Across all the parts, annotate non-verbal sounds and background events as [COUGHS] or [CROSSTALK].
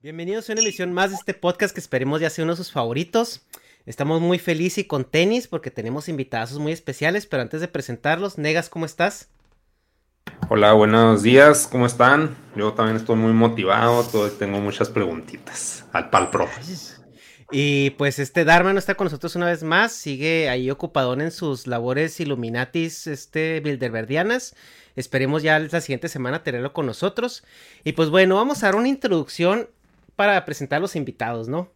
Bienvenidos a una emisión más de este podcast que esperemos ya sea uno de sus favoritos. Estamos muy felices y con tenis porque tenemos invitados muy especiales, pero antes de presentarlos, Negas, ¿cómo estás? Hola, buenos días, ¿cómo están? Yo también estoy muy motivado, todo- tengo muchas preguntitas al pal profe. Y pues este Dharma no está con nosotros una vez más, sigue ahí ocupadón en sus labores Illuminatis, este, Bilderberdianas. Esperemos ya la siguiente semana tenerlo con nosotros. Y pues bueno, vamos a dar una introducción para presentar a los invitados, ¿no?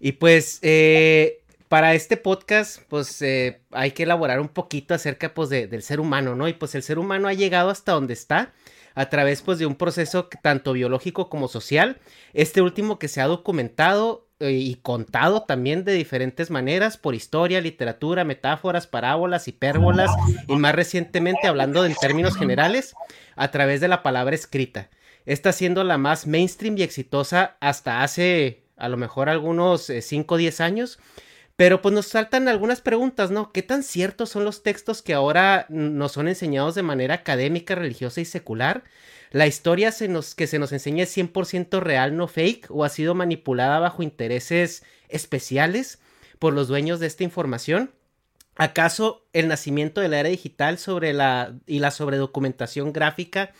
Y pues eh, para este podcast, pues eh, hay que elaborar un poquito acerca pues de- del ser humano, ¿no? Y pues el ser humano ha llegado hasta donde está a través pues de un proceso tanto biológico como social. Este último que se ha documentado eh, y contado también de diferentes maneras por historia, literatura, metáforas, parábolas, hipérbolas y más recientemente hablando en términos generales a través de la palabra escrita. Esta siendo la más mainstream y exitosa hasta hace a lo mejor algunos 5 o 10 años. Pero pues nos saltan algunas preguntas, ¿no? ¿Qué tan ciertos son los textos que ahora nos son enseñados de manera académica, religiosa y secular? ¿La historia que se nos enseña es 100% real, no fake? ¿O ha sido manipulada bajo intereses especiales por los dueños de esta información? ¿Acaso el nacimiento de la era digital y la sobredocumentación gráfica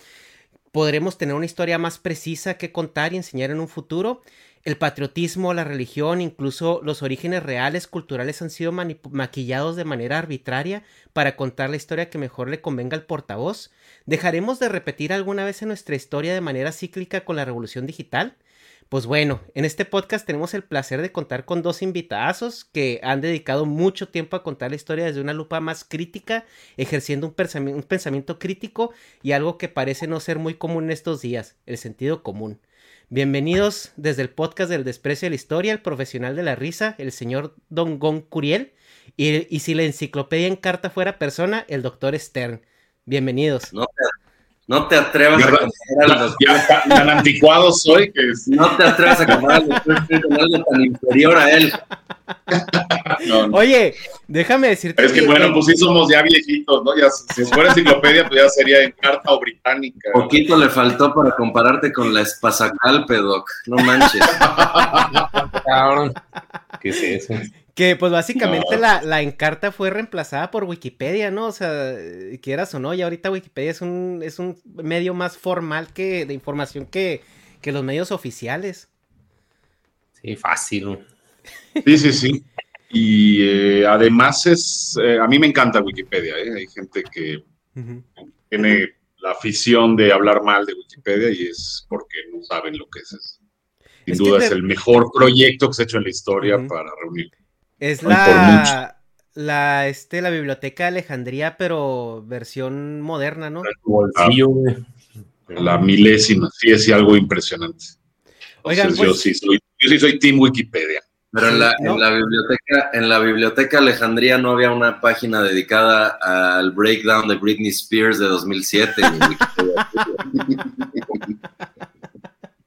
podremos tener una historia más precisa que contar y enseñar en un futuro? El patriotismo, la religión, incluso los orígenes reales, culturales han sido maquillados de manera arbitraria para contar la historia que mejor le convenga al portavoz. ¿Dejaremos de repetir alguna vez en nuestra historia de manera cíclica con la revolución digital? Pues bueno, en este podcast tenemos el placer de contar con dos invitazos que han dedicado mucho tiempo a contar la historia desde una lupa más crítica, ejerciendo un, pensami- un pensamiento crítico y algo que parece no ser muy común en estos días, el sentido común. Bienvenidos desde el podcast del desprecio de la historia, el profesional de la risa, el señor Don Gon Curiel, y, y si la enciclopedia en carta fuera persona, el doctor Stern. Bienvenidos. No no te atrevas a comparar al doctor. Ya tan, anticuado soy que es- [LAUGHS] No te atrevas a comparar doctor Stern con algo tan inferior a él. no, no. Oye, déjame decirte Es que bueno, pues sí somos ya viejitos, ¿no? Ya, si fuera enciclopedia, pues ya sería en carta o británica. Poquito le faltó para compararte con la Espasacalpe, Doc. No manches. [LAUGHS] Cabrón. ¿Qué es eso? Que pues básicamente No. la, la encarta fue reemplazada por Wikipedia, ¿no? O sea, quieras o no, y ahorita Wikipedia es un, es un medio más formal que de información que, que los medios oficiales. Sí, fácil. Sí, sí, sí. Y eh, además es, eh, a mí me encanta Wikipedia, ¿eh? Hay gente que tiene la afición de hablar mal de Wikipedia y es porque no saben lo que es. Sin Es duda es el mejor proyecto que se ha hecho en la historia para reunir. Es la, la, este, la biblioteca de Alejandría, pero versión moderna, ¿no? bolsillo, La milésima, sí es algo impresionante. Oigan, Entonces, yo, pues- sí soy, yo sí soy Team Wikipedia. Pero en la, ¿no? en la biblioteca, en la biblioteca Alejandría no había una página dedicada al breakdown de Britney Spears de 2007. en Wikipedia.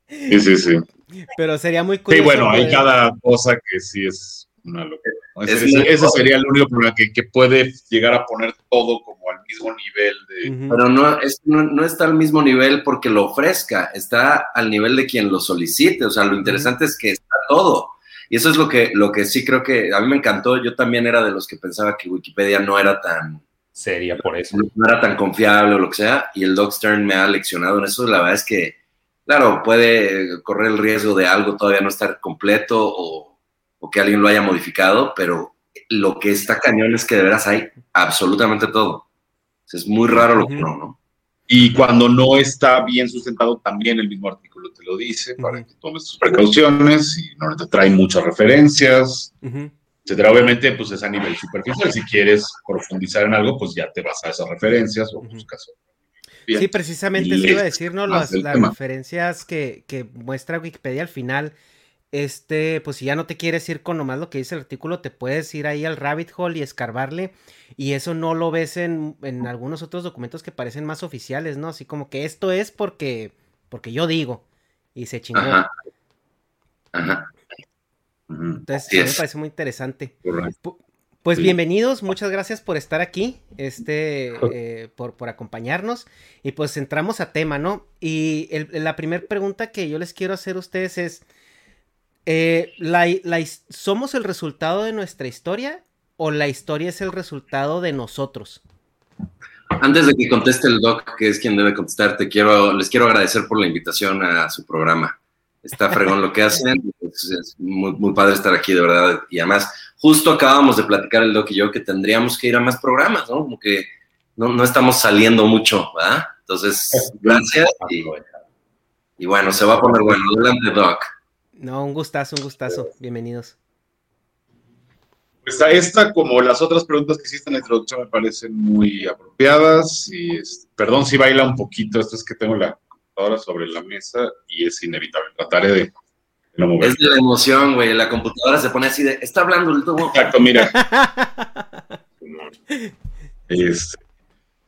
Sí, sí, sí. Pero sería muy curioso. Sí, bueno, hay cada cosa que sí es una locura. ¿no? Ese, ese- ese sería el único problema que, que puede llegar a poner todo como al mismo nivel de. Pero no, es, no, no está al mismo nivel porque lo ofrezca, está al nivel de quien lo solicite. O sea, lo interesante es que está todo. Y eso es lo que, lo que sí creo que a mí me encantó. Yo también era de los que pensaba que Wikipedia no era tan, Sería por eso. no era tan confiable o lo que sea. Y el Doc Stern me ha leccionado en eso. La verdad es que, claro, puede correr el riesgo de algo todavía no estar completo o, o que alguien lo haya modificado, pero lo que está cañón es que de veras hay absolutamente todo. Es muy raro lo que no, ¿no? Y cuando no está bien sustentado, también el mismo artículo te lo dice para Ujú. que tomes tus precauciones y no te trae muchas referencias, Ujú. etcétera. Obviamente, pues es a nivel superficial. Si quieres profundizar en algo, pues ya te vas a esas referencias o Ujú. buscas. Sí, precisamente Y eso iba a decir, ¿no? Las, las referencias que, que muestra Wikipedia al final, este, pues si ya no te quieres ir con nomás lo que dice el artículo, te puedes ir ahí al rabbit hole y escarbarle, y eso no lo ves en, en algunos otros documentos que parecen más oficiales, ¿no? Así como que esto es porque, porque yo digo, y se chingó. Ajá. Entonces, mí me parece muy interesante. Correcto. Pues Sí. bienvenidos, muchas gracias por estar aquí, este, [LAUGHS] eh, por, por acompañarnos. Y pues entramos a tema, ¿no? Y el- la primera pregunta que yo les quiero hacer a ustedes es, eh, la, la his- ¿somos el resultado de nuestra historia o la historia es el resultado de nosotros? Antes de que conteste el doc, que es quien debe contestar, te quiero, les quiero agradecer por la invitación a su programa. Está fregón lo que hacen, [LAUGHS] es, es muy, muy padre estar aquí, de verdad. Y además, justo acabamos de platicar el doc y yo que tendríamos que ir a más programas, ¿no? Como que no, no estamos saliendo mucho, ¿verdad? Entonces, gracias. Y, y bueno, se va a poner bueno. Adelante, doc. No, un gustazo, un gustazo. Bienvenidos. Pues a esta, como las otras preguntas que hiciste en la introducción, me parecen muy apropiadas. Y es- perdón si baila un poquito, esto es que tengo la computadora sobre la mesa y es inevitable. Trataré de no mover. Es de la emoción, güey. La computadora se pone así de, está hablando el doc. Exacto, mira. [LAUGHS] Este,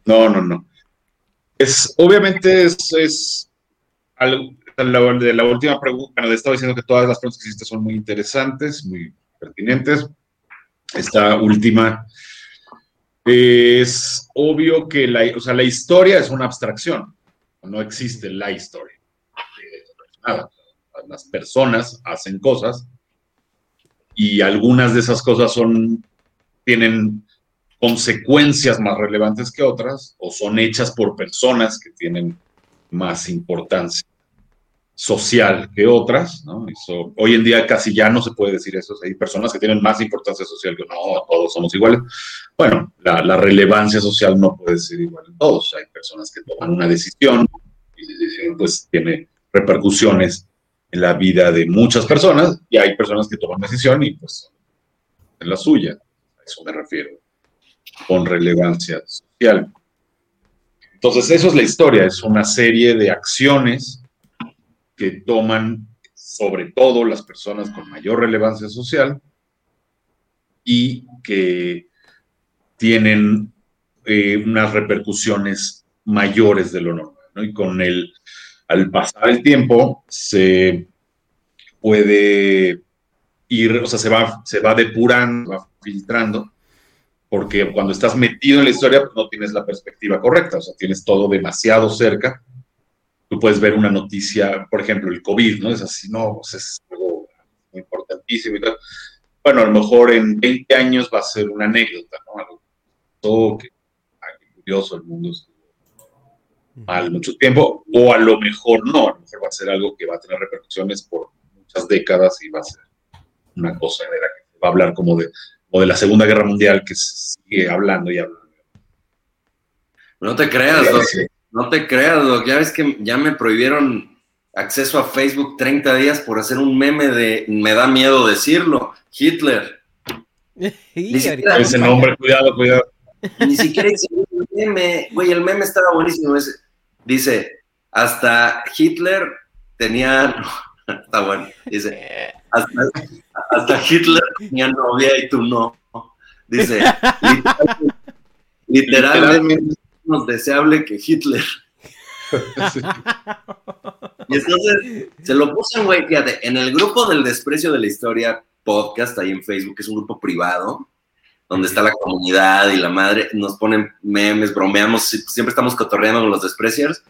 no, no, no. Es, obviamente es, es algo- la- de la última pregunta, bueno, estaba diciendo que todas las preguntas que hiciste son muy interesantes, muy pertinentes. Esta última es obvio que la, o sea, la historia es una abstracción, no existe la historia. Nada. Las personas hacen cosas y algunas de esas cosas son tienen consecuencias más relevantes que otras o son hechas por personas que tienen más importancia social que otras, ¿no? Hoy en día casi ya no se puede decir eso, hay personas que tienen más importancia social que no, todos somos iguales. Bueno, la, relevancia social no puede ser igual en todos, hay personas que toman una decisión y pues tiene repercusiones en la vida de muchas personas y hay personas que toman decisión y pues en la suya, a eso me refiero, con relevancia social. Entonces, eso es la historia, es una serie de acciones que toman sobre todo las personas con mayor relevancia social y que tienen eh, unas repercusiones mayores de lo normal. ¿no? Y con el, al pasar el tiempo, se puede ir, o sea, se va, se va depurando, va filtrando, porque cuando estás metido en la historia pues, no tienes la perspectiva correcta, o sea, tienes todo demasiado cerca. Tú puedes ver una noticia, por ejemplo, el COVID, ¿no? Es así, no, pues es algo importantísimo y tal. Bueno, a lo mejor en 20 años va a ser una anécdota, ¿no? Algo todo que, curioso, el mundo estuvo mal mucho tiempo, o a lo mejor no, a lo mejor va a ser algo que va a tener repercusiones por muchas décadas y va a ser una cosa de la que se va a hablar como de, como de la Segunda Guerra Mundial que se sigue hablando y hablando. No te creas, Doc. No te creas, Doc. Ya ves que ya me prohibieron acceso a Facebook 30 días por hacer un meme de, me da miedo decirlo, [LAUGHS] Hitler. Ese nombre, cuidado, cuidado. Ni siquiera hice un meme. Güey, el meme estaba buenísimo. ese. Dice, hasta Hitler tenía... [LAUGHS] Está bueno. Dice, hasta, hasta Hitler tenía novia y tú no. Dice, literalmente, menos deseable que Hitler. [LAUGHS] Sí. Y entonces se lo puse, güey, fíjate, en el grupo del desprecio de la historia podcast ahí en Facebook, que es un grupo privado, donde está la comunidad y la madre, nos ponen memes, bromeamos, siempre estamos cotorreando con los despreciers.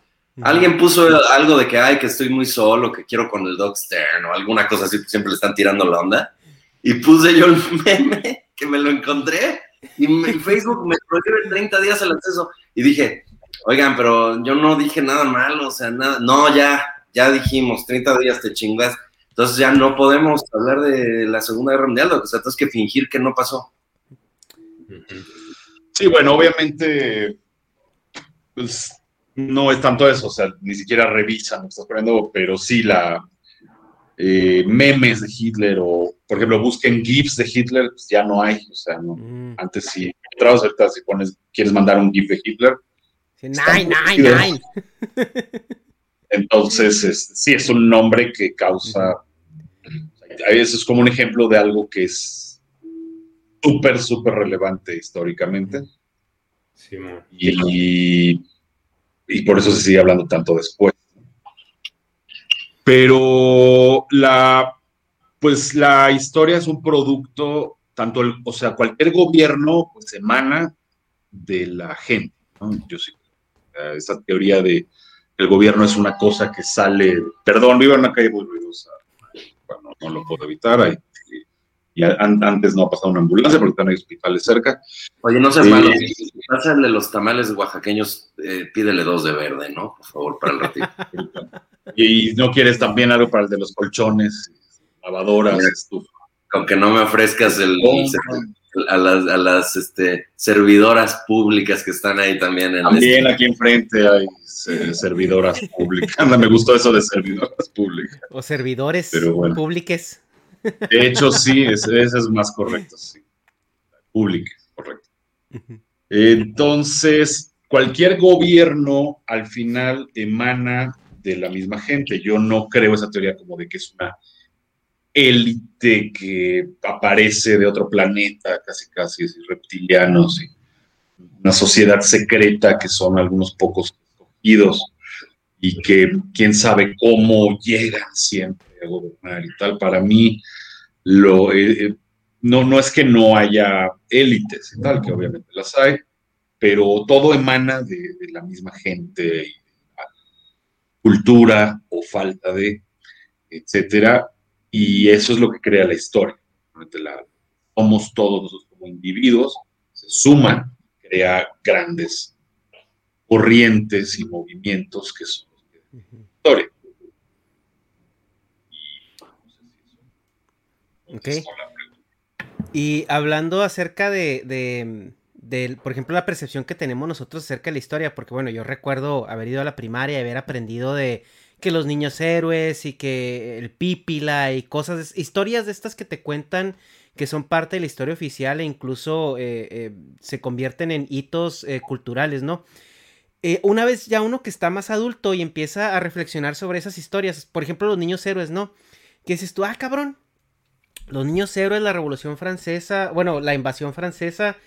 Alguien puso algo de que, ay, que estoy muy solo, que quiero con el Dog Stern o alguna cosa así, siempre le están tirando la onda. Y puse yo el [LAUGHS] meme, que me lo encontré, y Facebook me prohíbe 30 días el acceso. Y dije, oigan, pero yo no dije nada malo, o sea, nada, no, ya, ya dijimos, 30 días te chingas. Entonces ya no podemos hablar de la Segunda Guerra Mundial, o sea, tenemos que fingir que no pasó. Sí, bueno, obviamente, pues no es tanto eso, o sea, ni siquiera revisan estás pero sí la eh, memes de Hitler o, por ejemplo, busquen GIFs de Hitler, pues ya no hay, o sea, no, mm. antes sí, entrabas ahorita si pones, quieres mandar un GIF de Hitler. nine, nine, nine. [LAUGHS] Entonces, sí, es un nombre que causa, eso es como un ejemplo de algo que es súper, súper relevante históricamente. Sí, y, y por eso se sigue hablando tanto después. Pero la, pues la historia es un producto, tanto, el, o sea, cualquier gobierno pues emana de la gente. Yo sí, esa teoría de el gobierno es una cosa que sale, perdón, vivo en una calle muy ruidosa, bueno, no lo puedo evitar, hay y antes no ha pasado una ambulancia porque están hay hospitales cerca. Oye, no seas malo, si pásale los tamales oaxaqueños, eh, pídele dos de verde, ¿no? Por favor, para el ratito. [LAUGHS] y no quieres también algo para el de los colchones, lavadoras, estufa. Aunque no me ofrezcas el, a las, a las este, servidoras públicas que están ahí también. En también aquí enfrente hay servidoras públicas. [LAUGHS] me gustó eso de servidoras públicas. O servidores públicos. De hecho, sí, ese, es más correcto, sí. Público, correcto. Entonces, cualquier gobierno al final emana de la misma gente. Yo no creo esa teoría como de que es una élite que aparece de otro planeta, casi casi reptilianos, y una sociedad secreta que son algunos pocos escogidos y que quién sabe cómo llegan siempre gobernar y tal. Para mí, lo, eh, eh, no, no es que no haya élites y tal, que obviamente las hay, pero todo emana de, la misma gente y cultura o falta de, etcétera, y eso es lo que crea la historia. somos todos nosotros como individuos, se suman, crea grandes corrientes y movimientos que son la historia. Ok. Y hablando acerca de, por ejemplo, la percepción que tenemos nosotros acerca de la historia, porque bueno, yo recuerdo haber ido a la primaria y haber aprendido de que los niños héroes y que el pípila y cosas, historias de estas que te cuentan que son parte de la historia oficial e incluso eh, eh, se convierten en hitos eh, culturales, ¿no? una vez ya uno que está más adulto y empieza a reflexionar sobre esas historias, por ejemplo, los niños héroes, ¿no? Que dices tú, ah, cabrón, los niños héroes, la Revolución Francesa, bueno, la invasión francesa.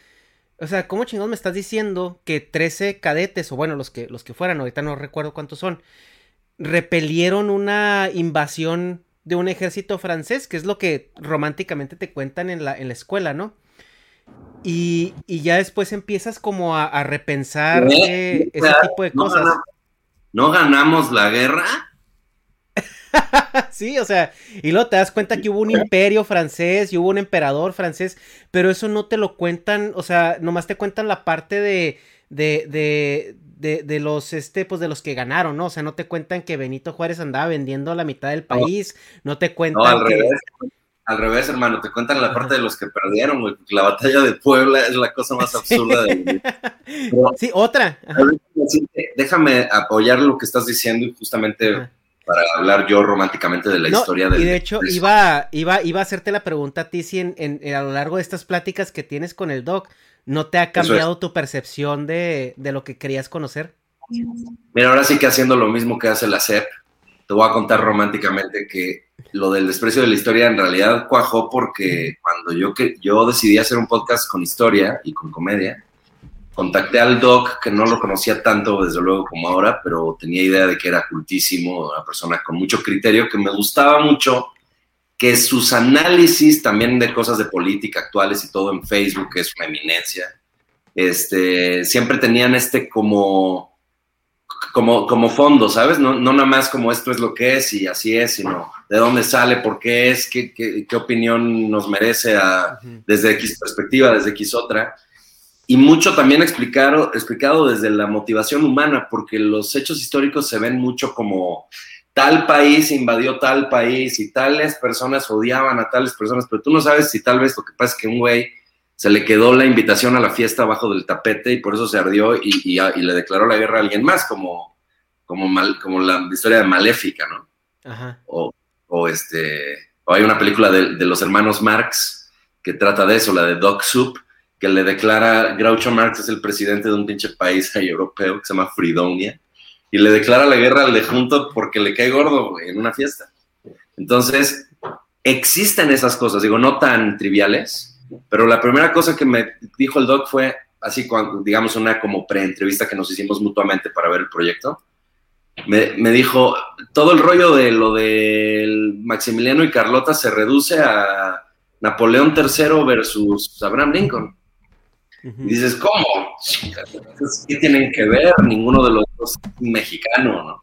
O sea, ¿cómo chingados me estás diciendo que 13 cadetes, o bueno, los que, los que fueran, ahorita no recuerdo cuántos son, repelieron una invasión de un ejército francés, que es lo que románticamente te cuentan en la, en la escuela, ¿no? Y, ya después empiezas como a, repensar ese tipo de cosas. ¿No ganamos la guerra? [LAUGHS] sí, o sea, y luego te das cuenta que hubo un imperio francés y hubo un emperador francés, pero eso no te lo cuentan, o sea, nomás te cuentan la parte de, de, de, de, los, este, pues de los que ganaron, ¿no? O sea, no te cuentan que Benito Juárez andaba vendiendo la mitad del país, no, te cuentan al Revés. Al revés, hermano, te cuentan la parte de los que perdieron, güey, la batalla de Puebla es la cosa más absurda del [LAUGHS] Sí, otra. Déjame apoyar lo que estás diciendo y justamente para hablar yo románticamente de la historia de Y de hecho, iba, iba, iba a hacerte la pregunta a ti si en, a lo largo de estas pláticas que tienes con el doc, ¿no te ha cambiado tu percepción de, lo que querías conocer? Mira, ahora sí que haciendo lo mismo que hace la CEP, te voy a contar románticamente que lo del desprecio de la historia en realidad cuajó porque cuando yo, que, yo decidí hacer un podcast con historia y con comedia, contacté al doc, que no lo conocía tanto desde luego como ahora, pero tenía idea de que era cultísimo, una persona con mucho criterio, que me gustaba mucho que sus análisis también de cosas de política actuales y todo en Facebook, que es una eminencia, este, siempre tenían este como, como, como fondo, ¿sabes? No, no nada más como esto es lo que es y así es, sino de dónde sale, por qué es, qué, qué, opinión nos merece a, desde X perspectiva, desde X otra y mucho también explicado, explicado desde la motivación humana, porque los hechos históricos se ven mucho como tal país invadió tal país y tales personas odiaban a tales personas, pero tú no sabes si tal vez lo que pasa es que un güey se le quedó la invitación a la fiesta abajo del tapete y por eso se ardió y, le declaró la guerra a alguien más, como, como, mal, como la historia de Maléfica, ¿no? Ajá. O, o, este, o hay una película de, de los hermanos Marx que trata de eso, la de Dog Soup, que le declara, Groucho Marx es el presidente de un pinche país europeo que se llama Fridonia, y le declara la guerra al de junto porque le cae gordo en una fiesta. Entonces, existen esas cosas, digo, no tan triviales, pero la primera cosa que me dijo el doc fue, así, cuando, digamos, una como pre-entrevista que nos hicimos mutuamente para ver el proyecto, me, me, dijo, todo el rollo de lo del Maximiliano y Carlota se reduce a Napoleón III versus Abraham Lincoln. Y dices, ¿cómo? ¿Qué tienen que ver? Ninguno de los dos es mexicano, ¿no?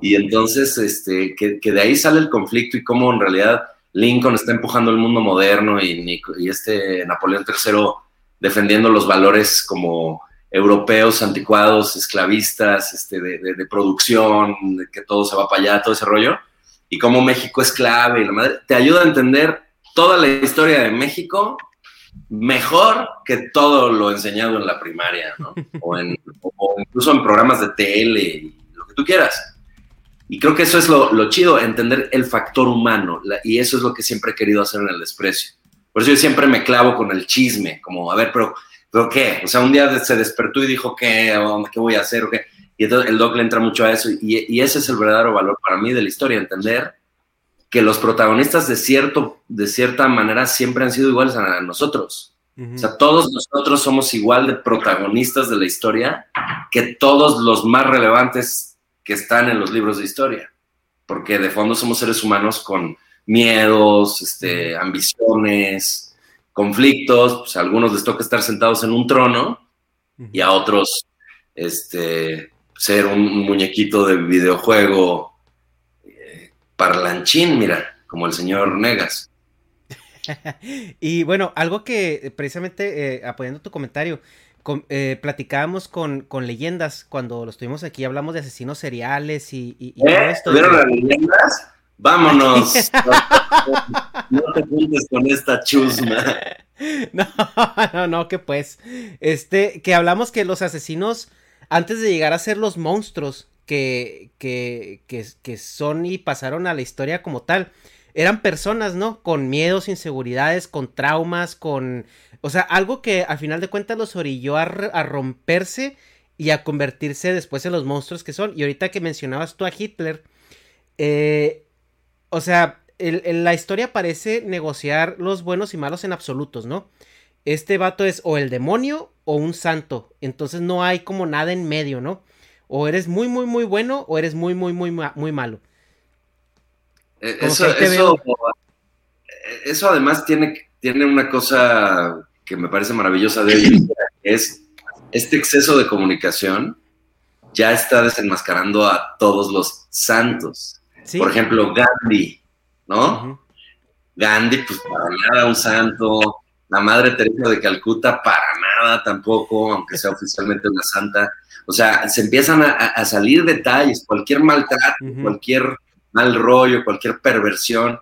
Y entonces, este, que, de ahí sale el conflicto y cómo en realidad Lincoln está empujando el mundo moderno y, y este Napoleón III defendiendo los valores como europeos, anticuados, esclavistas, este, de, de, producción, de que todo se va para allá, todo ese rollo, y cómo México es clave y la madre, te ayuda a entender toda la historia de México mejor que todo lo enseñado en la primaria, ¿no? [LAUGHS] O, incluso en programas de tele, lo que tú quieras. Y creo que eso es lo, chido, entender el factor humano, y eso es lo que siempre he querido hacer en el desprecio. Por eso yo siempre me clavo con el chisme, como, a ver, pero, pero ¿qué? O sea, un día se despertó y dijo, ¿qué? ¿Qué voy a hacer? ¿O qué? Y entonces el doc le entra mucho a eso, y, y ese es el verdadero valor para mí de la historia, entender que los protagonistas de, cierto, de cierta manera siempre han sido iguales a nosotros. O sea, todos nosotros somos igual de protagonistas de la historia que todos los más relevantes que están en los libros de historia. Porque de fondo somos seres humanos con miedos, este, ambiciones, conflictos. Pues a algunos les toca estar sentados en un trono y a otros este, ser un muñequito de videojuego parlanchín, mira, como el señor Negas. [LAUGHS] y bueno, algo que precisamente eh, apoyando tu comentario, eh, platicábamos con, con, leyendas cuando los tuvimos aquí, hablamos de asesinos seriales y, y, todo ¿Eh? esto. ¿Vieron las leyendas? Vámonos. [LAUGHS] no te juntes con esta chusma. [LAUGHS] No, no, no, que pues. Este, que hablamos que los asesinos, antes de llegar a ser los monstruos, que, que, que, son y pasaron a la historia como tal. Eran personas, ¿no? Con miedos, inseguridades, con traumas, con... O sea, algo que al final de cuentas los orilló a, romperse y a convertirse después en los monstruos que son. Y ahorita que mencionabas tú a Hitler, eh, o sea, la historia parece negociar los buenos y malos en absolutos, ¿no? Este vato es o el demonio o un santo. Entonces no hay como nada en medio, ¿no? O eres muy, muy, muy bueno o eres muy, muy, muy, muy malo. Eh, eso, eso, eso, además tiene, tiene una cosa que me parece maravillosa de hoy, [COUGHS] es este exceso de comunicación ya está desenmascarando a todos los santos. Por ejemplo, Gandhi, ¿no? Gandhi, pues para nada un santo. La Madre Teresa de Calcuta, para nada tampoco, aunque sea oficialmente una santa. O sea, se empiezan a, salir detalles, cualquier maltrato, cualquier mal rollo, cualquier perversión.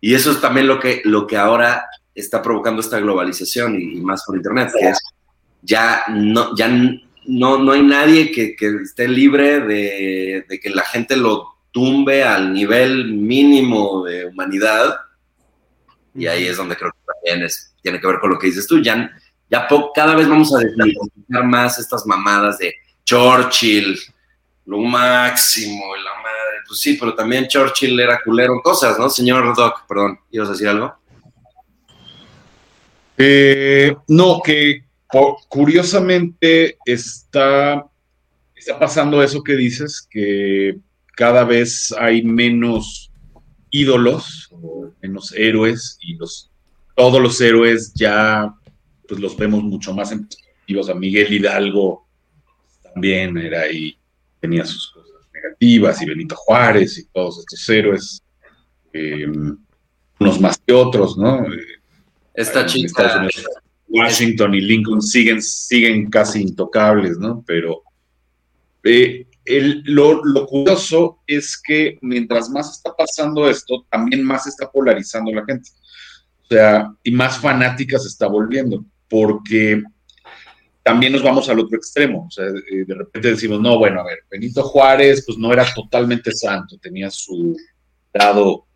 Y eso es también lo que, lo que ahora está provocando esta globalización y, más por Internet, que es ya no, ya no, no hay nadie que, esté libre de, que la gente lo tumbe al nivel mínimo de humanidad. Y ahí es donde creo que también es, tiene que ver con lo que dices tú. Ya, ya cada vez vamos a desmitificar más estas mamadas de Churchill, lo máximo, la madre. Pues sí, pero también Churchill era culero en cosas, ¿no? Señor Doc, perdón, ¿ibas a decir algo? Eh, no, que curiosamente está, está pasando eso que dices, que cada vez hay menos ídolos, menos héroes, y los, todos los héroes ya pues los vemos mucho más en perspectiva. O Miguel Hidalgo también era ahí, tenía sus cosas negativas, y Benito Juárez y todos estos héroes, eh, unos más que otros, ¿no? Esta chica. Washington y Lincoln siguen, siguen casi intocables, ¿no? Pero eh, lo, curioso es que mientras más está pasando esto, también más está polarizando la gente. O sea, y más fanática se está volviendo, porque también nos vamos al otro extremo. O sea, eh, de repente decimos, no, bueno, a ver, Benito Juárez, pues no era totalmente santo, tenía su lado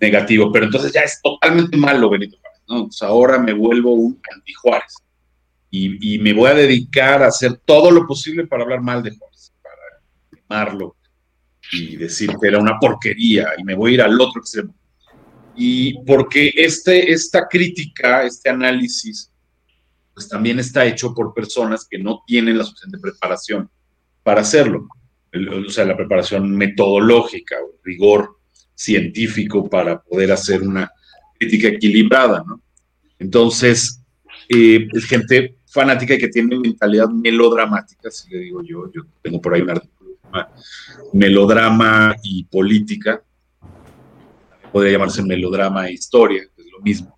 negativo, pero entonces ya es totalmente malo Benito ahora me vuelvo un anti Juárez y, me voy a dedicar a hacer todo lo posible para hablar mal de Juárez, y decir que era una porquería y me voy a ir al otro extremo. Y porque este, esta crítica, este análisis, pues también está hecho por personas que no tienen la suficiente preparación para hacerlo. O sea, la preparación metodológica, o rigor científico para poder hacer una crítica equilibrada, ¿no? Entonces, eh, es gente fanática y que tiene mentalidad melodramática, si le digo yo, yo tengo por ahí un artículo, melodrama y política, podría llamarse melodrama e historia, es lo mismo,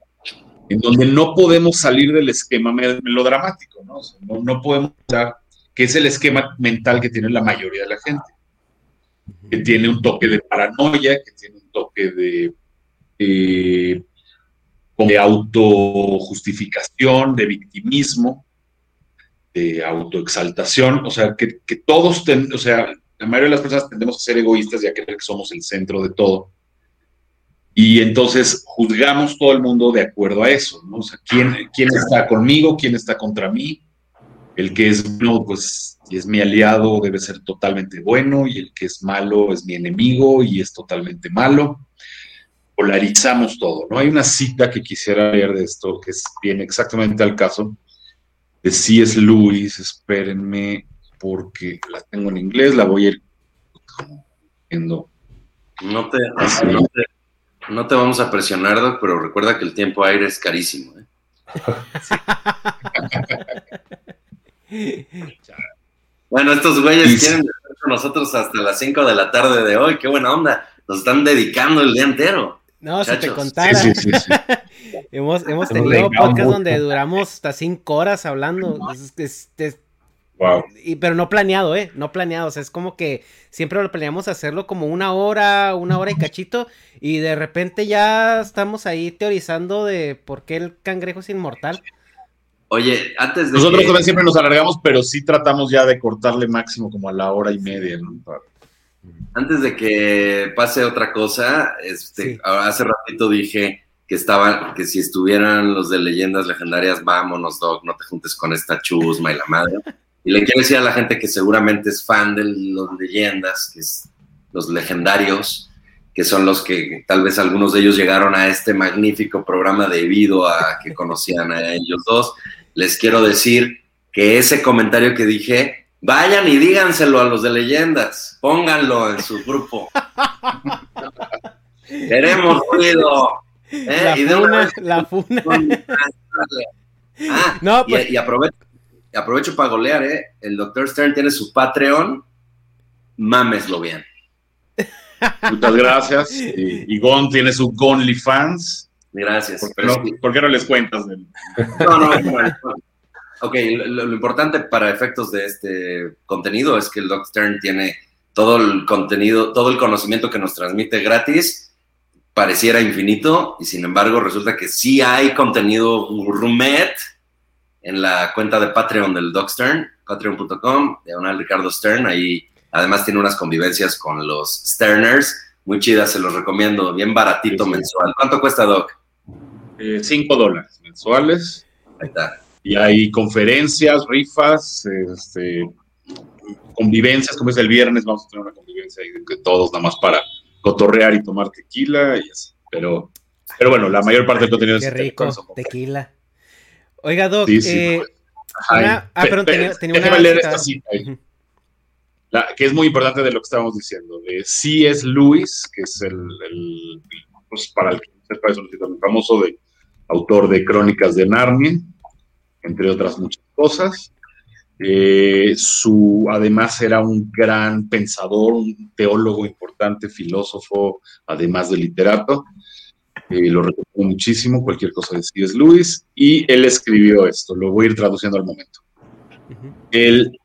en donde no podemos salir del esquema melodramático, ¿no? no, podemos dar, que es el esquema mental que tiene la mayoría de la gente, que tiene un toque de paranoia, que tiene un toque de eh, de autojustificación, de victimismo, de autoexaltación, o sea, que, todos, o sea, la mayoría de las personas tendemos a ser egoístas y a creer que somos el centro de todo. Y entonces juzgamos todo el mundo de acuerdo a eso, ¿no? O ¿quién, quién está conmigo? ¿Quién está contra mí? El que es bueno, pues, y es mi aliado, debe ser totalmente bueno, y el que es malo es mi enemigo y es totalmente malo polarizamos todo, ¿no? Hay una cita que quisiera leer de esto que viene exactamente al caso de C.S. Lewis, espérenme, porque la tengo en inglés, la voy a ir viendo. No te, no te, vamos a presionar, Doc, pero recuerda que el tiempo aire es carísimo. ¿eh? [LAUGHS] bueno, estos güeyes quieren estar con nosotros hasta las 5 de la tarde de hoy. Qué buena onda. Nos están dedicando el día entero. No, si te contara. [LAUGHS] hemos, hemos tenido podcasts donde duramos hasta cinco horas hablando. Wow. y, pero no planeado, ¿eh? No planeado. O sea, es como que siempre lo planeamos hacerlo como una hora, una hora y cachito. Y de repente ya estamos ahí teorizando de por qué el cangrejo es inmortal. Oye, antes de. Nosotros también siempre nos alargamos, pero sí tratamos ya de cortarle máximo como a la hora y media, ¿no? Antes de que pase otra cosa, este, hace ratito dije que estaban, que si estuvieran los de leyendas legendarias, vámonos, Doc, no te juntes con esta chusma y la madre. Y le quiero decir a la gente que seguramente es fan de los leyendas, que es los legendarios, que son los que tal vez algunos de ellos llegaron a este magnífico programa debido a que conocían a ellos dos. Les quiero decir que ese comentario que dije Vayan y díganselo a los de leyendas, pónganlo en su grupo. [LAUGHS] Queremos ruido. ¿eh? La y funa, la funa. Ah, no, pues... y, aprovecho, aprovecho para golear, ¿eh? El Dr. Stern tiene su Patreon, mámeslo bien. Muchas gracias. Y, Gon tiene su Gonly Fans. Gracias. ¿Por qué, no, les cuentas? No, no, no. Ok, lo, importante para efectos de este contenido es que el Doc Stern tiene todo el contenido, todo el conocimiento que nos transmite gratis, pareciera infinito, y sin embargo resulta que sí hay contenido gourmet en la cuenta de Patreon del Doc Stern, patreon.com, diagonal Ricardo Stern, ahí además tiene unas convivencias con los Sterners, muy chidas, se los recomiendo, bien baratito mensual. ¿Cuánto cuesta, Doc? Eh, cinco dólares mensuales. Ahí está y hay conferencias, rifas, este, convivencias, como es el viernes, vamos a tener una convivencia ahí de todos, nada más para cotorrear y tomar tequila y así. Pero, pero bueno, la mayor parte del contenido Qué rico, tequila. Oiga, Doc, eh, ah, perdón, tenía, tenía una leer esta cita. que es muy importante de lo que estábamos diciendo, de C.S. Lewis, que es el, pues para el que sepa, es un famoso de autor de Crónicas de Narnia, entre otras muchas cosas. Eh, su, además era un gran pensador, un teólogo importante, filósofo, además de literato. Eh, lo recomiendo muchísimo, cualquier cosa de C.S. Lewis, y él escribió esto, lo voy a ir traduciendo al momento. el,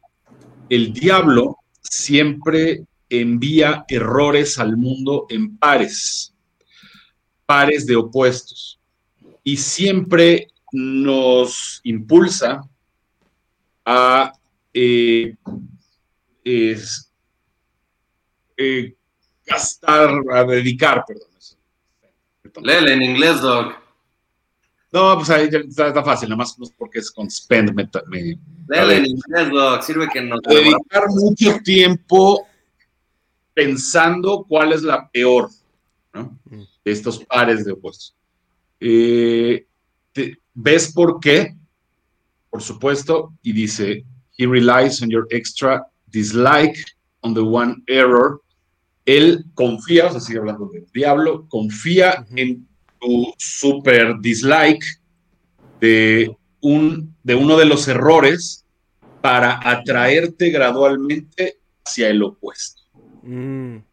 el diablo siempre envía errores al mundo en pares, pares de opuestos, y siempre nos impulsa a eh, eh, gastar, a dedicar, perdón. Léele en inglés, Doc. No, pues ahí está, fácil, nada más porque es con spend. Me, Léele en inglés, Doc, sirve que no. Dedicar mucho tiempo pensando cuál es la peor ¿no? Mm. de estos pares de opuestos. Eh, ¿Ves por qué? por supuesto, y dice, he relies on your extra dislike on the one error. Él confía, o sea, sigue hablando del diablo, confía en tu super dislike de, un, de uno de los errores para atraerte gradualmente hacia el opuesto. Mm. O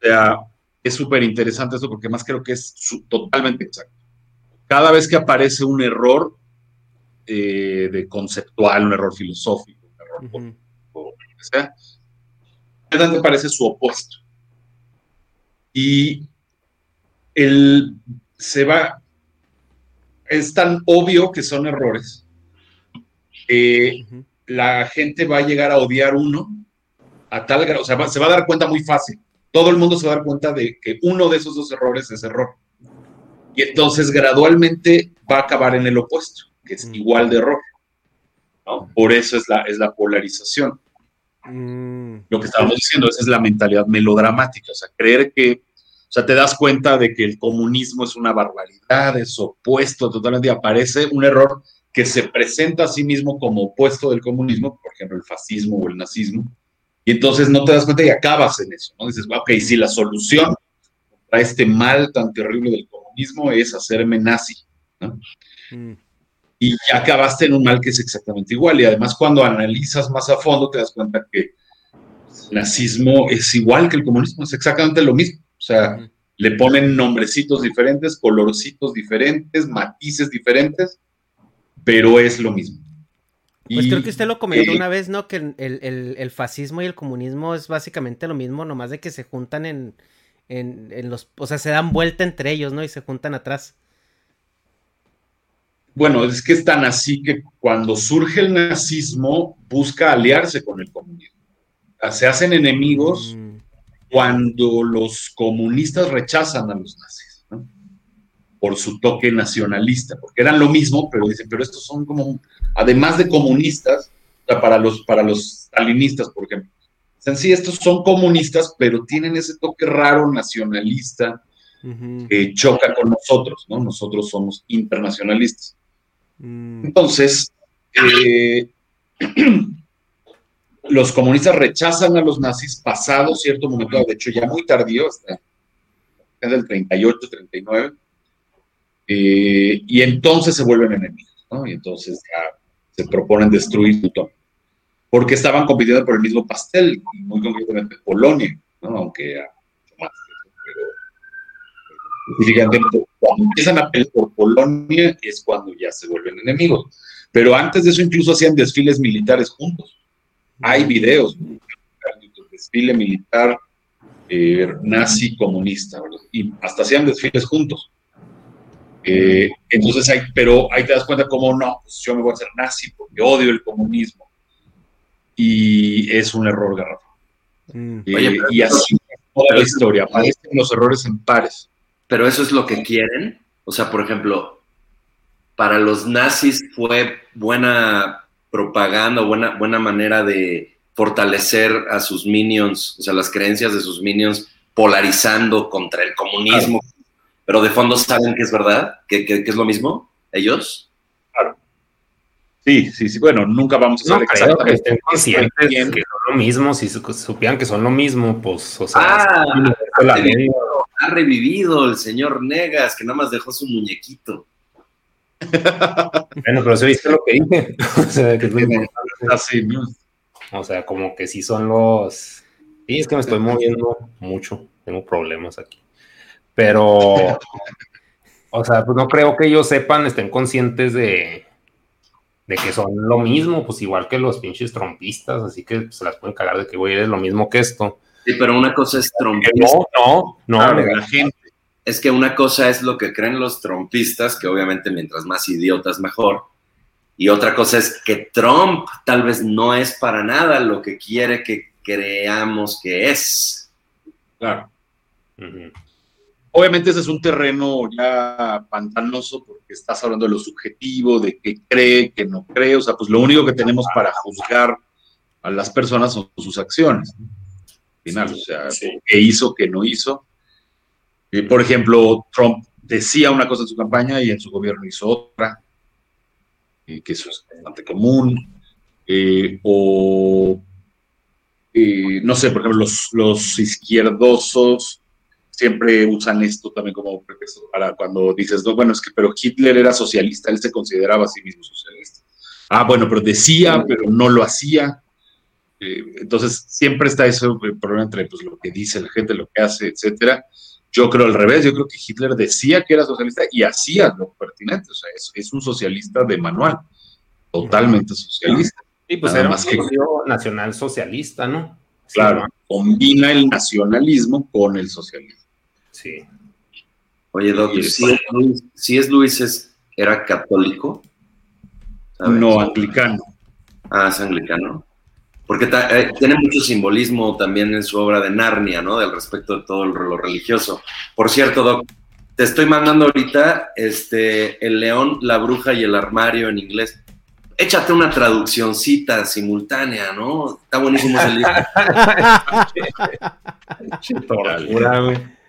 sea, es súper interesante eso porque más creo que es totalmente exacto. Cada vez que aparece un error, eh, de conceptual, un error filosófico, un error político, lo que sea, me parece su opuesto. Y él se va, es tan obvio que son errores, la gente va a llegar a odiar uno a tal grado, o sea, se va a dar cuenta muy fácil. Todo el mundo se va a dar cuenta de que uno de esos dos errores es error. Y entonces gradualmente va a acabar en el opuesto que es mm. igual de error. Por eso es la, es la polarización. Mm. Lo que estábamos diciendo, esa es la mentalidad melodramática, o sea, creer que, o sea, te das cuenta de que el comunismo es una barbaridad, es opuesto totalmente, aparece un error que se presenta a sí mismo como opuesto del comunismo, por ejemplo, el fascismo o el nazismo, y entonces no te das cuenta y acabas en eso, ¿no? Dices, ok, si la solución para este mal tan terrible del comunismo es hacerme nazi, ¿no? Mm y ya acabaste en un mal que es exactamente igual. Y además cuando analizas más a fondo te das cuenta que el nazismo es igual que el comunismo, es exactamente lo mismo. O sea, le ponen nombrecitos diferentes, colorcitos diferentes, matices diferentes, pero es lo mismo. Pues creo que usted lo comentó una vez, ¿no? Que el, el, fascismo y el comunismo es básicamente lo mismo, nomás de que se juntan en, en, en, los, o sea, se dan vuelta entre ellos, ¿no? Y se juntan atrás. Bueno, es que es tan así que cuando surge el nazismo busca aliarse con el comunismo. Se hacen enemigos mm. cuando los comunistas rechazan a los nazis, ¿no? por su toque nacionalista, porque eran lo mismo, pero dicen, pero estos son como, además de comunistas, o sea, para los, para los stalinistas, por ejemplo, dicen, sí, estos son comunistas, pero tienen ese toque raro nacionalista que choca con nosotros, ¿no? Nosotros somos internacionalistas. Mm. Entonces, eh, [CLEARS THROAT] los comunistas rechazan a los nazis pasado cierto momento, de hecho ya muy tardío, hasta el 38, 39, eh, y entonces se vuelven enemigos, ¿no? Y entonces ya se proponen destruir todo, porque estaban compitiendo por el mismo pastel, muy concretamente Polonia, ¿no? Aunque más, pero cuando empiezan a pelear por Polonia es cuando ya se vuelven enemigos. Pero antes de eso incluso hacían desfiles militares juntos. Hay videos, desfile militar eh, nazi comunista, y hasta hacían desfiles juntos. Eh, entonces, hay, pero ahí te das cuenta cómo no, pues yo me voy a hacer nazi porque odio el comunismo. Y es un error garrafal. Mm. Eh, y así toda la historia, aparecen los errores en pares pero eso es lo que quieren. O sea, por ejemplo, para los nazis fue buena propaganda, buena, buena manera de fortalecer a sus minions, o sea, las creencias de sus minions, polarizando contra el comunismo. Pero de fondo saben que es verdad, que, es lo mismo, ellos. Claro. Sí, sí, sí. Bueno, nunca vamos a saber exactamente. Que estén conscientes que son lo mismo. Si supieran que son lo mismo, pues, o sea. Ah, ha, revivido, el señor Negas, que nada más dejó su muñequito. [LAUGHS] bueno, pero se viste lo que dije. [LAUGHS] o sea, que es Así, O sea, como que sí son los. Sí, es que me estoy moviendo mucho. Tengo problemas aquí. Pero. o sea, pues no creo que ellos sepan, estén conscientes de de que son lo mismo, pues igual que los pinches trompistas, así que se las pueden cagar de que, güey, es lo mismo que esto. Sí, pero una cosa es trompista. No, no, no, la gente. Es que una cosa es lo que creen los trompistas, que obviamente mientras más idiotas mejor. Y otra cosa es que Trump tal vez no es para nada lo que quiere que creamos que es. Claro. Obviamente ese es un terreno ya pantanoso porque estás hablando de lo subjetivo, de qué cree, qué no cree. O sea, pues lo único que tenemos para juzgar a las personas son sus acciones. Al final, o sea, qué hizo, qué no hizo. Eh, por ejemplo, Trump decía una cosa en su campaña y en su gobierno hizo otra, que eso es bastante común. Eh, o, eh, no sé, por ejemplo, los, los izquierdosos siempre usan esto también como pretexto para cuando dices, no, bueno, es que, pero Hitler era socialista, él se consideraba a sí mismo socialista. Ah, bueno, pero decía, pero no lo hacía. Eh, entonces, siempre está eso, el problema entre pues, lo que dice la gente, lo que hace, etcétera. Yo creo al revés, yo creo que Hitler decía que era socialista y hacía lo pertinente, o sea, es, un socialista de manual, totalmente socialista. Y pues era más que nacional socialista, ¿no? Claro, combina el nacionalismo con el socialismo. Sí. Oye, doctor, si, es Luis, es, ¿era católico? No, anglicano. Ah, es anglicano. Porque eh, tiene mucho simbolismo también en su obra de Narnia, ¿no? Del respecto de todo lo religioso. Por cierto, Doc, te estoy mandando ahorita este, El león, la bruja y el armario en inglés. Échate una traduccióncita simultánea, ¿no? Está buenísimo ese libro. [LAUGHS]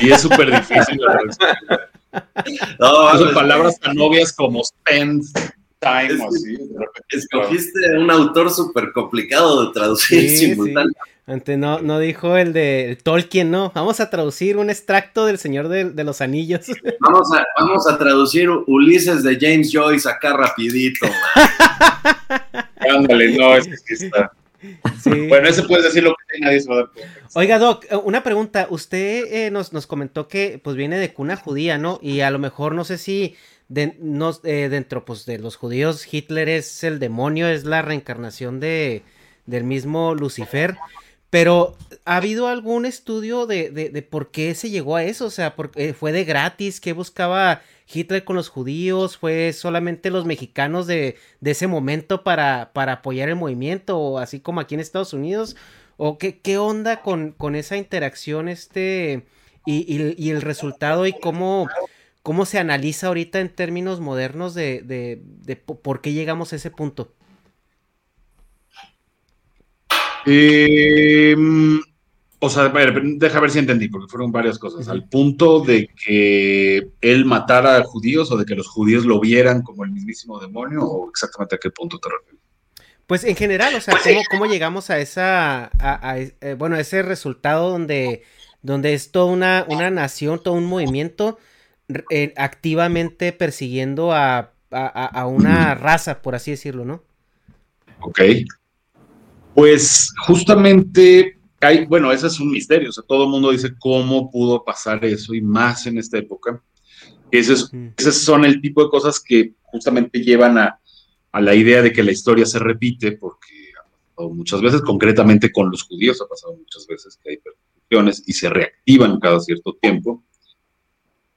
Y es súper difícil. [LAUGHS] no, Son palabras tan obvias como spend time. así, escogiste un autor súper complicado de traducir simultáneamente. Antes no, no dijo el de Tolkien, ¿no? Vamos a traducir un extracto del Señor de, los Anillos. [LAUGHS] Vamos a, vamos a traducir Ulises de James Joyce acá rapidito. Ándale, no, es que está. Bueno, ese puede decir lo que nadie se va a dar [LAUGHS] Oiga, Doc, eh, una pregunta. Usted eh, nos, nos, comentó que pues viene de cuna judía, ¿no? Y a lo mejor no sé si de, eh, dentro pues, de los judíos Hitler es el demonio, es la reencarnación de, del mismo Lucifer. Pero, ¿ha habido algún estudio de, de, de por qué se llegó a eso? O sea, ¿fue de gratis? ¿Qué buscaba Hitler con los judíos, fue solamente los mexicanos de, ese momento para, para, apoyar el movimiento, así como aquí en Estados Unidos, o qué, qué onda con, con, esa interacción este y, el resultado y cómo, cómo se analiza ahorita en términos modernos de, de, de por qué llegamos a ese punto. Eh, o sea, deja ver si entendí, porque fueron varias cosas. Al punto de que él matara a judíos o de que los judíos lo vieran como el mismísimo demonio, o exactamente a qué punto te refieres. Pues en general, o sea, ¿cómo, llegamos a esa, a, eh, bueno, ese resultado donde, donde es toda una, una nación, todo un movimiento eh, activamente persiguiendo a, a, una raza, por así decirlo, ¿no? Ok. Pues justamente bueno, ese es un misterio, o sea, todo el mundo dice cómo pudo pasar eso y más en esta época. Esos, son el tipo de cosas que justamente llevan a, la idea de que la historia se repite, porque ha pasado muchas veces, concretamente con los judíos, ha pasado muchas veces que hay persecuciones y se reactivan cada cierto tiempo.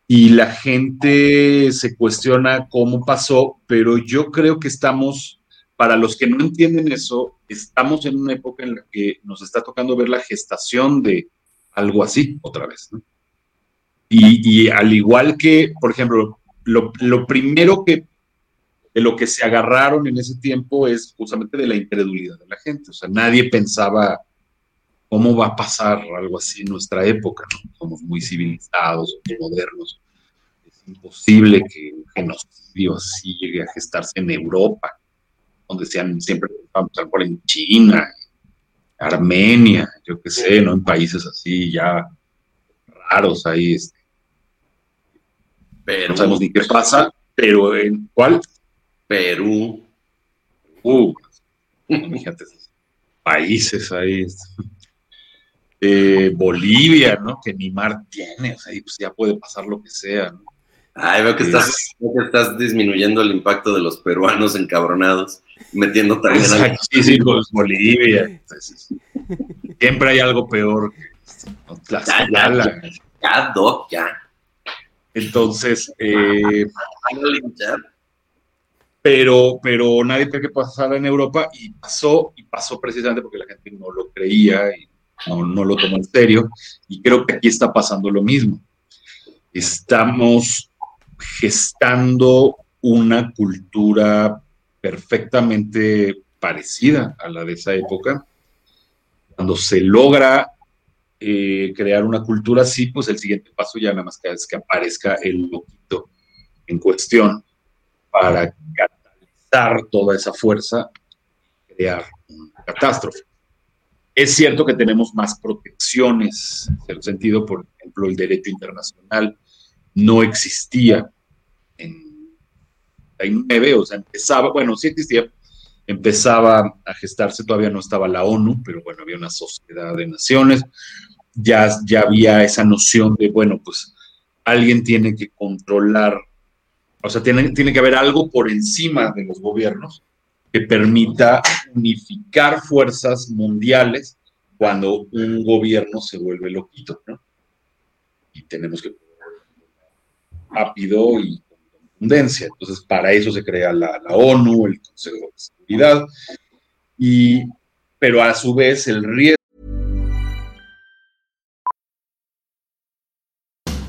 Y la gente se cuestiona cómo pasó, pero yo creo que estamos para los que no entienden eso, estamos en una época en la que nos está tocando ver la gestación de algo así otra vez. Y, al igual que, por ejemplo, lo, primero que de lo que se agarraron en ese tiempo es justamente de la incredulidad de la gente. O sea, nadie pensaba cómo va a pasar algo así en nuestra época. Somos muy civilizados, muy modernos. Es imposible que un genocidio así llegue a gestarse en Europa donde decían siempre vamos a por en China, Armenia, yo qué sé, ¿no? En países así ya raros ahí. Este. Pero, no sabemos ni qué pasa, pero ¿en cuál? Perú. Uh, [LAUGHS] fíjate, países ahí. Eh, Bolivia, ¿no? Que ni mar tiene, o sea, pues ya puede pasar lo que sea, ¿no? Ay, veo que, estás, estás disminuyendo el impacto de los peruanos encabronados, metiendo también a... Sí, sí, Bolivia. siempre hay algo peor que ya, ya, ya, Doc, ya. Entonces, eh, pero, pero nadie cree que pasara en Europa y pasó, y pasó precisamente porque la gente no lo creía y no, lo tomó en serio. Y creo que aquí está pasando lo mismo. Estamos gestando una cultura perfectamente parecida a la de esa época. Cuando se logra eh, crear una cultura así, pues el siguiente paso ya nada más que es que aparezca el loquito en cuestión para catalizar toda esa fuerza y crear una catástrofe. Es cierto que tenemos más protecciones, en el sentido, por ejemplo, el derecho internacional no existía en 99, o sea, empezaba, bueno, sí existía, empezaba a gestarse, todavía no estaba la ONU, pero bueno, había una sociedad de naciones, ya, ya había esa noción de, bueno, pues alguien tiene que controlar, o sea, tiene, tiene que haber algo por encima de los gobiernos que permita unificar fuerzas mundiales cuando un gobierno se vuelve loquito, ¿no? Y tenemos que rápido y con contundencia. Entonces, para eso se crea la, ONU, el Consejo de Seguridad, y, pero a su vez el riesgo.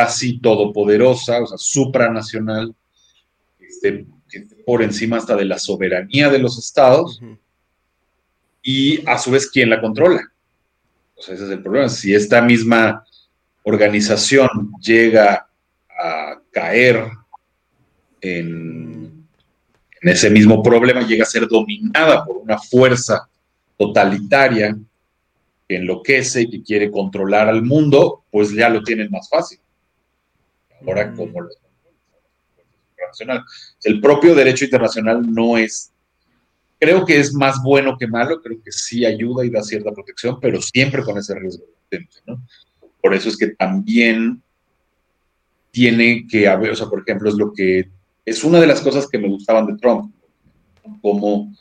casi todopoderosa, o sea, supranacional, este, por encima hasta de la soberanía de los estados, y a su vez, ¿quién la controla? O sea, ese es el problema. Si esta misma organización llega a caer en, en ese mismo problema, llega a ser dominada por una fuerza totalitaria que enloquece y que quiere controlar al mundo, pues ya lo tienen más fácil ahora como internacional. El propio derecho internacional no es, creo que es más bueno que malo, creo que sí ayuda y da cierta protección, pero siempre con ese riesgo ¿no? Por eso es que también tiene que haber, o sea, por ejemplo, es lo que es una de las cosas que me gustaban de Trump, como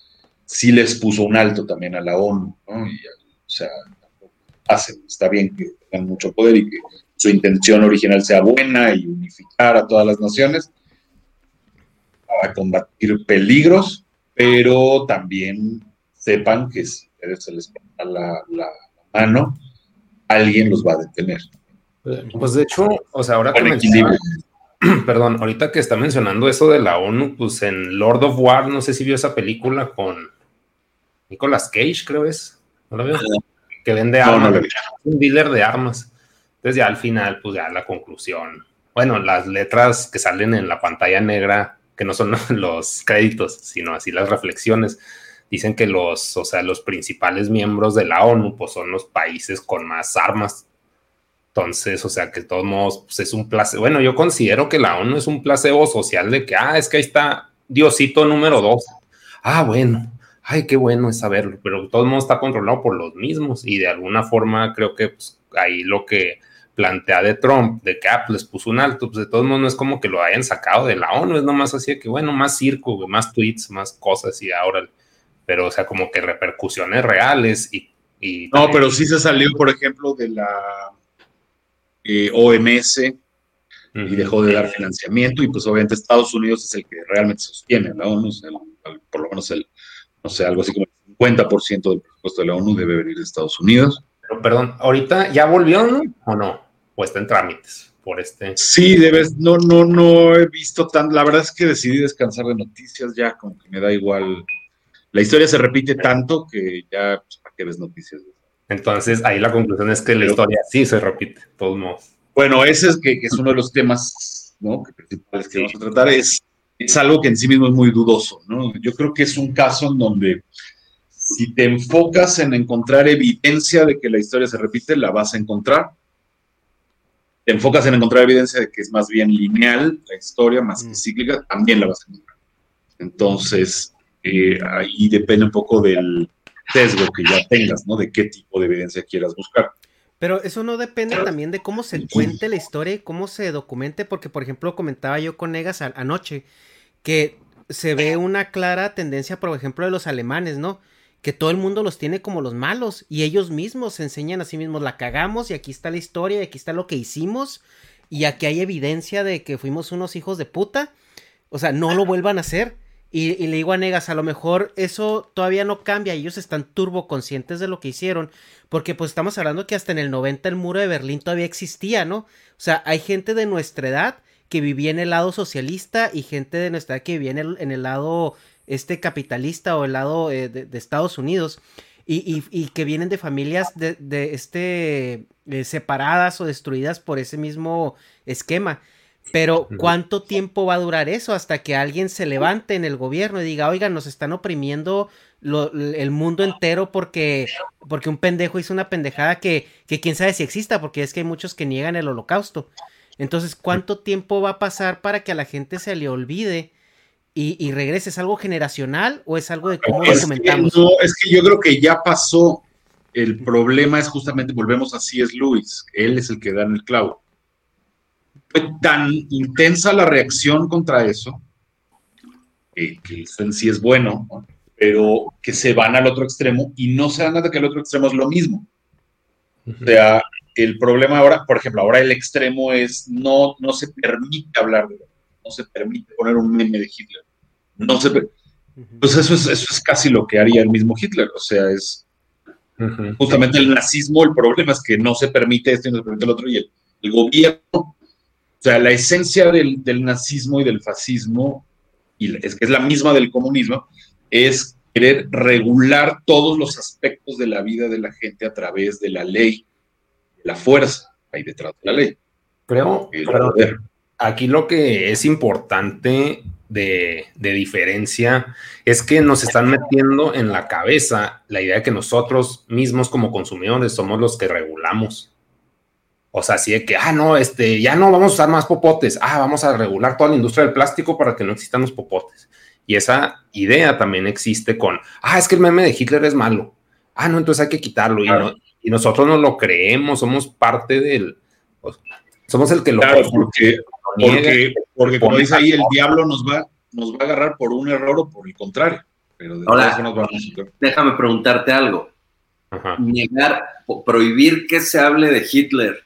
sí les puso un alto también a la ONU, ¿no? Y, o sea, hacen, está bien que tengan mucho poder y que su intención original sea buena y unificar a todas las naciones para combatir peligros, pero también sepan que si se les pone la, la, mano, alguien los va a detener. Pues de hecho, o sea, ahora que [CLEARS THROAT] perdón, ahorita que está mencionando eso de la ONU, pues en Lord of War, no sé si vio esa película con Nicolas Cage, creo es, ¿no lo veo? Que vende armas, un dealer de armas. Entonces ya al final, pues ya la conclusión. Bueno, las letras que salen en la pantalla negra, que no son [LAUGHS] los créditos, sino así las reflexiones, dicen que los, o sea, los principales miembros de la ONU, pues son los países con más armas. Entonces, o sea, que de todos modos pues, es un placebo. Bueno, yo considero que la ONU es un placebo social de que, ah, es que ahí está Diosito número dos. Ah, bueno, ay, qué bueno es saberlo, pero de todos modos está controlado por los mismos y de alguna forma creo que pues, ahí lo que plantea de Trump, de que ah, pues, les puso un alto, pues de todos modos no es como que lo hayan sacado de la ONU, es nomás así de que, bueno, más circo, más tweets, más cosas y ahora, pero o sea, como que repercusiones reales y... no, pero sí se salió, por ejemplo, de la eh, OMS y dejó de dar financiamiento y pues obviamente Estados Unidos es el que realmente sostiene la ONU, por lo menos el, no sé, algo así como el 50% del presupuesto de la ONU debe venir de Estados Unidos. Pero perdón, ahorita ya volvió o no, o está en trámites por este. Sí, debes, no, no, no he visto tan, la verdad es que decidí descansar de noticias ya, como que me da igual. La historia se repite tanto que ya, pues, ¿para qué ves noticias? Entonces, ahí la conclusión es que la historia sí se repite, de todos modos. Bueno, ese es que, es uno de los temas ¿no? que principales que vamos a tratar, es, es algo que en sí mismo es muy dudoso, ¿no? Yo creo que es un caso en donde si te enfocas en encontrar evidencia de que la historia se repite, la vas a encontrar. Te enfocas en encontrar evidencia de que es más bien lineal la historia, más que mm. cíclica, también la vas a encontrar. Entonces, eh, ahí depende un poco del, sesgo que ya tengas, ¿no? De qué tipo de evidencia quieras buscar. Pero eso no depende también de cómo se cuente la historia y cómo se documente, porque por ejemplo comentaba yo con Negas anoche que se ve una clara tendencia, por ejemplo, de los alemanes, ¿no? Que todo el mundo los tiene como los malos y ellos mismos se enseñan a sí mismos, la cagamos y aquí está la historia y aquí está lo que hicimos y aquí hay evidencia de que fuimos unos hijos de puta. O sea, no lo vuelvan a hacer. Y, le digo a Negas, a lo mejor eso todavía no cambia, ellos están turbo conscientes de lo que hicieron, porque pues estamos hablando que hasta en el 90 el muro de Berlín todavía existía, ¿no? O sea, hay gente de nuestra edad que vivía en el lado socialista y gente de nuestra edad que vivía en el, lado este capitalista o el lado eh, de, Estados Unidos y, y, que vienen de familias de, de este eh, separadas o destruidas por ese mismo esquema. Pero ¿cuánto tiempo va a durar eso hasta que alguien se levante en el gobierno y diga, oigan, nos están oprimiendo el mundo entero porque, porque un pendejo hizo una pendejada que, que quién sabe si exista, porque es que hay muchos que niegan el holocausto. Entonces, ¿cuánto tiempo va a pasar para que a la gente se le olvide y, y regrese? ¿Es algo generacional o es algo de cómo es documentamos? no, es que yo creo que ya pasó. El problema es justamente, volvemos a C.S. Lewis, él es el que da en el clavo fue tan intensa la reacción contra eso, que, en sí es bueno, pero que se van al otro extremo y no se dan cuenta que el otro extremo es lo mismo. O sea, el problema ahora, por ejemplo, ahora el extremo es no, no se permite hablar de no se permite poner un meme de Hitler. No se pues eso es, eso es casi lo que haría el mismo Hitler. O sea, es justamente el nazismo, el problema es que no se permite esto y no se permite el otro, y el gobierno o sea, la esencia del, nazismo y del fascismo, y es que es la misma del comunismo, es querer regular todos los aspectos de la vida de la gente a través de la ley, la fuerza ahí detrás de la ley. Creo, aquí lo que es importante de, de, diferencia es que nos están metiendo en la cabeza la idea de que nosotros mismos como consumidores somos los que regulamos. O sea, así de que, ah, no, este, ya no vamos a usar más popotes, ah, vamos a regular toda la industria del plástico para que no existan los popotes. Y esa idea también existe con, ah, es que el meme de Hitler es malo. Ah, no, entonces hay que quitarlo. Y, nosotros no lo creemos, somos parte del, somos el que lo... Claro, porque, porque, porque como dice ahí, el diablo nos va, nos va a agarrar por un error o por el contrario. Pero Ahora, déjame preguntarte algo. Negar, prohibir que se hable de Hitler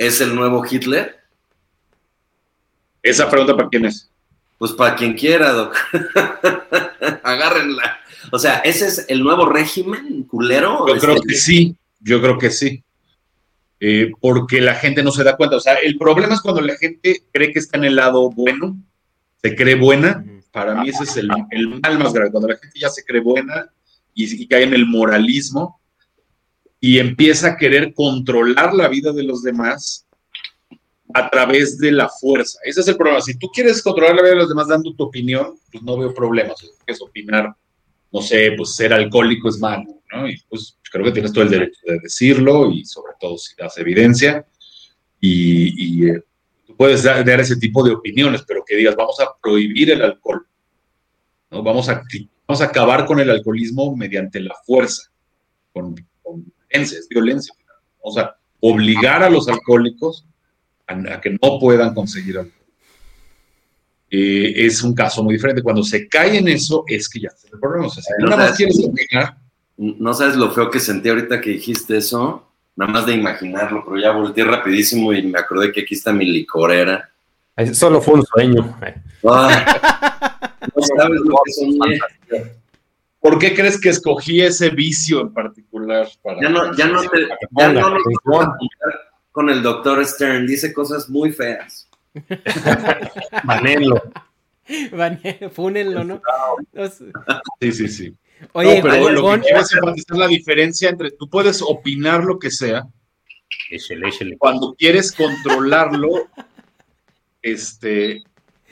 ¿Es el nuevo Hitler? Esa pregunta para quién es. Pues para quien quiera, Doc. [LAUGHS] Agárrenla. O sea, ¿ese es el nuevo régimen culero? Yo creo que sí, yo creo que sí. Eh, porque la gente no se da cuenta. O sea, el problema es cuando la gente cree que está en el lado bueno, se cree buena. Para mí ese es el, mal más grave, cuando la gente ya se cree buena y, y cae en el moralismo y empieza a querer controlar la vida de los demás a través de la fuerza. Ese es el problema. Si tú quieres controlar la vida de los demás dando tu opinión, pues no veo problemas. Es opinar, no sé, pues ser alcohólico es malo, ¿no? Y pues creo que tienes todo el derecho de decirlo y sobre todo si das evidencia. y, eh, tú puedes dar, ese tipo de opiniones, pero que digas, vamos a prohibir el alcohol, ¿no? Vamos a, vamos a acabar con el alcoholismo mediante la fuerza, con, violencia, es violencia. Vamos a obligar a los alcohólicos a, que no puedan conseguir alcohol. Eh, es un caso muy diferente. Cuando se cae en eso, es que ya está el problema. O sea, si no, más quieres opinar, no sabes lo feo que sentí ahorita que dijiste eso, nada más de imaginarlo, pero ya volteé rapidísimo y me acordé que aquí está mi licorera. Solo fue un sueño. Ah. [LAUGHS] no sabes lo que soñé. ¿Por qué crees que escogí ese vicio en particular? Para ya no, ya no, te, ya no lo con el doctor Stern, dice cosas muy feas. Vanelo. [LAUGHS] Fúnenlo, ¿no? Sí, sí, sí. Oye, pero lo que quiero es la diferencia entre tú puedes opinar lo que sea. Cuando quieres controlarlo, este,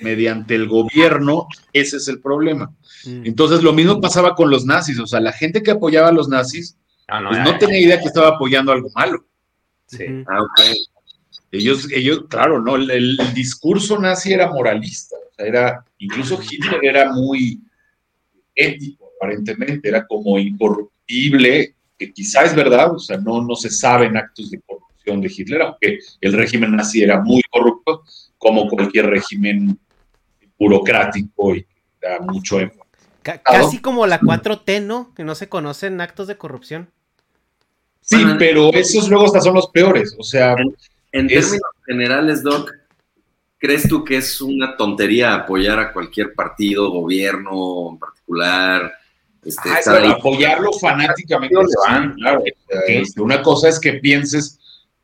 mediante el gobierno, ese es el problema. Mm. Entonces, lo mismo pasaba con los nazis. O sea, la gente que apoyaba a los nazis ah, no, pues no tenía idea que estaba apoyando algo malo. Sí. Ah, ellos, ellos, claro, no, el, discurso nazi era moralista. O sea, era, incluso Hitler era muy ético aparentemente, era como incorruptible, que quizá es verdad, o sea, no, no se saben actos de corrupción de Hitler, aunque el régimen nazi era muy corrupto, como cualquier régimen burocrático y da mucho énfasis. Casi como la 4T, ¿no? Que no se conocen actos de corrupción. Sí, pero esos luego hasta son los peores, o sea... En, términos generales, Doc, ¿crees tú que es una tontería apoyar a cualquier partido, gobierno en particular? Este, ah, apoyarlo fanáticamente. Este, una cosa es que pienses,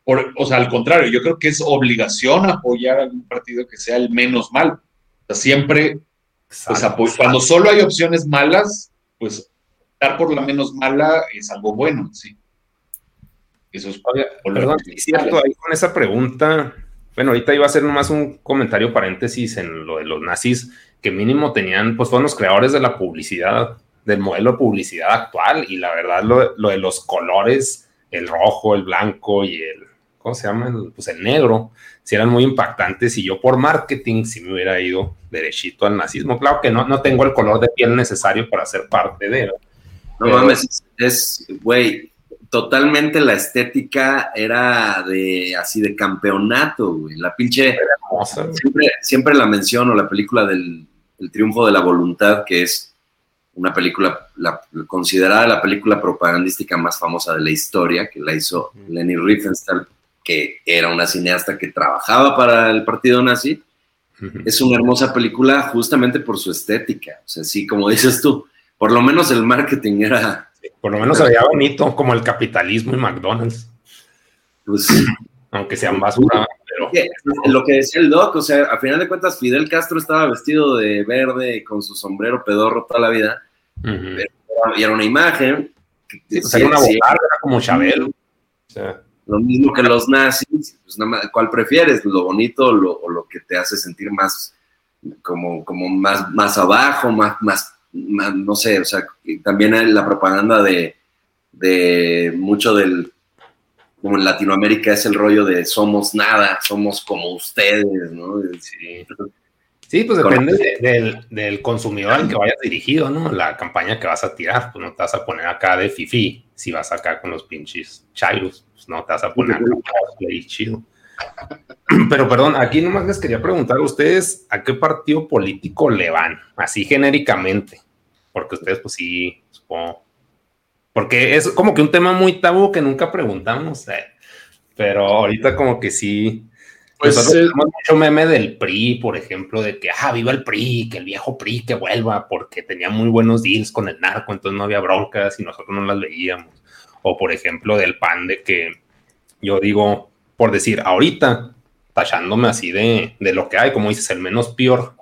por, o sea, al contrario, yo creo que es obligación apoyar a algún partido que sea el menos malo. O sea, siempre, pues, cuando solo hay opciones malas, pues dar por la menos mala es algo bueno, sí. Eso es perdón, cierto, ahí con esa pregunta, bueno, ahorita iba a hacer nomás un comentario paréntesis en lo de los nazis, que mínimo tenían, pues fueron los creadores de la publicidad del modelo de publicidad actual y la verdad lo, de los colores, el rojo, el blanco y el, ¿cómo se llama? pues el negro, si eran muy impactantes y yo por marketing si me hubiera ido derechito al nazismo. Claro que no, no tengo el color de piel necesario para ser parte de él. No mames, es, güey, totalmente la estética era de así de campeonato, güey. La pinche. siempre, siempre la menciono, la película del el triunfo de la voluntad, que es una película la, considerada la película propagandística más famosa de la historia, que la hizo Leni Riefenstahl, que era una cineasta que trabajaba para el partido nazi. Es una hermosa película justamente por su estética. O sea, sí, como dices tú, por lo menos el marketing era... por lo menos se veía bonito, como el capitalismo y McDonald's. Pues, Aunque sean basura, pero... Lo que decía el doc, o sea, a final de cuentas Fidel Castro estaba vestido de verde con su sombrero pedorro toda la vida, y era una imagen. Pues era una era como Chabelo. lo mismo que los nazis, pues ¿cuál prefieres? ¿Lo bonito o lo que te hace sentir más, como, como más, más abajo, más, más, no sé, o sea, también la propaganda de, de mucho del como en Latinoamérica es el rollo de somos nada, somos como ustedes, ¿no? Sí. Sí, pues depende del, consumidor al que vayas dirigido, ¿no? La campaña que vas a tirar, pues no te vas a poner acá de fifi si vas acá con los pinches chairos, pues no te vas a poner acá chido. [CLEARS THROAT] Pero perdón, aquí nomás les quería preguntar a ustedes a qué partido político le van, así genéricamente, porque ustedes pues sí, supongo, porque es como que un tema muy tabú que nunca preguntamos, eh, pero ahorita como que sí, pues tenemos mucho meme del PRI, por ejemplo, de que, ah, viva el PRI, que el viejo PRI que vuelva, porque tenía muy buenos deals con el narco, entonces no había broncas y nosotros no las veíamos. O, por ejemplo, del PAN, de que yo digo, por decir, ahorita, tachándome así de, de lo que hay, como dices, el menos peor,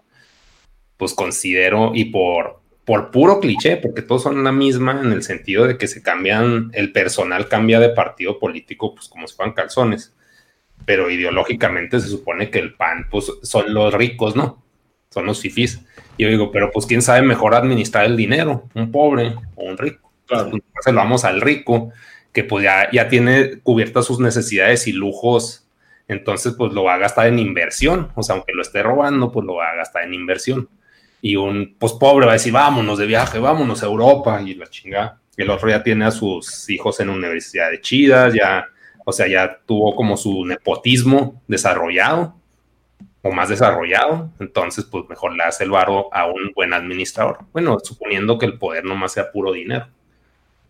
pues considero, y por, por puro cliché, porque todos son la misma en el sentido de que se cambian, el personal cambia de partido político, pues como si fueran calzones pero ideológicamente se supone que el PAN, pues, son los ricos, ¿no? Son los fifís. Y yo digo, pero pues, ¿quién sabe mejor administrar el dinero? ¿Un pobre o un rico? Claro. Entonces vamos al rico, que pues ya, ya tiene cubiertas sus necesidades y lujos Entonces, pues lo va a gastar en inversión. O sea, aunque lo esté robando, pues lo va a gastar en inversión. Y un, pues pobre va a decir, vámonos de viaje, vámonos a Europa y la chingada. El otro ya tiene a sus hijos en universidades chidas, ya, o sea, ya tuvo como su nepotismo desarrollado o más desarrollado. Entonces, pues mejor le hace el varo a un buen administrador. Bueno, suponiendo que el poder nomás sea puro dinero.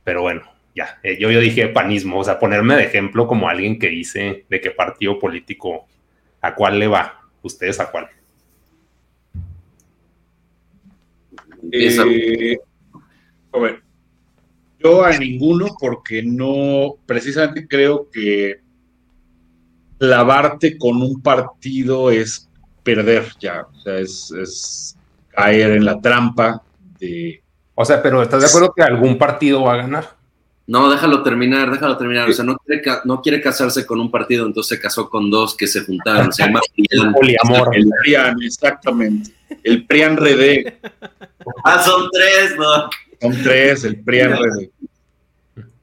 Pero bueno, ya, eh, yo, yo dije panismo, o sea, ponerme de ejemplo como alguien que dice de qué partido político, a cuál le va, ustedes a cuál. Eh, yo a ninguno porque no, precisamente creo que clavarte con un partido es perder ya, o sea, es, es caer en la trampa de... O sea, pero ¿estás de acuerdo que algún partido va a ganar? No, déjalo terminar, déjalo terminar. O sea, no quiere, no quiere casarse con un partido, entonces se casó con dos que se juntaron. Se llama [LAUGHS] El poliamor. El PRIAN, exactamente. El PRIAN Redé. Ah, son tres, ¿no? Son tres, el PRIAN Redé.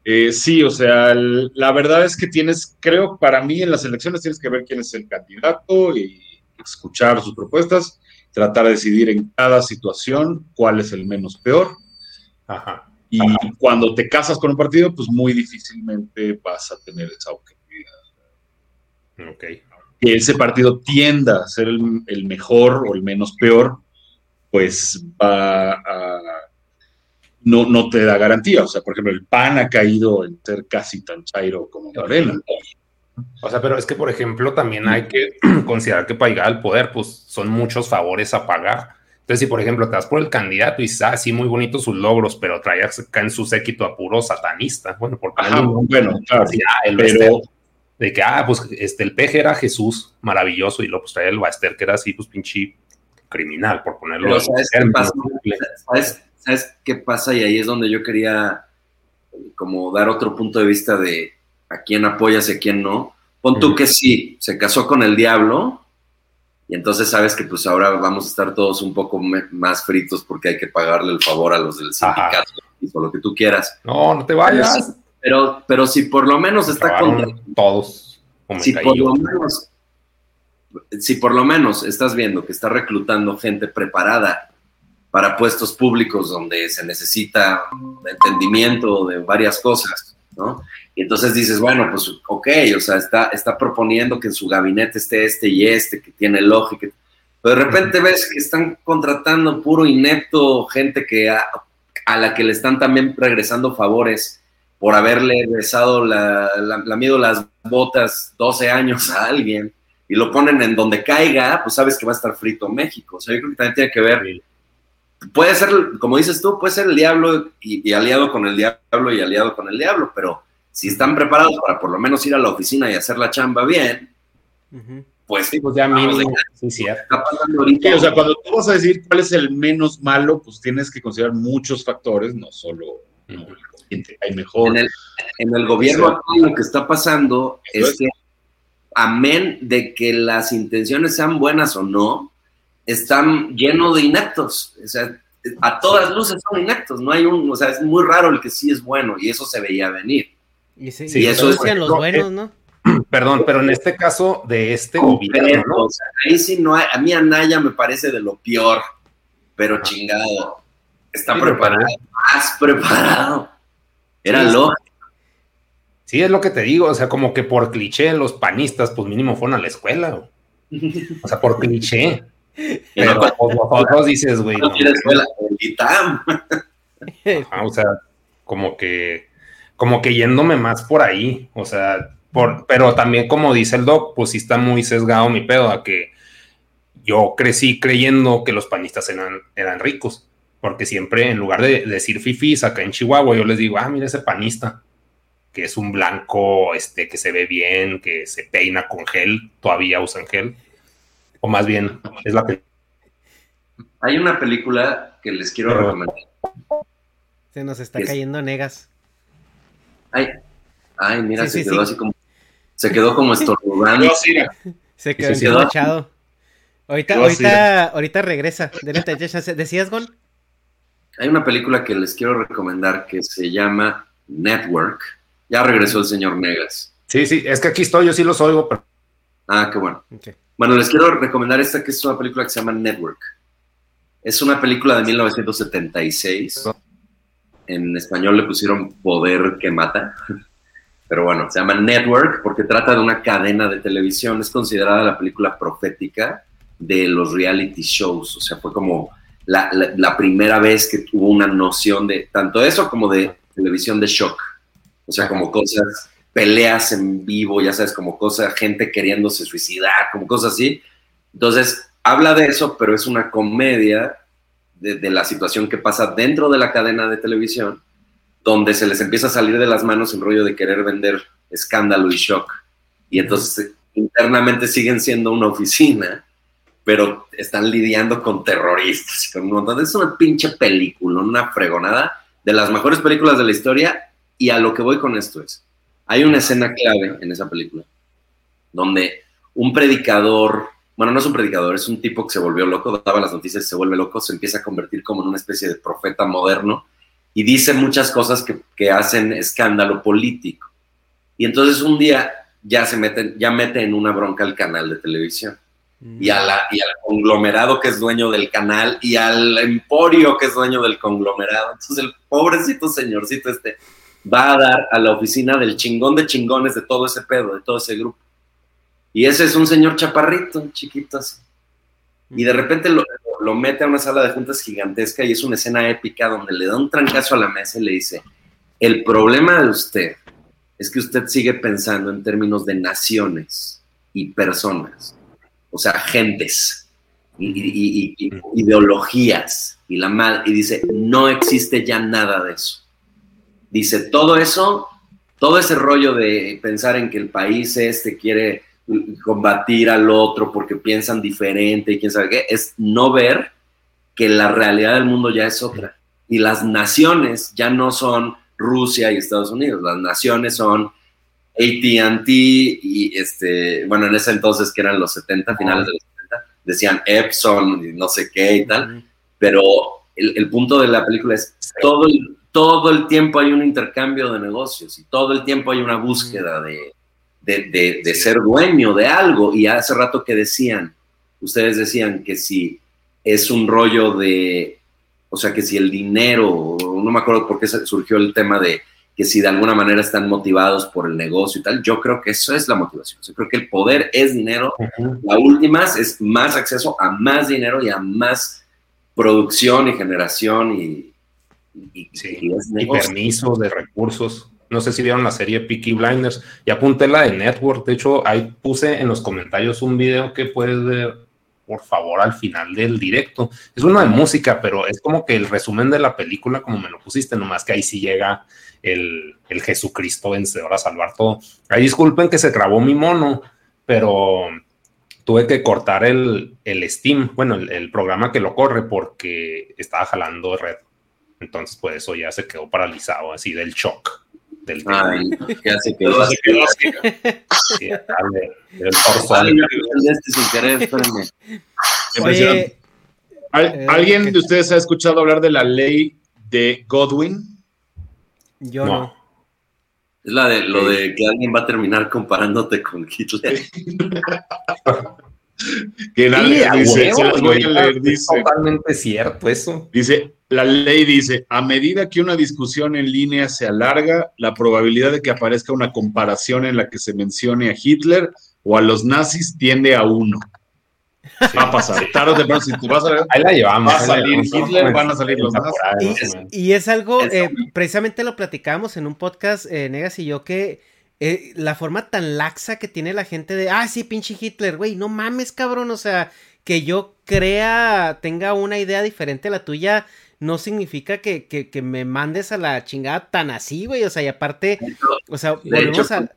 Eh, sí, o sea, la verdad es que tienes, creo, para mí en las elecciones tienes que ver quién es el candidato y escuchar sus propuestas, tratar de decidir en cada situación cuál es el menos peor. Ajá y cuando te casas con un partido, pues muy difícilmente vas a tener esa objetividad. Ok. Que ese partido tienda a ser el, mejor o el menos peor, pues va a. No, no te da garantía. O sea, por ejemplo, el PAN ha caído en ser casi tan chairo como Morena. O sea, pero es que, por ejemplo, también hay que [CLEARS THROAT] considerar que para llegar al poder, pues son muchos favores a pagar. Entonces, si por ejemplo te das por el candidato y ah, sí, muy bonitos sus logros, pero trae acá en su séquito a puro satanista, bueno, porque bueno, claro, el pero... de que, ah, pues este, el peje era Jesús, maravilloso, y luego pues traía el Baster, que era así, pues pinche criminal, por ponerlo. ¿sabes, qué pasa? ¿Sabes, qué pasa? Y ahí es donde yo quería como dar otro punto de vista de a quién apoyas y a quién no. Pon tú que sí, se casó con el diablo, y entonces sabes que pues ahora vamos a estar todos un poco más fritos porque hay que pagarle el favor a los del sindicato o lo que tú quieras. No, no te vayas. Pero, pero si por lo menos está con todos. Si por lo menos, si por lo menos estás viendo que está reclutando gente preparada para puestos públicos donde se necesita entendimiento de varias cosas, ¿no? Y entonces dices, bueno, pues ok, o sea, está, está proponiendo que en su gabinete esté este y este, que tiene lógica. Pero de repente ves que están contratando puro inepto, gente que a, la que le están también regresando favores por haberle besado la, la, las botas 12 años a alguien y lo ponen en donde caiga, pues sabes que va a estar frito México. O sea, yo creo que también tiene que ver. Puede ser, como dices tú, puede ser el diablo y aliado con el diablo y aliado con el diablo, pero si están preparados para por lo menos ir a la oficina y hacer la chamba bien, pues, sí, pues ya mínimo, sí, cierto. o sea, cuando tú vas a decir cuál es el menos malo, pues tienes que considerar muchos factores, no solo hay mejor. En el, gobierno actual lo que está pasando es, que, amén de que las intenciones sean buenas o no, están llenos de ineptos. O sea, a todas luces son ineptos. No hay un, o sea, es muy raro el que sí es bueno y eso se veía venir. Y sí, eso decían los buenos, ¿no? [CLEARS THROAT] Perdón, pero en este caso de este gobierno, ¿no? ahí sí no hay, a mí Anaya me parece de lo peor, pero chingado. Está preparado, más preparado. Era lógico. Sí, es lo que te digo, o sea, como que por cliché los panistas, pues mínimo fueron a la escuela. O sea, por cliché. Pero vosotros dices, güey. No, o sea, como que como que yéndome más por ahí, o sea, por, pero también como dice el doc, pues sí está muy sesgado mi pedo a que yo crecí creyendo que los panistas eran, eran ricos, porque siempre en lugar de decir fifis acá en Chihuahua, yo les digo, ah, mira ese panista, que es un blanco, este, que se ve bien, que se peina con gel, todavía usan gel, o más bien, es la que... Hay una película que les quiero recomendar. Se nos está cayendo negas. Ay, ay, mira, se quedó así como. Se quedó como [LAUGHS] estornudando. se quedó enganchado. Ahorita, ahorita, ahorita regresa. ¿Decías, Gon? Hay una película que les quiero recomendar que se llama Network. Ya regresó el señor Negas. Sí, sí, es que aquí estoy, yo sí los oigo, pero Ah, qué bueno. Bueno, les quiero recomendar esta que es una película que se llama Network. Es una película de 1976. En español le pusieron Poder que Mata. [LAUGHS] Pero bueno, se llama Network porque trata de una cadena de televisión. Es considerada la película profética de los reality shows. O sea, fue como la, primera vez que tuvo una noción de tanto eso como de televisión de shock. O sea, como cosas, peleas en vivo, ya sabes, como cosas, gente queriéndose suicidar, como cosas así. Entonces, habla de eso, pero es una comedia de, de la situación que pasa dentro de la cadena de televisión donde se les empieza a salir de las manos el rollo de querer vender escándalo y shock. Y entonces internamente siguen siendo una oficina, pero están lidiando con terroristas. Con un montón. Es una pinche película, una fregonada de las mejores películas de la historia. Y a lo que voy con esto es, hay una escena clave en esa película, donde un predicador, bueno, no es un predicador, es un tipo que se volvió loco, daba las noticias, se vuelve loco, se empieza a convertir como en una especie de profeta moderno y dice muchas cosas que, hacen escándalo político. Y entonces un día ya se mete, ya mete en una bronca al canal de televisión. Y, y al conglomerado que es dueño del canal y al emporio que es dueño del conglomerado. Entonces el pobrecito señorcito este va a dar a la oficina del chingón de chingones de todo ese pedo, de todo ese grupo. Y ese es un señor chaparrito, chiquito así. Y de repente lo, lo mete a una sala de juntas gigantesca y es una escena épica donde le da un trancazo a la mesa y le dice, el problema de usted es que usted sigue pensando en términos de naciones y personas, o sea, gentes y, ideologías y la mal y dice, no existe ya nada de eso. Dice, todo eso, todo ese rollo de pensar en que el país este quiere combatir al otro porque piensan diferente y quién sabe qué, es no ver que la realidad del mundo ya es otra. Y las naciones ya no son Rusia y Estados Unidos, las naciones son ATT y este, bueno, en ese entonces que eran los 70, finales de los 70, decían Epson y no sé qué y tal, pero el, el, punto de la película es todo el, todo el tiempo hay un intercambio de negocios y todo el tiempo hay una búsqueda de, de, ser dueño de algo. Y hace rato que decían, ustedes decían que si es un rollo de, o sea, que si el dinero, no me acuerdo por qué surgió el tema de que si de alguna manera están motivados por el negocio y tal, yo creo que eso es la motivación. Yo creo que el poder es dinero. La última es más acceso a más dinero y a más producción y generación y, y, y permiso de recursos. No sé si vieron la serie Peaky Blinders. Y apunté la de Network. De hecho, ahí puse en los comentarios un video que puedes ver, por favor, al final del directo. Es uno de música, pero es como que el resumen de la película, como me lo pusiste, nomás que ahí sí llega el, Jesucristo vencedor a salvar todo. Ahí disculpen que se grabó mi mono, pero tuve que cortar el, Steam, bueno, el, el, programa que lo corre porque estaba jalando red. Entonces, pues eso ya se quedó paralizado así del shock del Ay, ¿qué hace que lo quedó así? Sí, dale, el este sin querer, espérenme. Oye, eh, ¿Alguien de ustedes ha escuchado hablar de la ley de Godwin? Yo no. Es la de lo de que alguien va a terminar comparándote con Hitler. [LAUGHS] que nadie dice, se los voy a leer, dice. Totalmente cierto eso. Dice, la ley dice, a medida que una discusión en línea se alarga, la probabilidad de que aparezca una comparación en la que se mencione a Hitler o a los nazis tiende a uno. Va a pasar. Tarde o temprano, si tú vas a ahí la llevamos, va a salir Hitler, van a salir los nazis. Y, es algo, eh, precisamente lo platicábamos en un podcast, eh, Negas y yo, que eh, la forma tan laxa que tiene la gente de, ah, sí, pinche Hitler, güey, no mames, cabrón, o sea, que yo crea, tenga una idea diferente a la tuya, no significa que, que, me mandes a la chingada tan así, güey. O sea, y aparte, o sea, volvemos a.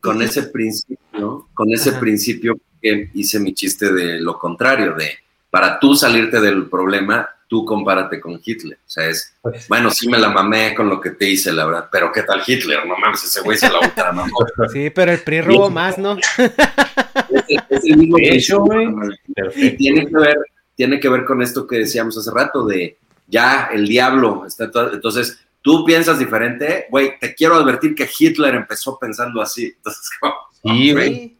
Con ese principio, con ese principio que hice mi chiste de lo contrario, de para tú salirte del problema, tú compárate con Hitler. O sea, es, pues bueno, sí me la mamé con lo que te hice, la verdad, pero ¿qué tal Hitler? No mames, ese güey se la [LAUGHS] ultramamó. Sí, pero el PRI robó más, ¿no? [LAUGHS] Es, el mismo hecho, güey. Y tiene que ver, tiene que ver con esto que decíamos hace rato de ya el diablo está todo, entonces tú piensas diferente, güey, te quiero advertir que Hitler empezó pensando así. Entonces, [LAUGHS] sí, güey.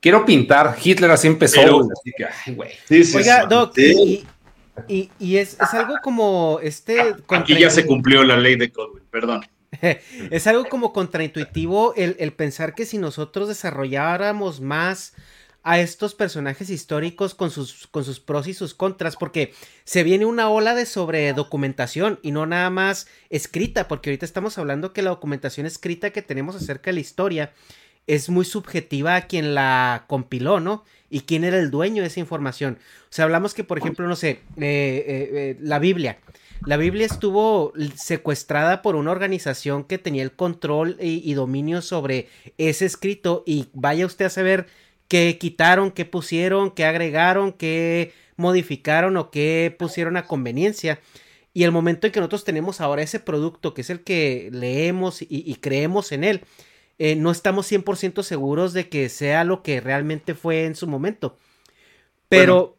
quiero pintar. Hitler así empezó. así que, ay, güey. Oiga, Doc, y, y, es, es, algo como este. Aquí ya se cumplió la ley de Godwin, perdón. [LAUGHS] es algo como contraintuitivo el, el, pensar que si nosotros desarrolláramos más a estos personajes históricos con sus, con sus pros y sus contras, porque se viene una ola de sobre documentación y no nada más escrita, porque ahorita estamos hablando que la documentación escrita que tenemos acerca de la historia es muy subjetiva a quien la compiló, ¿no? Y quién era el dueño de esa información. O sea, hablamos que, por ejemplo, no sé, eh, eh, eh, la Biblia. La Biblia estuvo secuestrada por una organización que tenía el control y, dominio sobre ese escrito y vaya usted a saber qué quitaron, qué pusieron, qué agregaron, qué modificaron o qué pusieron a conveniencia. Y el momento en que nosotros tenemos ahora ese producto, que es el que leemos y, creemos en él, eh, no estamos 100% seguros de que sea lo que realmente fue en su momento. Pero,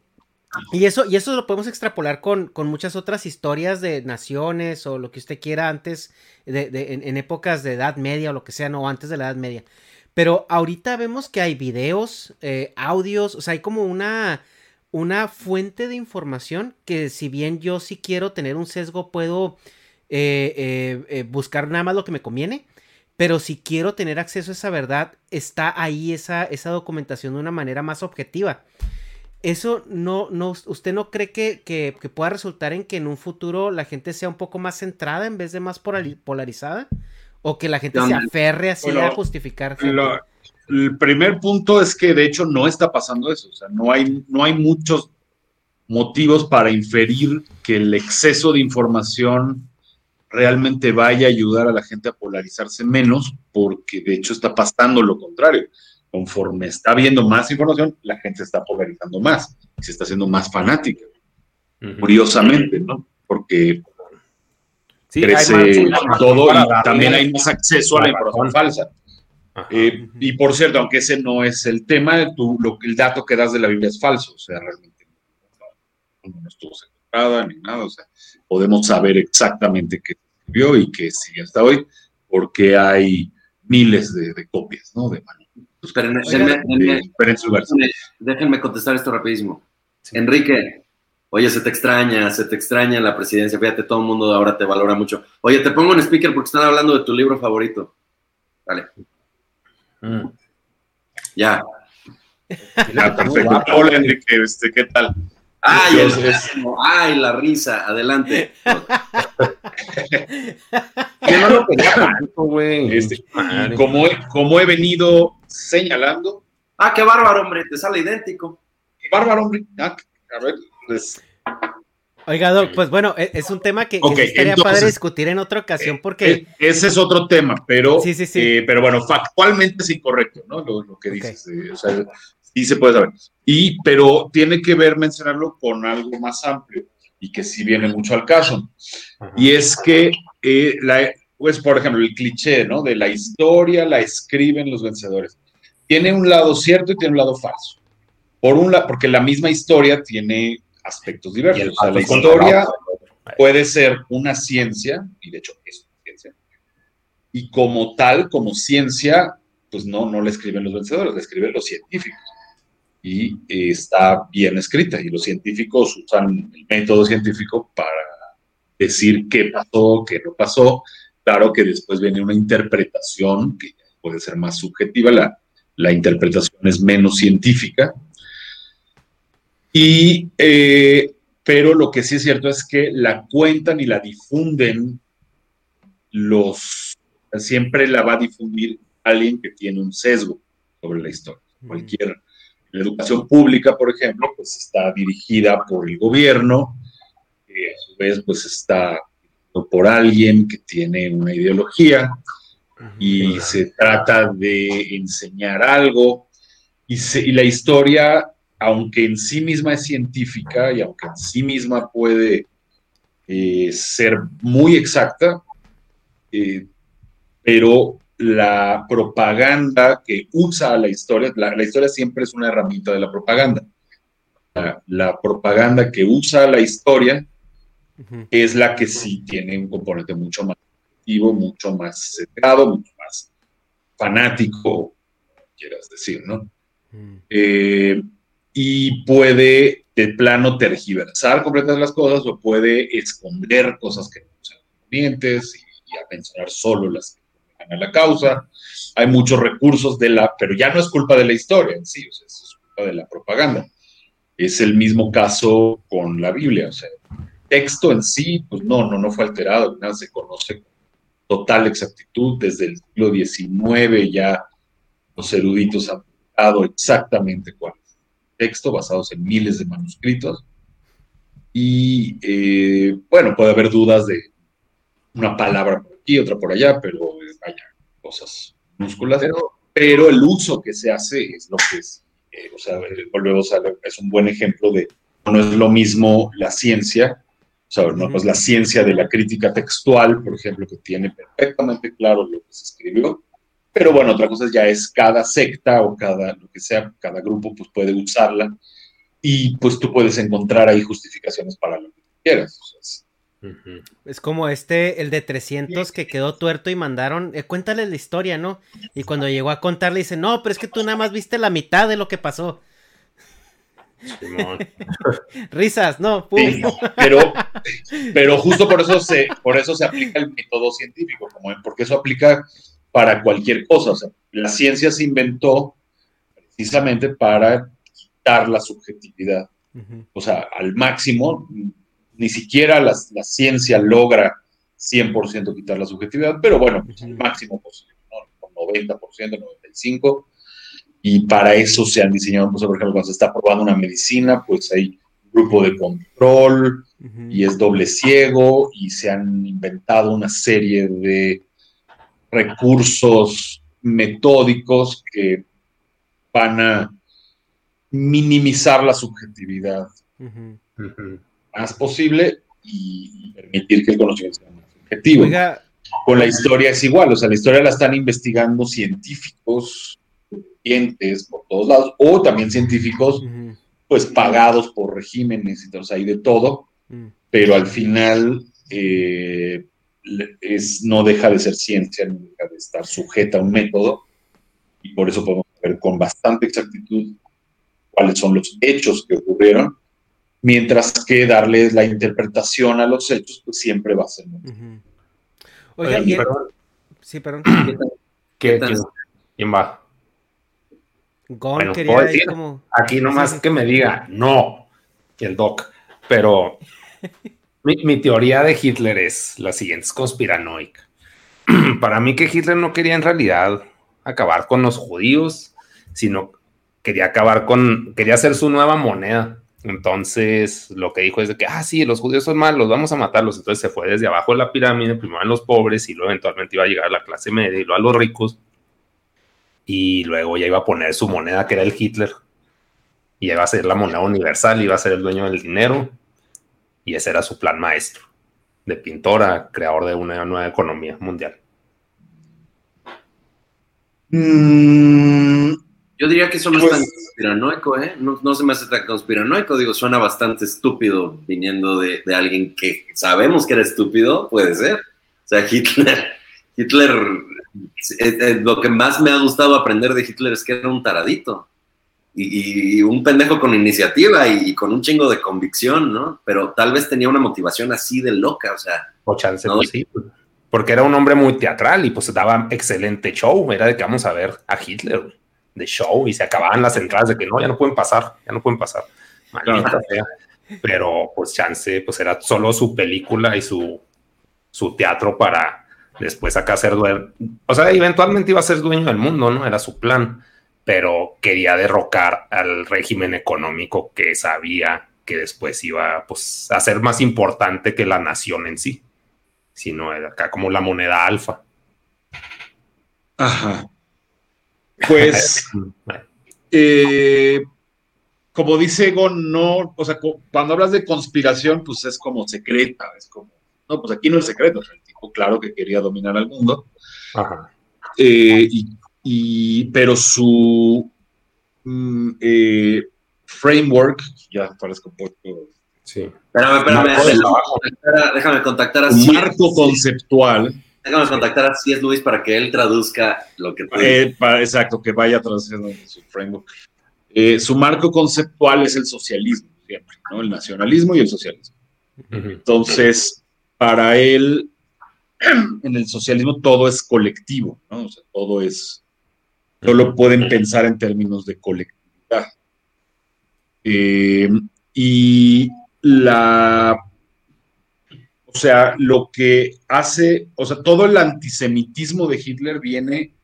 y, eso, y eso lo podemos extrapolar con, con, muchas otras historias de naciones o lo que usted quiera antes, de, en, en, épocas de Edad Media o lo que sea, no, antes de la Edad Media. Pero ahorita vemos que hay videos, eh, audios, o sea, hay como una, una fuente de información que si bien yo sí quiero tener un sesgo, puedo eh, eh, buscar nada más lo que me conviene. Pero si quiero tener acceso a esa verdad, está ahí esa, esa documentación de una manera más objetiva. Eso no, no, ¿usted no cree que, que, que, pueda resultar en que en un futuro la gente sea un poco más centrada en vez de más polarizada? O que la gente se aferre así a justificar. el primer punto es que de hecho no está pasando eso, o sea, no hay, no hay muchos motivos para inferir que el exceso de información realmente vaya a ayudar a la gente a polarizarse menos, porque de hecho está pasando lo contrario. Conforme está habiendo más información, la gente se está polarizando más, se está haciendo más fanática. Curiosamente, ¿no? Porque crece todo y también hay más acceso a la información falsa. Eh, y por cierto, aunque ese no es el tema, tú, lo, el dato que das de la Biblia es falso, o sea, realmente no, estuvo secuestrada ni nada, o sea, podemos saber exactamente qué escribió y qué sigue hasta hoy, porque hay miles de, copias, ¿no? De déjenme, contestar esto rapidísimo. Enrique, Oye, se te extraña, se te extraña la presidencia. Fíjate, todo el mundo ahora te valora mucho. Oye, te pongo en speaker porque están hablando de tu libro favorito. Dale. Mm. Ya. perfecto. Hola, Enrique, este, ¿qué tal? Ay, ay, la risa, adelante. [LAUGHS] Yo no lo quería güey. Este, como, he, como he venido señalando. Ah, qué bárbaro, hombre, te sale idéntico. Qué bárbaro, hombre. Ah, a ver, Oiga, Doc, pues bueno, e-, es un tema que, que estaría padre discutir en otra ocasión porque... E-, ese es otro tema, pero, sí, sí, sí. Eh, pero bueno, factualmente es incorrecto, ¿no? Lo, que dices, eh, o sea, sí se puede saber. Y, pero tiene que ver mencionarlo con algo más amplio y que sí viene mucho al caso. Y es que, eh, la, pues, por ejemplo, el cliché, ¿no? De la historia la escriben los vencedores. Tiene un lado cierto y tiene un lado falso. Por un lado, porque la misma historia tiene aspectos diversos. O sea, la historia puede ser una ciencia, y de hecho es una ciencia, y como tal, como ciencia, pues no, no la escriben los vencedores, la escriben los científicos. Y está bien escrita, y los científicos usan el método científico para decir qué pasó, qué no pasó. Claro que después viene una interpretación que puede ser más subjetiva, la, la interpretación es menos científica, y, eh, pero lo que sí es cierto es que la cuentan y la difunden los, siempre la va a difundir alguien que tiene un sesgo sobre la historia. Cualquier, la educación pública, por ejemplo, pues está dirigida por el gobierno, que a su vez pues está por alguien que tiene una ideología y se trata de enseñar algo y, y la historia aunque en sí misma es científica y aunque en sí misma puede eh, ser muy exacta, eh, pero la propaganda que usa la historia, la, historia siempre es una herramienta de la propaganda. La, propaganda que usa la historia es la que sí tiene un componente mucho más activo, mucho más centrado, mucho más fanático, quieras decir, ¿no? eh, y puede de plano tergiversar completamente las cosas o puede esconder cosas que no sean convenientes y, y a mencionar solo las que a la causa. Hay muchos recursos de la, pero ya no es culpa de la historia en sí, es culpa de la propaganda. Es el mismo caso con la Biblia, o sea, texto en sí, pues no, no, no fue alterado, nada se conoce con total exactitud desde el siglo XIX ya los eruditos han dado exactamente cuál texto basados en miles de manuscritos y eh, bueno, puede haber dudas de una palabra por aquí, otra por allá, pero vaya, cosas minúsculas, pero, el uso que se hace es lo que es, eh, o sea, volvemos a es un buen ejemplo de no es lo mismo la ciencia o sea, no, pues la ciencia de la crítica textual, por ejemplo, que tiene perfectamente claro lo que se escribió. Pero bueno, otra cosa ya es cada secta o cada, lo que sea, cada grupo pues puede usarla y pues tú puedes encontrar ahí justificaciones para lo que quieras. es... como este, el de 300 que quedó tuerto y mandaron, eh, cuéntale la historia, ¿no? Y cuando llegó a contarle dice, no, pero es que tú nada más viste la mitad de lo que pasó. [LAUGHS] Risas, no, pero, pero justo por eso se, por eso se aplica el método científico, como porque eso aplica para cualquier cosa. O sea, la ciencia se inventó precisamente para quitar la subjetividad. O sea, al máximo, ni siquiera la, ciencia logra 100% quitar la subjetividad, pero bueno, pues, al máximo posible, ¿no? 90%, 95%, y para eso se han diseñado, pues, por ejemplo, cuando se está probando una medicina, pues hay grupo de control y es doble ciego y se han inventado una serie de recursos metódicos que van a minimizar la subjetividad más posible y permitir que el conocimiento sea más objetivo. Con la historia es igual, o sea, la historia la están investigando científicos por todos lados, o también científicos, pues pagados por regímenes y todo, hay de todo, mm. pero al final eh, es, no deja de ser ciencia, no deja de estar sujeta a un método, y por eso podemos ver con bastante exactitud cuáles son los hechos que ocurrieron, mientras que darles la interpretación a los hechos, pues siempre va a ser. Oiga, sí, perdón. ¿Qué, ¿Quién va? Gon quería como... Aquí nomás que me diga no, el doc. Pero [LAUGHS] mi, teoría de Hitler es la siguiente, es conspiranoica. [CLEARS THROAT] Para mí que Hitler no quería en realidad acabar con los judíos, sino quería acabar con, quería hacer su nueva moneda. Entonces, lo que dijo es de que, ah, sí, los judíos son malos, vamos a matarlos. Entonces se fue desde abajo de la pirámide, primero a los pobres y luego eventualmente iba a llegar a la clase media y luego a los ricos y luego ya iba a poner su moneda que era el Hitler y iba a ser la moneda universal, iba a ser el dueño del dinero y ese era su plan maestro de pintora, creador de una nueva economía mundial. Mm, yo diría que eso no es tan pues- conspiranoico, ¿eh? No, se me hace tan conspiranoico, digo, suena bastante estúpido viniendo de, de alguien que sabemos que era estúpido, puede ser. O sea, Hitler, Hitler eh, eh, lo que más me ha gustado aprender de Hitler es que era un taradito y, un pendejo con iniciativa y, con un chingo de convicción, ¿no? Pero tal vez tenía una motivación así de loca, o sea. O chance, pues sí, porque era un hombre muy teatral y pues daba excelente show, era de que vamos a ver a Hitler de show y se acababan las entradas de que no, ya no pueden pasar, ya no pueden pasar. Maldita sea. Pero pues chance, pues era solo su película y su, su teatro para después acá ser dueño, o sea, eventualmente iba a ser dueño del mundo, ¿no? Era su plan, pero quería derrocar al régimen económico que sabía que después iba pues, a ser más importante que la nación en sí, sino acá como la moneda alfa. Ajá. Pues, [LAUGHS] eh, como dice Gon, no, o sea, cuando hablas de conspiración, pues es como secreta, es como, no, pues aquí no es secreto, claro que quería dominar al mundo. Eh, y, pero su mm, eh, framework, ya parezco un poco. Sí. Espérame, espérame, déjame, contactar a Un marco conceptual. Déjame contactar a C.S. Luis para que él traduzca lo que eh, para, Exacto, que vaya traduciendo su framework. Eh, su marco conceptual es el socialismo, siempre, ¿no? El nacionalismo y el socialismo. Entonces, para él, [CLEARS THROAT] en el socialismo todo es colectivo, ¿no? O sea, todo es, solo pueden pensar en términos de colectividad. Eh, y la, o sea, lo que hace, o sea, todo el antisemitismo de Hitler viene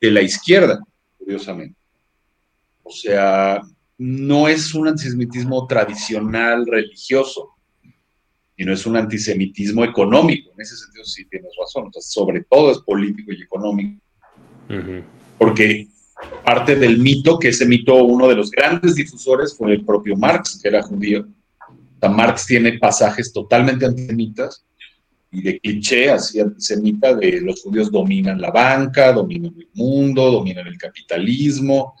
de la izquierda, curiosamente. O sea, no es un antisemitismo tradicional religioso, sino es un antisemitismo económico. En ese sentido sí tienes razón. Sobre todo es político y económico. Porque parte del mito, que ese mito, uno de los grandes difusores fue el propio Marx, que era judío. Marx tiene pasajes totalmente antisemitas y de cliché así antisemita de los judíos dominan la banca, dominan el mundo, dominan el capitalismo,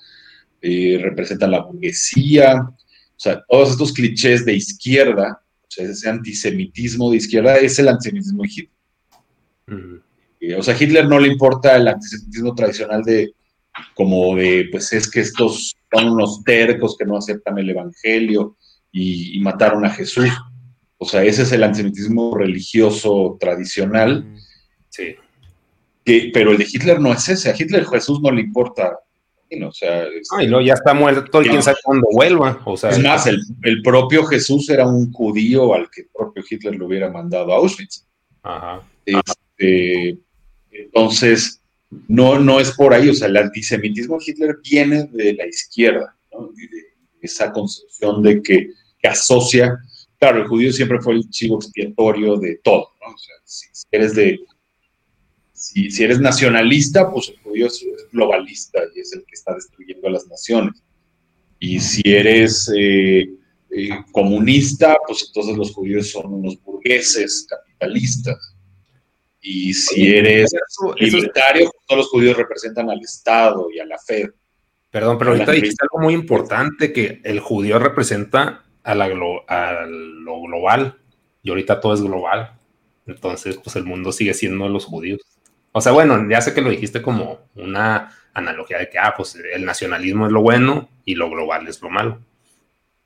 eh, representan la burguesía. O sea, todos estos clichés de izquierda, ese antisemitismo de izquierda es el antisemitismo de Hitler. Eh, o sea, Hitler no le importa el antisemitismo tradicional de como de, pues es que estos son unos tercos que no aceptan el Evangelio y, mataron a Jesús. O sea, ese es el antisemitismo religioso tradicional. Sí. Que, pero el de Hitler no es ese. A Hitler Jesús no le importa. O sea, Ay, no, ya está muerto y quién sabe cuándo vuelva. O sea, es más, el, el, propio Jesús era un judío al que el propio Hitler lo hubiera mandado a Auschwitz. Ajá. Este, entonces, no, no es por ahí, o sea, el antisemitismo de Hitler viene de la izquierda, ¿no? de esa concepción de que, asocia, claro, el judío siempre fue el chivo expiatorio de todo, ¿no? O sea, si, eres de, si, eres nacionalista, pues el judío es, globalista y es el que está destruyendo a las naciones. Y si eres eh, eh, comunista, pues entonces los judíos son unos burgueses capitalistas. Y si eres libertario, todos los judíos representan al Estado y a la fe. Perdón, pero ahorita dijiste algo muy importante, que el judío representa a, la lo global, y ahorita todo es global. Entonces, pues el mundo sigue siendo los judíos. O sea, bueno, ya sé que lo dijiste como una analogía de que, ah, pues el nacionalismo es lo bueno y lo global es lo malo.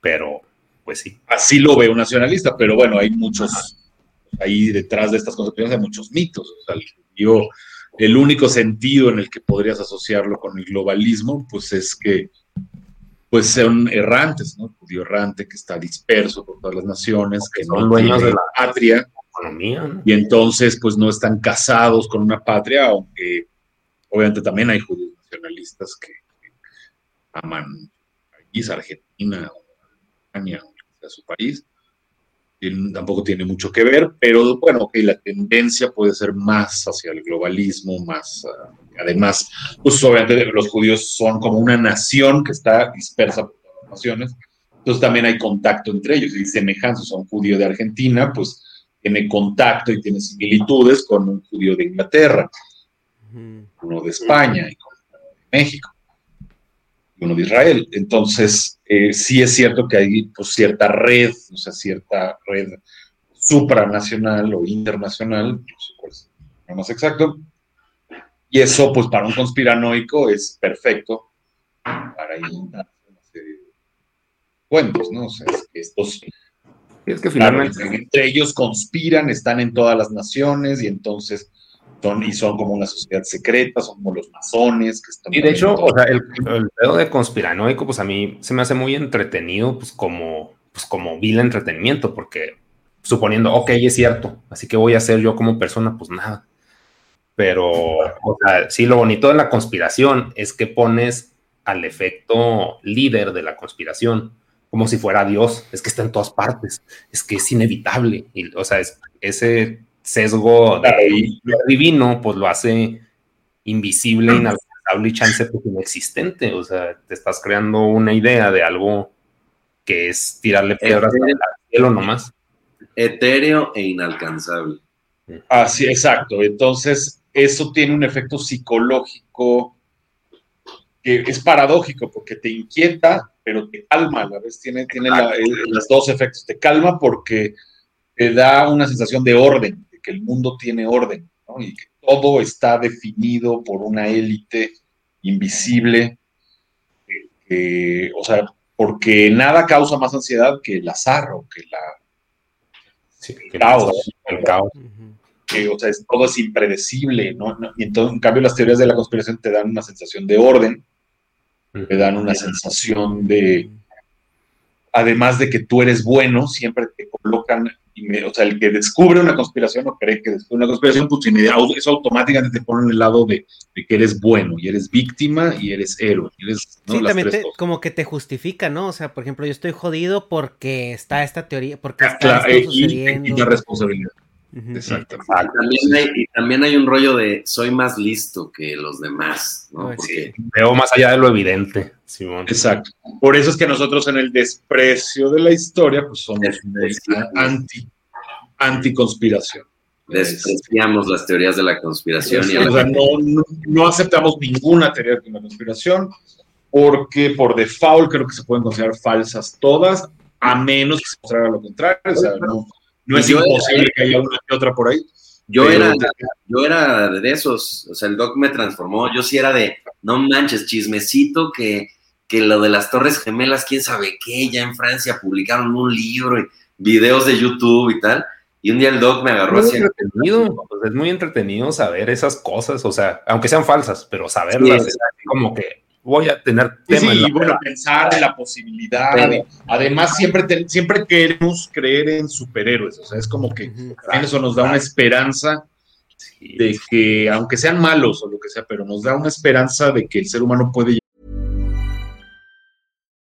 Pero, pues sí. Así lo ve un nacionalista, pero bueno, hay muchos ahí detrás de estas concepciones hay muchos mitos. O sea, el, el único sentido en el que podrías asociarlo con el globalismo, pues es que pues son errantes, ¿no? judío errante que está disperso por todas las naciones, que son dueños de la patria, economía, y entonces pues no están casados con una patria, aunque obviamente también hay judíos nacionalistas que, aman a Argentina o Alemania, o su país, tampoco tiene mucho que ver, pero bueno, que la tendencia puede ser más hacia el globalismo, más, ah, además, pues obviamente los judíos son como una nación que está dispersa por las naciones, entonces también hay contacto entre ellos y semejanzas a un judío de Argentina, pues tiene contacto y tiene similitudes con un judío de Inglaterra, uno de España y de México de Israel. Entonces, eh, sí es cierto que hay pues, cierta red, o sea, cierta red supranacional o internacional, no sé cuál es lo más exacto, y eso, pues, para un conspiranoico es perfecto para inventar una serie de cuentos, ¿no? O sea, es que estos... Es que finalmente... entre ellos conspiran, están en todas las naciones y entonces y son como una sociedad secreta, son como los masones que están... Y de hecho, o sea, el, el, pedo de conspiranoico, pues a mí se me hace muy entretenido, pues como, pues como vil entretenimiento, porque suponiendo, ok, es cierto, así que voy a hacer yo como persona, pues nada. Pero, o sea, sí, lo bonito de la conspiración es que pones al efecto líder de la conspiración como si fuera Dios, es que está en todas partes, es que es inevitable, y, o sea, es, ese sesgo divino, pues lo hace invisible, inalcanzable y chance pues inexistente. O sea, te estás creando una idea de algo que es tirarle piedras al cielo nomás. Etéreo e inalcanzable. Así, exacto. Entonces, eso tiene un efecto psicológico que es paradójico porque te inquieta, pero te calma a la vez. Tiene, tiene los dos efectos. Te calma porque te da una sensación de orden que el mundo tiene orden y que todo está definido por una élite invisible porque, o sea, porque nada causa más ansiedad que el azar o que la el caos. El caos. Que, o sea, todo es impredecible, ¿no? Y entonces, en cambio, las teorías de la conspiración te dan una sensación de orden, te dan una sensación de, además de que tú eres bueno, siempre te colocan o sea, el que descubre una conspiración o cree que descubre una conspiración, pues eso automáticamente te pone en el lado de, que eres bueno y eres víctima y eres héroe. eres, Sí, también como que te justifica, ¿no? O sea, por ejemplo, yo estoy jodido porque está esta teoría, porque está esto eh, sucediendo. Y, la responsabilidad. Exacto. y también hay un rollo de soy más listo que los demás, ¿no? Veo más allá de lo evidente, Simón. Exacto. Por eso es que nosotros en el desprecio de la historia, pues somos anti, anti conspiración. Despreciamos las teorías de la conspiración. y no, no, aceptamos ninguna teoría de la conspiración porque por default creo que se pueden considerar falsas todas, a menos que se mostrara lo contrario. O sea, no, no es imposible que haya una que otra por ahí. Yo era, yo era de esos, o sea, el doc me transformó, yo sí era de, no manches, chismecito que, que lo de las Torres Gemelas, quién sabe qué, ya en Francia publicaron un libro y videos de YouTube y tal, y un día el doc me agarró así. Entretenido, pues es muy entretenido saber esas cosas, o sea, aunque sean falsas, pero saberlas, es como que voy a tener tema. Sí, y bueno, pensar en la posibilidad. además, siempre, siempre queremos creer en superhéroes. O sea, es como que eso nos da una esperanza de que, aunque sean malos o lo que sea, pero nos da una esperanza de que el ser humano puede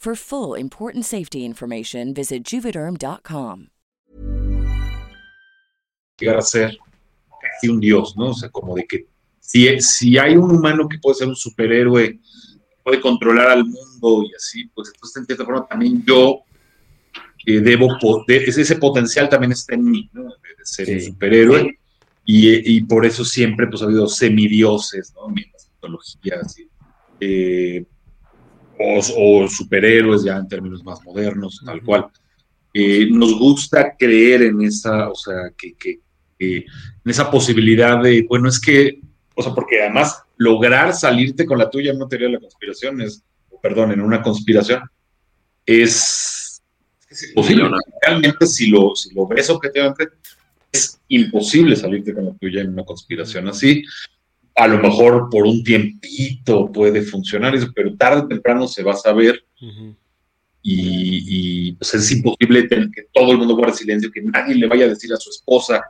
For full important safety information, visit juvederm.com. Llegar a ser casi un dios, ¿no? O sea, como de que si, si hay un humano que puede ser un superhéroe, puede controlar al mundo y así, pues entonces en cierta forma también yo eh, debo, poder, ese potencial también está en mí, ¿no? De ser un superhéroe. Y, y, por eso siempre pues, ha habido semidioses, ¿no? En las mitologías. Eh, o, superhéroes ya en términos más modernos, tal cual. Eh, nos gusta creer en esa, o sea, que, que, en esa posibilidad de, bueno, es que, o sea, porque además lograr salirte con la tuya en una teoría de la conspiración es, perdón, en una conspiración, es, imposible. Realmente, si lo, si lo ves objetivamente, es imposible salirte con la tuya en una conspiración así a lo mejor por un tiempito puede funcionar eso, pero tarde o temprano se va a saber y, pues es imposible que todo el mundo guarde silencio, que nadie le vaya a decir a su esposa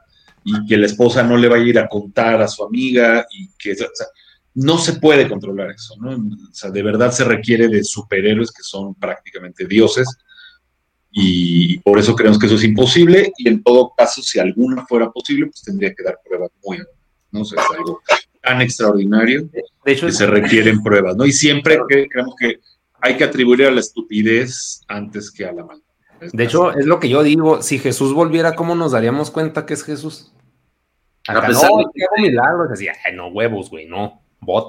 y que la esposa no le vaya a ir a contar a su amiga y que no se puede controlar eso, ¿no? O sea, de verdad se requiere de superhéroes que son prácticamente dioses y por eso creemos que eso es imposible y en todo caso, si alguna fuera posible, pues tendría que dar pruebas muy, ¿no? O sea, es algo tan extraordinario de hecho, que se requieren pruebas, ¿no? Y siempre creemos que hay que atribuir a la estupidez antes que a la maldad. De hecho, es lo que yo digo, si Jesús volviera, ¿cómo nos daríamos cuenta que es Jesús? a pesar de que milagros, decía, no huevos, güey, no.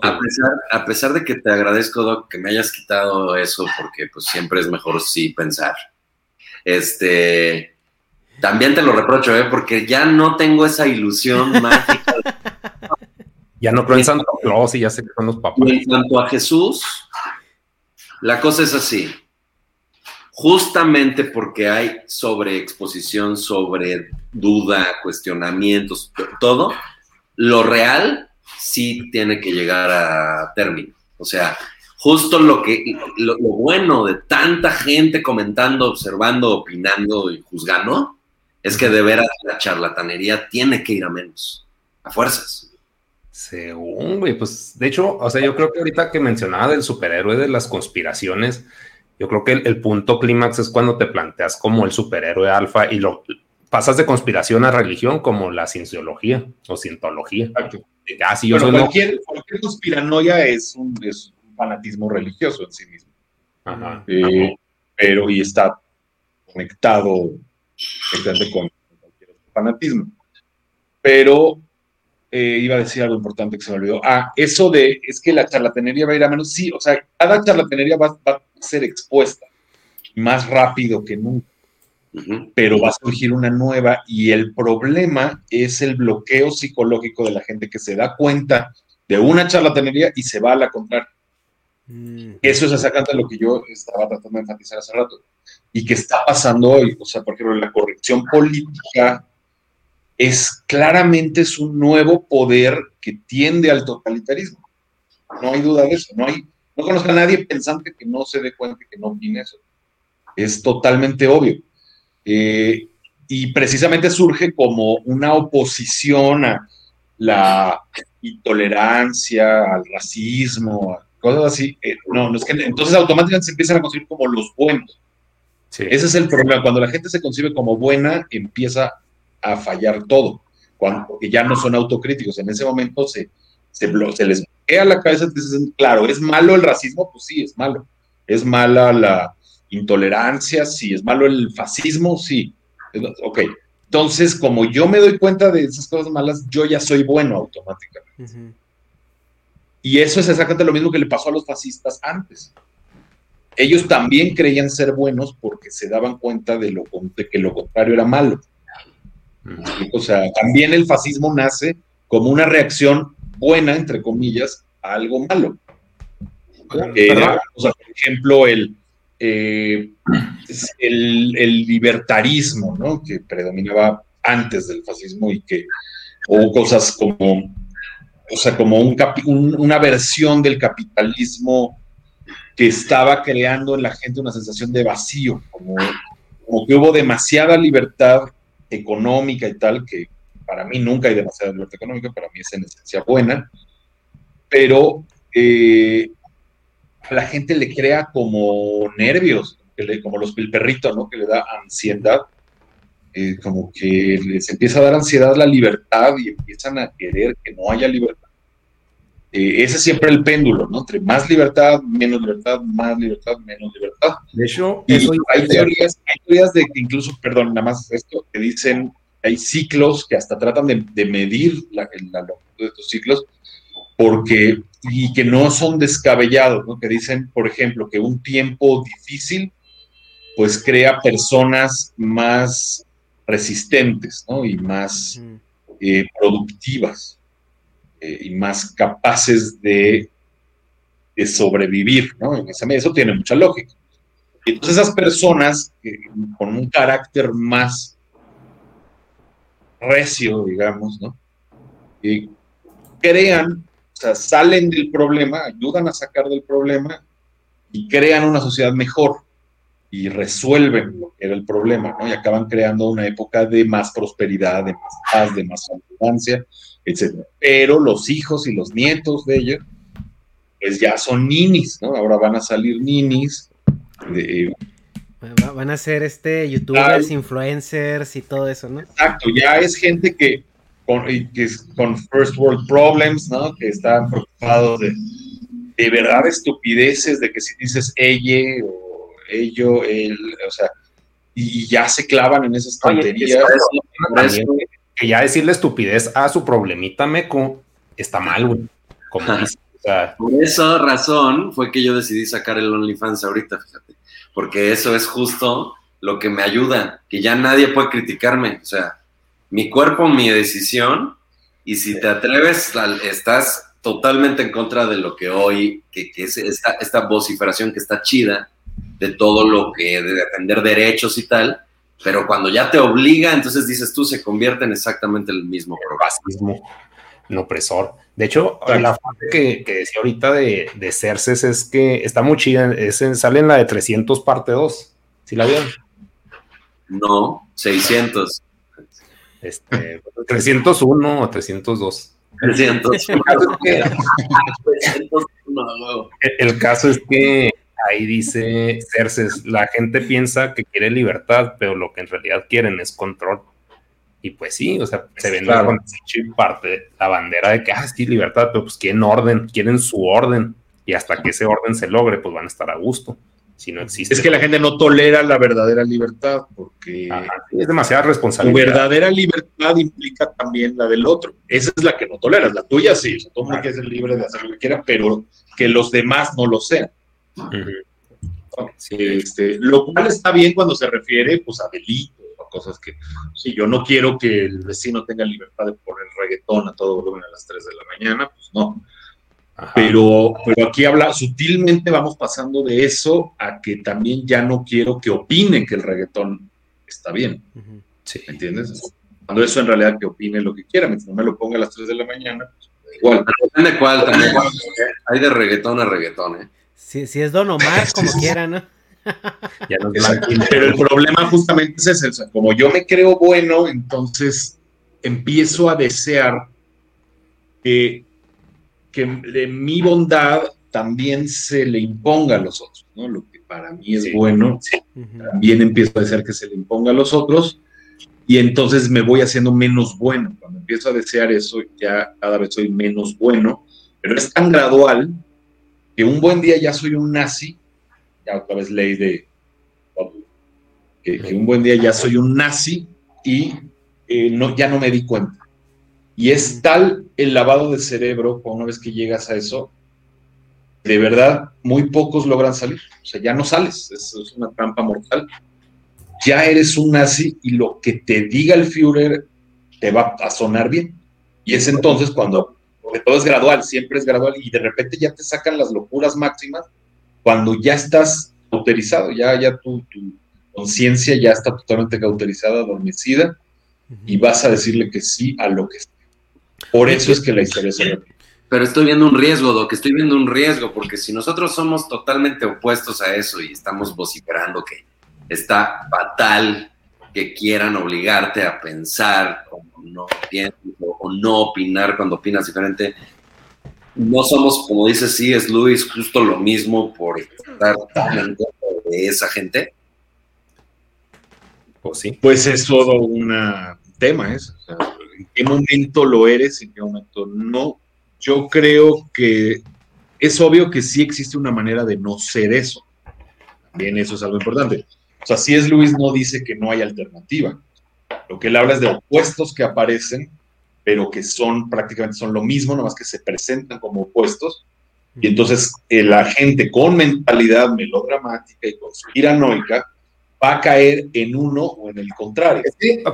A pesar, a pesar de que te agradezco, Doc, que me hayas quitado eso, porque pues siempre es mejor sí pensar. Este, también te lo reprocho, ¿eh? porque ya no tengo esa ilusión [LAUGHS] mágica. Ya no creo en Santo Claus y ya sé que son los papás. en cuanto a Jesús, la cosa es así. Justamente porque hay sobreexposición, sobre duda, cuestionamientos, todo, lo real sí tiene que llegar a término. O sea, justo lo que lo, bueno de tanta gente comentando, observando, opinando y juzgando es que de veras la charlatanería tiene que ir a menos, a fuerzas. Según, güey, pues de hecho, o sea, yo creo que ahorita que mencionaba del superhéroe de las conspiraciones, yo creo que el, punto clímax es cuando te planteas como el superhéroe alfa y lo pasas de conspiración a religión como la cienciología o cientología. Exacto. Ah, yo cualquier, conspiranoia es un, fanatismo religioso en sí mismo. Eh, pero, y está conectado con cualquier fanatismo. Pero eh, iba a decir algo importante que se me olvidó. Ah, eso de, es que la charlatanería va a ir a menos. Sí, o sea, cada charlatanería va, va a ser expuesta más rápido que nunca pero va a surgir una nueva y el problema es el bloqueo psicológico de la gente que se da cuenta de una charlatanería y se va a la contraria. Mm. Eso es exactamente lo que yo estaba tratando de enfatizar hace rato y que está pasando hoy. O sea, por ejemplo, la corrección política es claramente es un nuevo poder que tiende al totalitarismo. No hay duda de eso. No hay, no conozco a nadie pensante que no se dé cuenta que no opine eso. Es totalmente obvio. Eh, y precisamente surge como una oposición a la intolerancia, al racismo, cosas así. Eh, no, no es que entonces automáticamente se empiezan a concebir como los buenos. Ese es el problema. Cuando la gente se concibe como buena, empieza a fallar todo. Cuando, porque ya no son autocríticos. En ese momento se, se, se les bloquea la cabeza. Dicen, claro, ¿es malo el racismo? Pues sí, es malo. Es mala la, intolerancia, si es malo el fascismo, sí. Ok. Entonces, como yo me doy cuenta de esas cosas malas, yo ya soy bueno automáticamente. Y eso es exactamente lo mismo que le pasó a los fascistas antes. Ellos también creían ser buenos porque se daban cuenta de, lo, que lo contrario era malo. O sea, también el fascismo nace como una reacción buena, entre comillas, a algo malo. o sea, por ejemplo, el, eh, el, libertarismo, ¿no? Que predominaba antes del fascismo y que, o cosas como, o sea, como un una versión del capitalismo que estaba creando en la gente una sensación de vacío, como, como que hubo demasiada libertad económica y tal, que para mí nunca hay demasiada libertad económica, para mí es en esencia buena, pero eh, a la gente le crea como nervios, como los, el perrito, ¿no? Que le da ansiedad, eh, como que les empieza a dar ansiedad la libertad y empiezan a querer que no haya libertad. Eh, ese es siempre el péndulo, ¿no? Entre más libertad, menos libertad, más libertad, menos libertad. De hecho, hay, teorías, hay teorías de que incluso, perdón, nada más esto, que dicen, hay ciclos que hasta tratan de, medir la, la longitud de estos ciclos, porque y que no son descabellados, ¿no? que dicen, por ejemplo, que un tiempo difícil pues crea personas más resistentes ¿no? y más eh, productivas eh, y más capaces de, sobrevivir. ¿no? Eso tiene mucha lógica. Entonces esas personas con un carácter más recio, digamos, ¿no? crean sea, salen del problema, ayudan a sacar del problema y crean una sociedad mejor. y resuelven lo que era el problema, ¿no? Y acaban creando una época de más prosperidad, de más paz, de más abundancia, etc. Pero los hijos y los nietos de ellos, pues ya son ninis, ¿no? Ahora van a salir ninis. van a ser este youtubers, influencers y todo eso, ¿no? Exacto, ya es gente que con, que con first world problems, ¿no? Que están preocupados de, de verdad estupideces, de que si dices ella o ello, él, o sea, y ya se clavan en esas tonterías. Que ya decirle estupidez a su problemita meco está mal, güey. Por esa razón fue que yo decidí sacar el OnlyFans ahorita, fíjate. Porque eso es justo lo que me ayuda, que ya nadie puede criticarme. O sea, mi cuerpo, mi decisión, y si te atreves, estás totalmente en contra de lo que hoy, que, es esta, esta vociferación que está chida, de todo lo que de defender derechos y tal, pero cuando ya te obliga, entonces dices tú, se convierte en exactamente el mismo racismo, un opresor. De hecho, la parte que, que, decía ahorita de, de Cerces es que está muy chida, es sale en la de 300 parte 2, ¿sí la vieron? No, 600. Este, [LAUGHS] 301 o 302. 300. el caso es que [LAUGHS] ahí dice Cerces, la gente piensa que quiere libertad, pero lo que en realidad quieren es control. Y pues sí, o sea, se vende con parte la bandera de que, ah, sí, libertad, pero pues quieren orden, quieren su orden. Y hasta que ese orden se logre, pues van a estar a gusto. Si no existe. Es que la gente no tolera la verdadera libertad, porque es demasiada responsabilidad. Tu verdadera libertad implica también la del otro. Esa es la que no toleras. La tuya sí, o sea, que es libre de hacer lo que quiera, pero que los demás no lo sean. Este, lo cual está bien cuando se refiere pues, a delitos o cosas que, si yo no quiero que el vecino tenga libertad de poner reggaetón a todo volumen a las 3 de la mañana, pues no. Pero, pero aquí habla, sutilmente vamos pasando de eso a que también ya no quiero que opinen que el reggaetón está bien. ¿Me entiendes? Cuando eso en realidad que opine lo que quiera, mientras no me lo ponga a las 3 de la mañana, pues, igual. Depende cuál, también. Hay de reggaetón a reggaetón, ¿eh? Si, si es Don Omar, [LAUGHS] como quiera, ¿no? [LAUGHS] Pero el problema justamente es ese. como yo me creo bueno, entonces empiezo a desear que, que de mi bondad también se le imponga a los otros, ¿no? Lo que para mí es bueno, también empiezo a desear que se le imponga a los otros y entonces me voy haciendo menos bueno. Cuando empiezo a desear eso, ya cada vez soy menos bueno, pero es tan gradual que un buen día ya soy un nazi, ya otra vez ley de que, un buen día ya soy un nazi y eh, no, ya no me di cuenta. Y es tal el lavado de cerebro, una vez que llegas a eso, de verdad, muy pocos logran salir. O sea, ya no sales, es, es una trampa mortal. Ya eres un nazi y lo que te diga el Führer te va a sonar bien. Y es entonces cuando porque todo es gradual, siempre es gradual, y de repente ya te sacan las locuras máximas cuando ya estás cauterizado, ya, ya tu, conciencia ya está totalmente cauterizada, adormecida, y vas a decirle que sí a lo que sea. Por eso es que la historia se repite. Pero estoy viendo un riesgo, Doc, estoy viendo un riesgo, porque si nosotros somos totalmente opuestos a eso y estamos vociferando que está fatal que quieran obligarte a pensar como no piensas o, no opinar cuando opinas diferente. No somos, como dice sí, es Luis, justo lo mismo por estar tan en contra de esa gente. Pues sí. Pues es todo un tema, ¿es? ¿En qué momento lo eres? ¿En qué momento no? Yo creo que es obvio que sí existe una manera de no ser eso. También eso es algo importante o sea, si es Luis no dice que no hay alternativa. Lo que él habla es de opuestos que aparecen, pero que son prácticamente son lo mismo, nomás que se presentan como opuestos. Y entonces eh, la gente con mentalidad melodramática y conspiranoica va a caer en uno o en el contrario.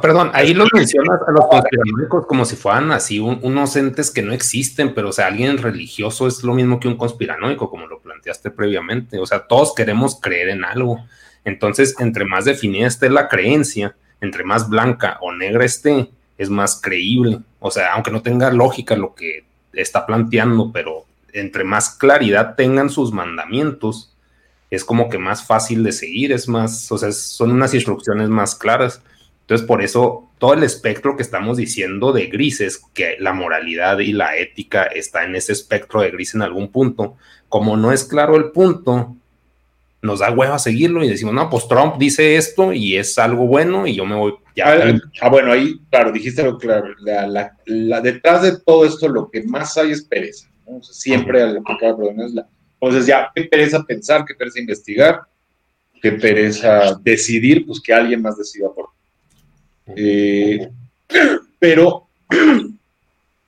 perdón, ahí los mencionas a los conspiranoicos como si fueran así unos entes que no existen, pero o sea, alguien religioso es lo mismo que un conspiranoico, como lo planteaste previamente. O sea, todos queremos creer en algo. Entonces, entre más definida esté la creencia, entre más blanca o negra esté, es más creíble. O sea, aunque no tenga lógica lo que está planteando, pero entre más claridad tengan sus mandamientos, es como que más fácil de seguir, es más, o sea, son unas instrucciones más claras. Entonces, por eso todo el espectro que estamos diciendo de grises, que la moralidad y la ética está en ese espectro de gris en algún punto, como no es claro el punto, nos da hueva seguirlo y decimos, no, pues Trump dice esto y es algo bueno y yo me voy. Ya. Ah, ah bueno, ahí, claro, dijiste lo claro. La, detrás de todo esto, lo que más hay es pereza. siempre al es la. Entonces, ya, qué pereza pensar, qué pereza investigar, qué pereza decidir, pues que alguien más decida por eh, pero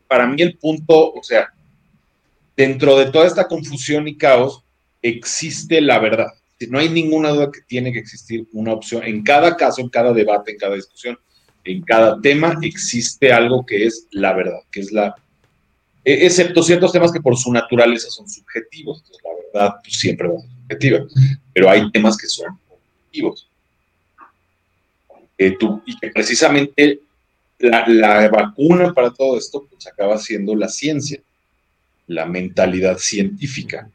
para mí el punto, o sea, dentro de toda esta confusión y caos, existe la verdad. No hay ninguna duda que tiene que existir una opción. En cada caso, en cada debate, en cada discusión, en cada tema, existe algo que es la verdad, que es la... E, excepto ciertos temas que por su naturaleza son subjetivos. La verdad pues, siempre va a ser subjetiva. Pero hay temas que son objetivos y que precisamente la, vacuna para todo esto pues acaba siendo la ciencia, la mentalidad científica,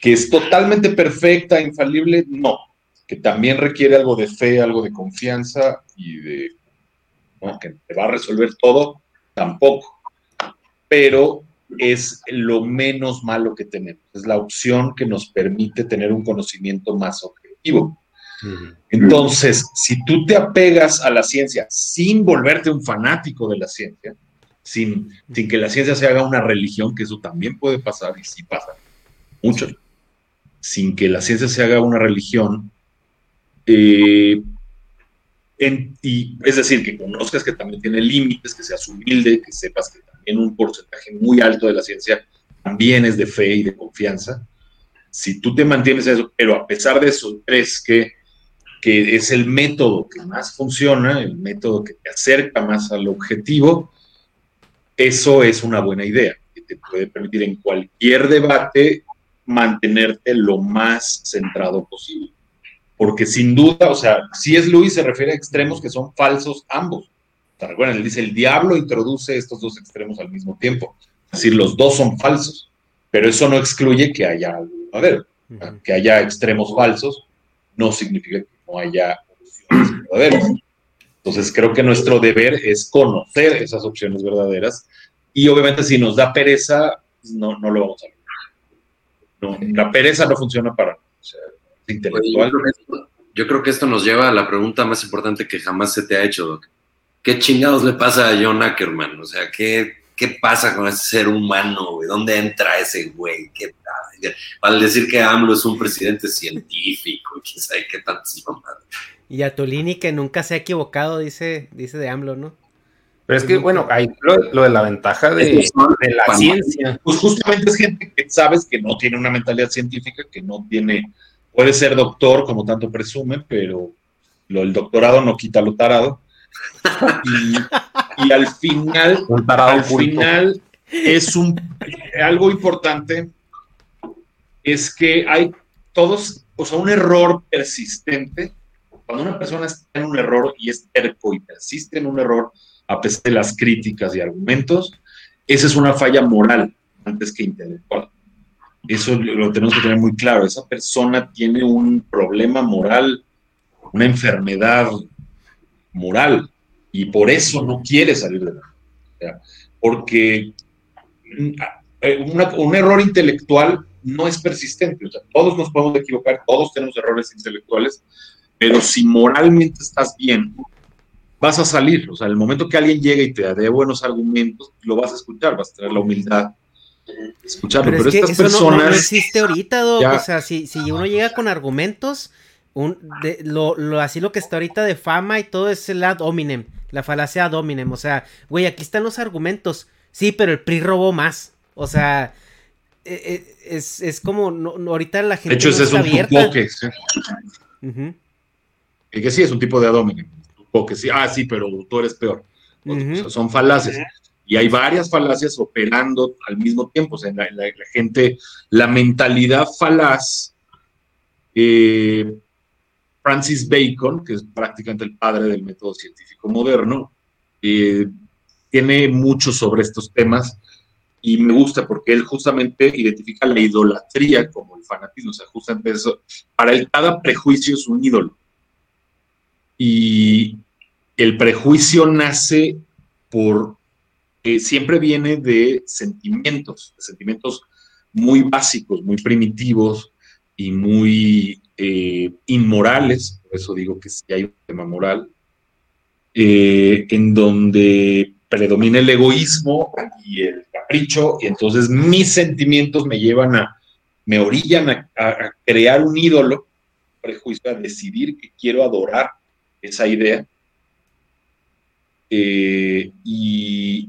que es totalmente perfecta, infalible, no, que también requiere algo de fe, algo de confianza y de que te va a resolver todo, tampoco, pero es lo menos malo que tenemos, es la opción que nos permite tener un conocimiento más objetivo. Entonces, si tú te apegas a la ciencia sin volverte un fanático de la ciencia, sin, sin que la ciencia se haga una religión, que eso también puede pasar y sí pasa mucho, sin que la ciencia se haga una religión, eh, y, es decir, que conozcas que también tiene límites, que seas humilde, que sepas que también un porcentaje muy alto de la ciencia también es de fe y de confianza. Si tú te mantienes eso, pero a pesar de eso crees que que es el método que más funciona, el método que te acerca más al objetivo, eso es una buena idea, que te puede permitir en cualquier debate mantenerte lo más centrado posible. Porque sin duda, o sea, si es Luis se refiere a extremos que son falsos ambos. ¿Te recuerdan? Él dice, el diablo introduce estos dos extremos al mismo tiempo. Es decir, los dos son falsos, pero eso no excluye que haya algo ver, Que haya extremos falsos no significa que no haya opciones verdaderas. Entonces creo que nuestro deber es conocer esas opciones verdaderas y obviamente si nos da pereza, no, no lo vamos a ver. La pereza no funciona para intelectual. Yo creo, que esto nos lleva a la pregunta más importante que jamás se te ha hecho, Doc. ¿Qué chingados le pasa a John Ackerman? O sea, ¿qué, qué pasa con ese ser humano, güey? ¿Dónde entra ese güey? ¿Qué al decir que AMLO es un presidente científico, [LAUGHS] quién sabe qué tantas mamadas. Y a Tolini que nunca se ha equivocado, dice, dice de AMLO, ¿no? Pero es que, bueno, hay lo, de la ventaja de, la ciencia. Pues justamente es gente que sabes que no tiene una mentalidad científica, que no tiene, puede ser doctor, como tanto presume, pero lo, el doctorado no quita lo tarado. Y, al final, [LAUGHS] al final es un algo importante es que hay todos, o sea, un error persistente. Cuando una persona está en un error y es terco y persiste en un error a pesar de las críticas y argumentos, esa es una falla moral antes que intelectual. Eso lo tenemos que tener muy claro. Esa persona tiene un problema moral, una enfermedad moral, y por eso no quiere salir de la. Porque mm, eh, un error intelectual no es persistente. Todos nos podemos equivocar, todos tenemos errores intelectuales, pero si moralmente estás bien, vas a salir. O sea, el momento que alguien llegue y te dé buenos argumentos, lo vas a escuchar, vas a tener la humildad de escucharlo. Pero, estas personas. No, existe ahorita, O sea, si, si uno llega con argumentos, un, lo, lo, así lo que está ahorita de fama y todo es el ad hominem, la falacia ad hominem. O sea, güey, aquí están los argumentos. Sí, pero el PRI robó más. O sea, eh, eh, es, es, como, no, ahorita la gente. De hecho, ese es un tupoque. ¿sí? Y que sí, es un tipo de Tupoque, sí. Ah, sí, pero tú eres peor. son falacias. Y hay varias falacias operando al mismo tiempo. O sea, la, gente, la mentalidad falaz. Eh, Francis Bacon, que es prácticamente el padre del método científico moderno, tiene mucho sobre estos temas y me gusta porque él justamente identifica la idolatría como el fanatismo, o sea, justamente eso, para él cada prejuicio es un ídolo. Y el prejuicio nace por, eh, siempre viene de sentimientos, de sentimientos muy básicos, muy primitivos y muy eh, inmorales, por eso digo que sí hay un tema moral, eh, en donde predomina el egoísmo y el capricho, y entonces mis sentimientos me llevan a, me orillan a, crear un ídolo, prejuicio, a decidir que quiero adorar esa idea. Eh, y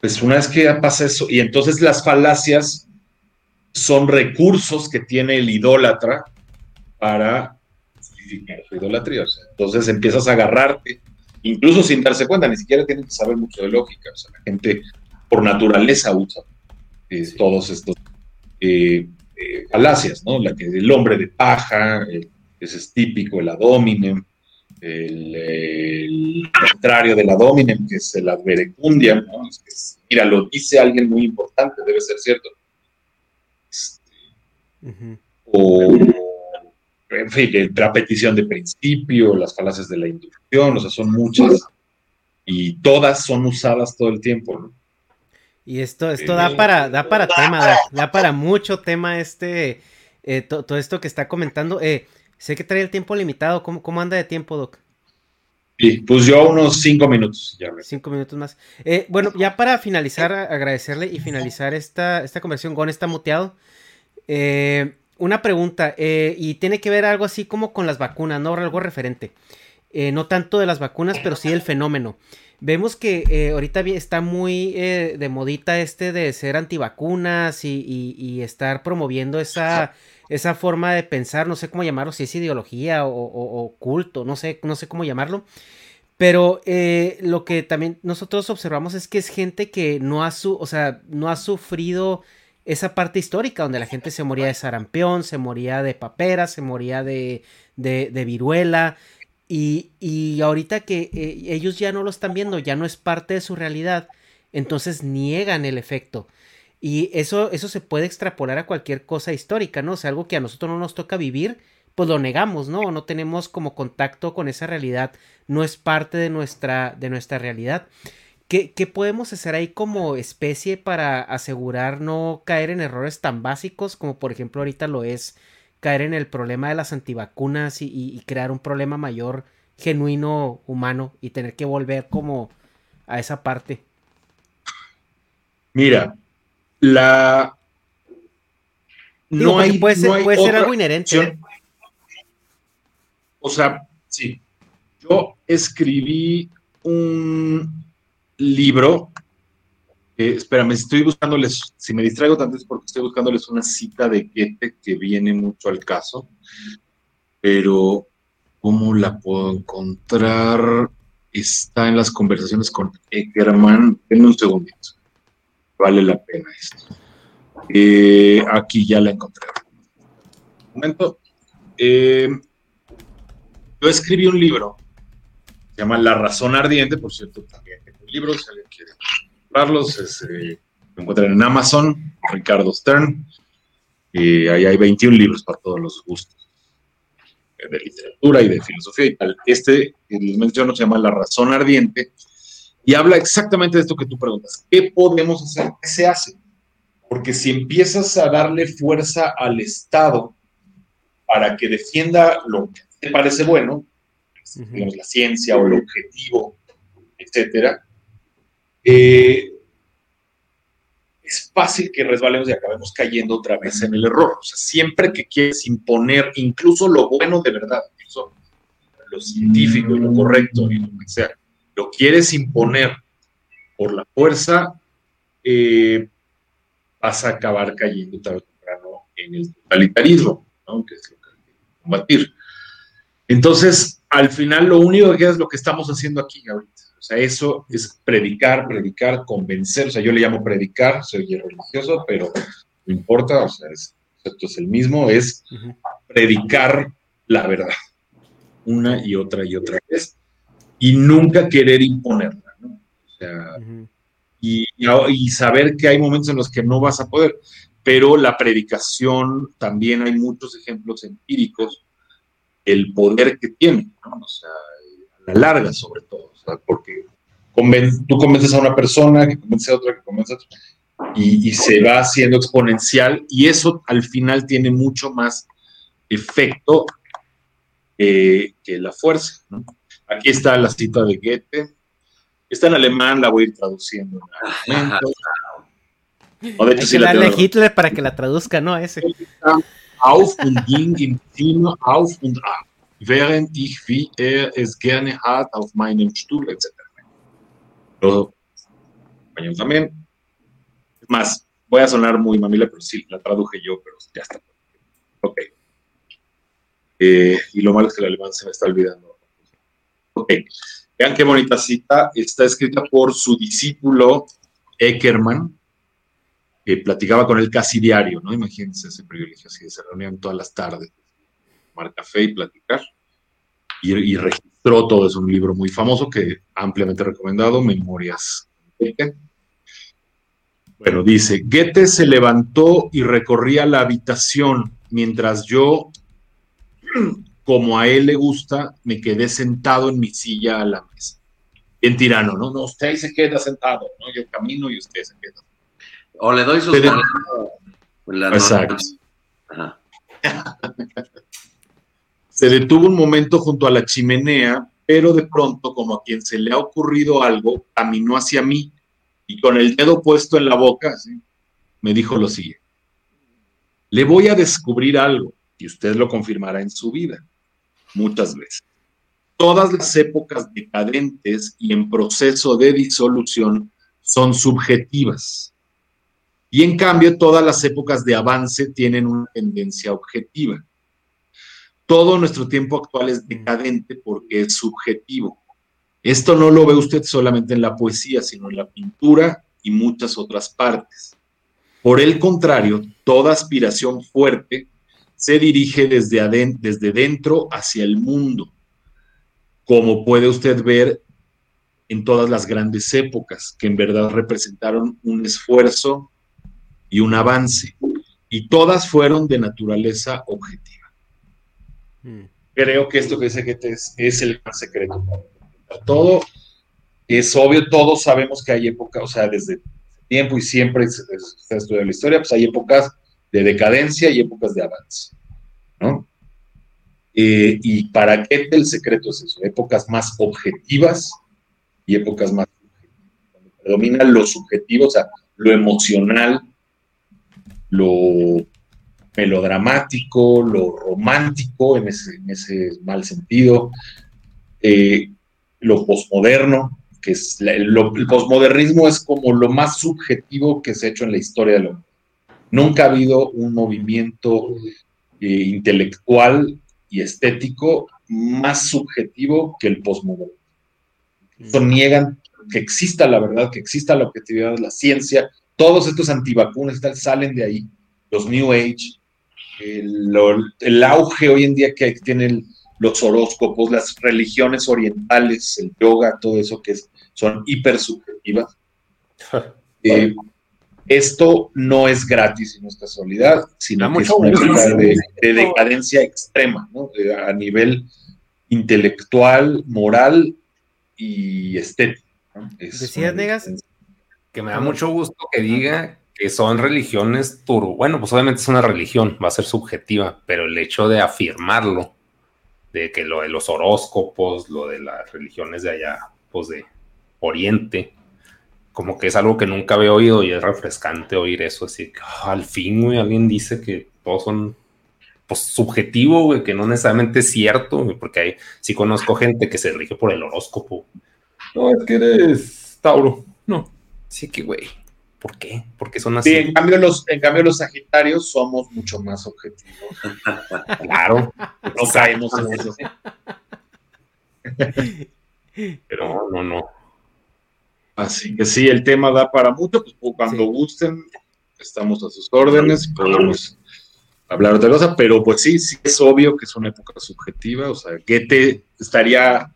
pues una vez que pasa eso, y entonces las falacias son recursos que tiene el idólatra para justificar su idolatría. entonces empiezas a agarrarte incluso sin darse cuenta, ni siquiera tienen que saber mucho de lógica. O sea, la gente por naturaleza usa eh, todos estos eh, eh, falacias, ¿no? La que el hombre de paja, ese es típico, el adominem, el, contrario del adominem, que es el adverecundia, ¿no? mira, lo dice alguien muy importante, debe ser cierto. O en fin, la petición de principio, las falacias de la inducción, o sea, son muchas y todas son usadas todo el tiempo, ¿no? Y esto, esto da para, da para tema, da, para mucho tema este, eh, todo esto que está comentando. Eh, sé que trae el tiempo limitado, ¿cómo, cómo anda de tiempo, Doc? Sí, pues yo unos cinco minutos. Ya Cinco minutos más. Eh, bueno, ya para finalizar, agradecerle y finalizar esta, esta conversación, Gon está muteado. Eh, una pregunta, eh, y tiene que ver algo así como con las vacunas, ¿no? Algo referente. No tanto de las vacunas, pero sí del fenómeno. Vemos que ahorita está muy de modita este de ser antivacunas y, y, estar promoviendo esa, esa forma de pensar, no sé cómo llamarlo, si es ideología o, culto, no sé, no sé cómo llamarlo. Pero lo que también nosotros observamos es que es gente que no ha, su, o sea, no ha sufrido esa parte histórica donde la gente se moría de sarampión, se moría de papera, se moría de, de, viruela. Y, y, ahorita que eh, ellos ya no lo están viendo, ya no es parte de su realidad, entonces niegan el efecto. Y eso, eso se puede extrapolar a cualquier cosa histórica, ¿no? O sea, algo que a nosotros no nos toca vivir, pues lo negamos, ¿no? No tenemos como contacto con esa realidad, no es parte de nuestra, de nuestra realidad. ¿Qué, podemos hacer ahí como especie para asegurar no caer en errores tan básicos como por ejemplo ahorita lo es caer en el problema de las antivacunas y, crear un problema mayor genuino humano y tener que volver como a esa parte? Mira, la... No hay, puede ser, puede ser algo inherente. O sea, sí. Yo escribí un libro. Eh, espérame, estoy buscándoles, si me distraigo tanto es porque estoy buscándoles una cita de Goethe que viene mucho al caso, pero ¿cómo la puedo encontrar? Está en las conversaciones con Eckerman. Denme un segundito. Vale la pena esto. Eh, aquí ya la encontré. Un momento. Eh, yo escribí un libro, se llama La razón ardiente, por cierto, también libros, si alguien quiere comprarlos, eh, lo encuentran en Amazon, Ricardo Stern, y ahí hay 21 libros para todos los gustos de literatura y de filosofía y tal. Este, les menciono, se llama La razón ardiente y habla exactamente de esto que tú preguntas. ¿Qué podemos hacer? ¿Qué se hace? Porque si empiezas a darle fuerza al Estado para que defienda lo que te parece bueno, digamos, la ciencia o el objetivo, etcétera, eh, es fácil que resbalemos y acabemos cayendo otra vez en el error. O sea, siempre que quieres imponer incluso lo bueno de verdad, incluso lo científico y lo correcto y lo que sea, lo quieres imponer por la fuerza, eh, vas a acabar cayendo tarde o temprano en el totalitarismo, ¿no? que es lo que hay que combatir. Entonces, al final, lo único que queda es lo que estamos haciendo aquí ahorita. O sea, eso es predicar, predicar, convencer. O sea, yo le llamo predicar, soy religioso, pero no importa, o sea, es, esto es el mismo, es predicar la verdad, una y otra y otra vez, y nunca querer imponerla, ¿no? O sea, y, y, saber que hay momentos en los que no vas a poder. Pero la predicación, también hay muchos ejemplos empíricos, el poder que tiene, ¿no? O sea, a la larga sobre todo, o sea, porque tú convences a una persona, que convence a otra, que convence a otra, y, se va haciendo exponencial, y eso al final tiene mucho más efecto eh, que la fuerza. ¿no? Aquí está la cita de Goethe. Está en alemán, la voy a ir traduciendo en o de hecho, sí la Hitler para que la traduzca, ¿no? Ese. Auf und ging im Zimmer auf und ab, während ich, wie er es gerne hat, auf meinem Stuhl, etc. Todo español también. Es más, voy a sonar muy mamila, pero sí, la traduje yo, pero ya está. Ok. Eh, y lo malo es que el alemán se me está olvidando. Ok. Vean qué bonita cita. Está escrita por su discípulo Eckermann, que platicaba con él casi diario, ¿no? Imagínense ese privilegio, así se reunían todas las tardes, tomar café y platicar. Y, y registró todo, es un libro muy famoso que ampliamente recomendado, Memorias. Bueno, dice, Goethe se levantó y recorría la habitación mientras yo, [CLEARS THROAT] como a él le gusta, me quedé sentado en mi silla a la mesa. En tirano, ¿no? No, usted se queda sentado, ¿no? Yo camino y usted se queda. O le doy sus... Exacto. [LAUGHS] se detuvo un momento junto a la chimenea pero de pronto, como a quien se le ha ocurrido algo, caminó hacia mí y con el dedo puesto en la boca, me dijo lo siguiente. Le voy a descubrir algo y usted lo confirmará en su vida muchas veces. Todas las épocas decadentes y en proceso de disolución son subjetivas. Y en cambio, todas las épocas de avance tienen una tendencia objetiva todo nuestro tiempo actual es decadente porque es subjetivo. Esto no lo ve usted solamente en la poesía, sino en la pintura y muchas otras partes. Por el contrario, toda aspiración fuerte se dirige desde, desde dentro hacia el mundo, como puede usted ver en todas las grandes épocas, que en verdad representaron un esfuerzo y un avance, y todas fueron de naturaleza objetiva. Creo que esto que dice que es, es el gran secreto. Todo es obvio, todos sabemos que hay épocas, o sea, desde tiempo y siempre se, ha estudiado la historia, pues hay épocas de decadencia y épocas de avance, ¿no? Eh, y para qué el secreto es eso, épocas más objetivas y épocas más subjetivas. predomina lo subjetivo, o sea, lo emocional, lo melodramático, lo romántico en ese, mal sentido, eh, lo posmoderno, que es el posmodernismo es como lo más subjetivo que se ha hecho en la historia del hombre. Nunca ha habido un movimiento eh, intelectual y estético más subjetivo que el posmoderno. Eso niegan que exista la verdad, que exista la objetividad, la ciencia, todos estos antivacunas salen de ahí, los New Age, el, auge hoy en día que tienen los horóscopos, las religiones orientales, el yoga, todo eso que son hiper subjetivas. [LAUGHS] Eh, esto no es gratis y no es casualidad, sino que es una de, decadencia extrema, a nivel intelectual, moral y estético. ¿Decías, Negas? Que me da mucho gusto que diga que son religiones turbo. Bueno, pues obviamente es una religión, va a ser subjetiva, pero el hecho de afirmarlo, de que lo de los horóscopos, lo de las religiones de allá, pues de Oriente, como que es algo que nunca había oído y es refrescante oír eso, así que ah, al fin, güey, alguien dice que todos son pues subjetivo, güey, que no necesariamente es cierto, porque hay, sí conozco gente que se rige por el horóscopo. No, es que eres Tauro. No, sí que, güey, ¿Por qué? Porque son así. Sí, en cambio los, en cambio los Sagitarios somos mucho más objetivos. claro. No caemos en eso. Pero no, no. Así que sí, el tema da para mucho. Pues, cuando gusten, estamos a sus órdenes. Podemos hablar de otra cosa, pero pues sí, sí es obvio que es una época subjetiva. O sea, te estaría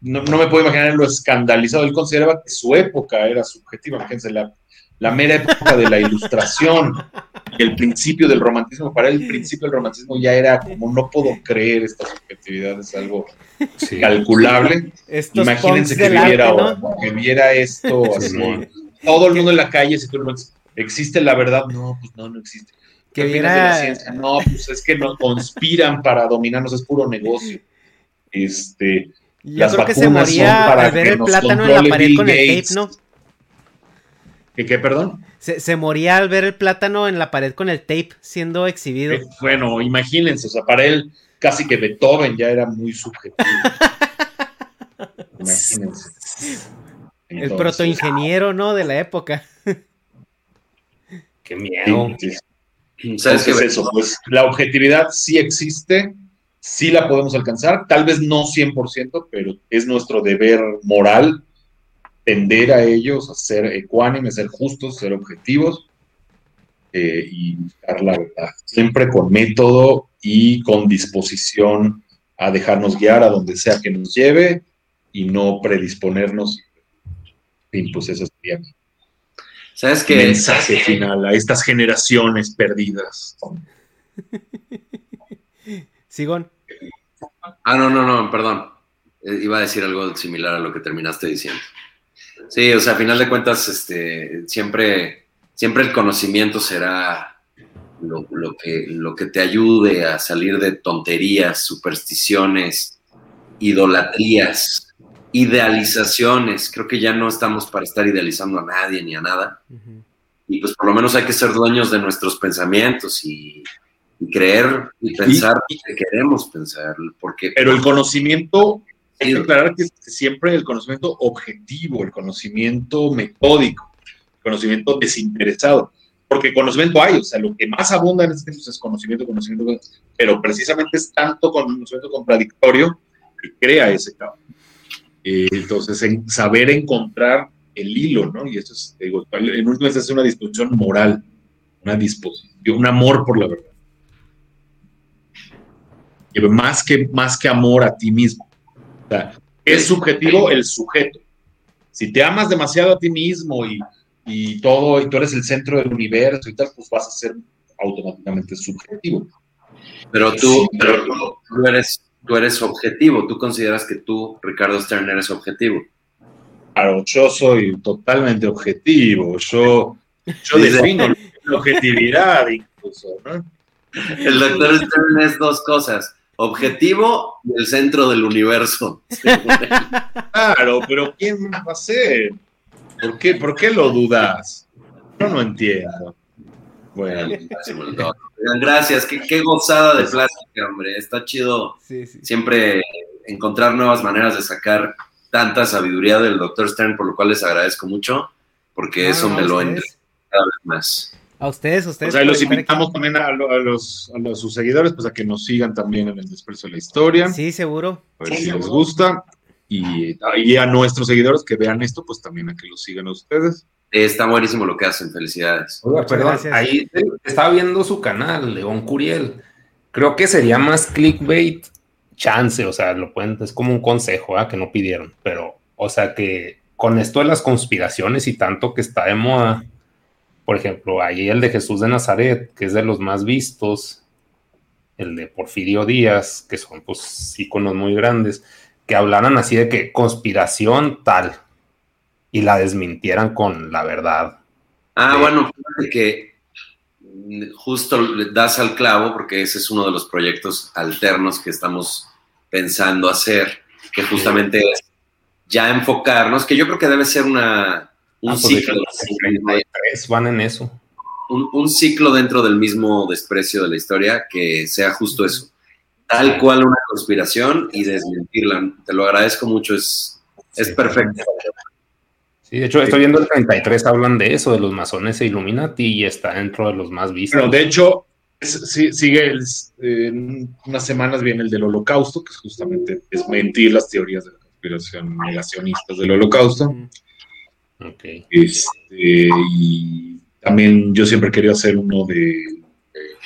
no, me puedo imaginar lo escandalizado. Él consideraba que su época era subjetiva. Fíjense, la, la mera época de la ilustración, el principio del romantismo. Para él, el principio del romantismo ya era como no puedo creer esta subjetividad, es algo calculable. Imagínense que viera, que viera esto así. Todo el mundo en la calle, si tú existe la verdad, no, pues no, no existe. Que viera... No, pues es que no conspiran para dominarnos, es puro negocio. Este, Yo creo que se moría al ver el plátano en la pared con el tape, ¿no? ¿Qué, qué perdón? Se, moría al ver el plátano en la pared con el tape siendo exhibido. Eh, bueno, imagínense, o sea, para él casi que Beethoven ya era muy subjetivo. [LAUGHS] imagínense. el protoingeniero, ¿no? De la época. Qué miedo. ¿Sabes qué es eso? Pues la objetividad sí existe, sí la podemos alcanzar, tal vez no 100%, pero es nuestro deber moral tender a ellos, a ser ecuánimes, ser justos, ser objetivos eh, y buscar la verdad. Siempre con método y con disposición a dejarnos guiar a donde sea que nos lleve y no predisponernos. Pues eso sería ¿Sabes qué? Mensaje final a estas generaciones perdidas. [LAUGHS] Sigón. Ah, no, no, no, perdón. Eh, iba a decir algo similar a lo que terminaste diciendo. Sí, o sea, a final de cuentas, este, siempre, siempre el conocimiento será lo, que, lo que te ayude a salir de tonterías, supersticiones, idolatrías, idealizaciones. Creo que ya no estamos para estar idealizando a nadie ni a nada. Y pues por lo menos hay que ser dueños de nuestros pensamientos y, creer y pensar lo que queremos pensar. Porque, Pero el conocimiento, hay que aclarar que siempre el conocimiento objetivo, el conocimiento metódico, el conocimiento desinteresado. Porque conocimiento hay, o sea, lo que más abunda en este es conocimiento, conocimiento, pero precisamente es tanto conocimiento contradictorio que crea ese caos. Eh, entonces, en saber encontrar el hilo, ¿no? Y esto es, digo, en última es una disposición moral, una disposición, un amor por la verdad. más que, más que amor a ti mismo. O sea, es subjetivo el sujeto. Si te amas demasiado a ti mismo y, y todo, y tú eres el centro del universo y tal, pues vas a ser automáticamente subjetivo. Pero tú, pero tú eres tú eres objetivo, tú consideras que tú, Ricardo Stern, eres objetivo. Claro, yo soy totalmente objetivo, yo, yo defino la objetividad incluso, ¿no? El doctor Stern es dos cosas, objetivo y el centro del universo. [LAUGHS] Claro, pero ¿quién va a ser? ¿Por qué, ¿Por qué lo dudas? Yo no entiendo. Bueno, gracias. Qué, gozada de plática, hombre. Está chido siempre encontrar nuevas maneras de sacar tanta sabiduría del doctor Stern, por lo cual les agradezco mucho, porque eso me lo entre cada vez más. A ustedes, a ustedes. O sea, los invitamos también a, los, a, sus seguidores, pues a que nos sigan también en el Desprecio de la Historia. Sí, seguro. A ver si les gusta. Y, y, a nuestros seguidores que vean esto, pues también a que los sigan a ustedes. Está buenísimo lo que hacen, felicidades. perdón, ahí estaba viendo su canal, León Curiel. Creo que sería más clickbait chance, o sea, lo pueden, es como un consejo que no pidieron, pero, o sea, que con esto de las conspiraciones y tanto que está de moda, por ejemplo, ahí el de Jesús de Nazaret, que es de los más vistos, el de Porfirio Díaz, que son pues íconos muy grandes, que hablaran así de que conspiración tal, y la desmintieran con la verdad. Ah, bueno, fíjate que justo le das al clavo porque ese es uno de los proyectos alternos que estamos pensando hacer, que justamente es ya enfocarnos, que yo creo que debe ser una, un ah, pues ciclo. Van en eso. Un, un, ciclo dentro del mismo desprecio de la historia que sea justo eso. Tal cual una conspiración y desmentirla. Te lo agradezco mucho, es, es perfecto. Sí, de hecho, estoy viendo el 33, hablan de eso, de los masones e Illuminati, y está dentro de los más vistos. Pero de hecho, sigue en unas semanas viene el del holocausto, que es justamente desmentir las teorías de la conspiración negacionistas del holocausto. Este, y también yo siempre quería hacer uno de,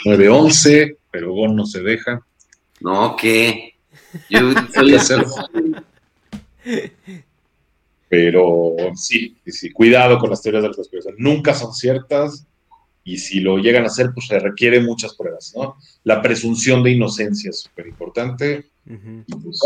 9-11, pero Gon no se deja. No, ¿qué? Yo soy [LAUGHS] Pero sí, sí, cuidado con las teorías de la conspiración. Nunca son ciertas y si lo llegan a hacer, pues se requiere muchas pruebas, ¿no? La presunción de inocencia es súper importante. Pues,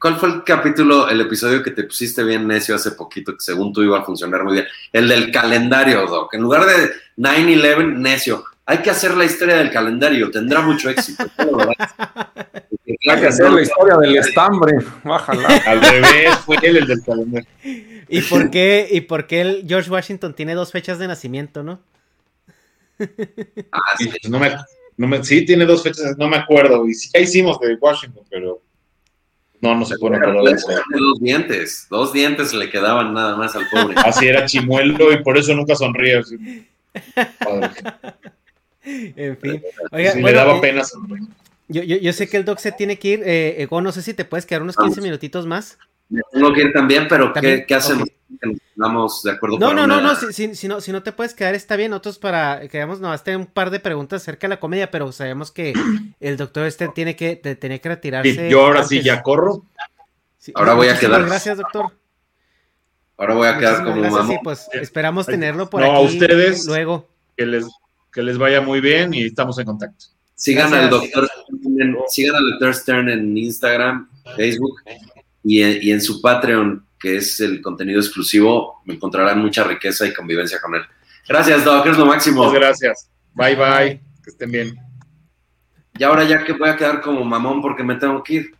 ¿Cuál, fue el, capítulo, el episodio que te pusiste bien necio hace poquito, que según tú iba a funcionar muy bien? El del calendario, Doc. En lugar de 9-11, necio. Hay que hacer la historia del calendario, tendrá mucho éxito. [LAUGHS] Hay que hacer la historia del estambre, bájala. Al revés, fue él el del calendario. ¿Y por qué, y por qué el George Washington tiene dos fechas de nacimiento, no? Ah, sí. Pues no me, no me, sí, tiene dos fechas, no me acuerdo. Y sí, ya hicimos de Washington, pero no, no se eso. Dos dientes, dos dientes le quedaban nada más al pobre. Así era chimuelo y por eso nunca sonríe. En fin. Oiga, le daba eh, pena. Yo, yo, yo, sé que el doc se tiene que ir. Eh, Ego, no sé si te puedes quedar unos 15 minutitos más. tengo que ir también, pero ¿qué, ¿qué, hacemos? ¿Vamos de acuerdo? No, no, no, no, si, si, no, si no te puedes quedar está bien. Nosotros para, quedamos nomás tener un par de preguntas acerca de la comedia, pero sabemos que [CLEARS THROAT] el doctor este tiene que, tiene que retirarse. yo ahora sí ya corro. ahora voy a quedar. Gracias, doctor. Ahora voy a quedar como mamá. Sí, pues esperamos tenerlo por no, aquí. a ustedes. Luego. Que les, que les vaya muy bien y estamos en contacto. Sigan al doctor, sigan al doctor Stern en Instagram, Facebook y en, y en, su Patreon, que es el contenido exclusivo. Me encontrarán mucha riqueza y convivencia con él. Gracias, Doc, es lo máximo. Muchas gracias. Bye, bye. Que estén bien. Y ahora ya que voy a quedar como mamón porque me tengo que ir.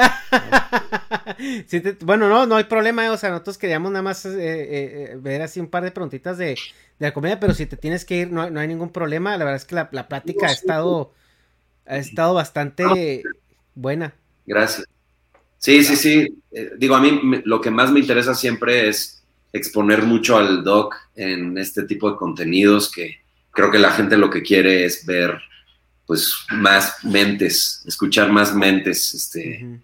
[LAUGHS] sí te, bueno, no, no hay problema, eh, o sea, nosotros queríamos nada más eh, eh, ver así un par de preguntitas de, de, la comedia, pero si te tienes que ir, no, no hay ningún problema, la verdad es que la, la plática ha estado, ha estado bastante buena. Gracias. Sí, sí, sí, digo, a mí me, lo que más me interesa siempre es exponer mucho al doc en este tipo de contenidos que creo que la gente lo que quiere es ver pues más mentes, escuchar más mentes, este, uh -huh.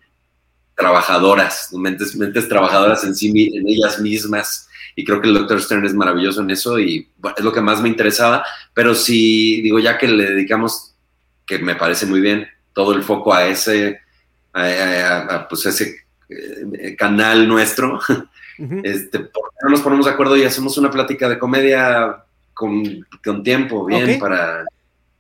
Trabajadoras, mentes, mentes trabajadoras en sí, en ellas mismas. Y creo que el Dr. Stern es maravilloso en eso y bueno, es lo que más me interesaba. Pero sí, digo, ya que le dedicamos, que me parece muy bien, todo el foco a ese, a, a, a pues ese eh, canal nuestro, [LAUGHS] uh -huh. este, ¿por qué no nos ponemos de acuerdo y hacemos una plática de comedia con, con tiempo, bien, okay. para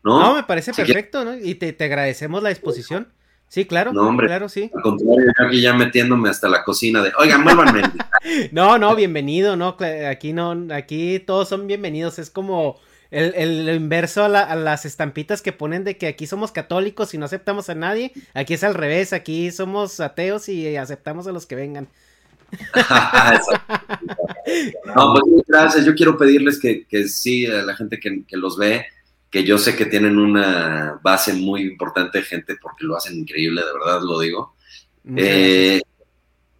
¿No? no, me parece si perfecto, ¿no? Y te, te, agradecemos la disposición. Sí, claro. No, hombre. Claro, sí. Al contrario, yo aquí ya metiéndome hasta la cocina de, oigan, muévanme. [LAUGHS] no, no, bienvenido, no, aquí no, aquí todos son bienvenidos. Es como el, el inverso a, la, a, las estampitas que ponen de que aquí somos católicos y no aceptamos a nadie. Aquí es al revés, aquí somos ateos y aceptamos a los que vengan. [LAUGHS] no, pues gracias. Yo quiero pedirles que, que sí, a la gente que, que los ve, que yo sé que tienen una base muy importante de gente porque lo hacen increíble, de verdad lo digo. Eh,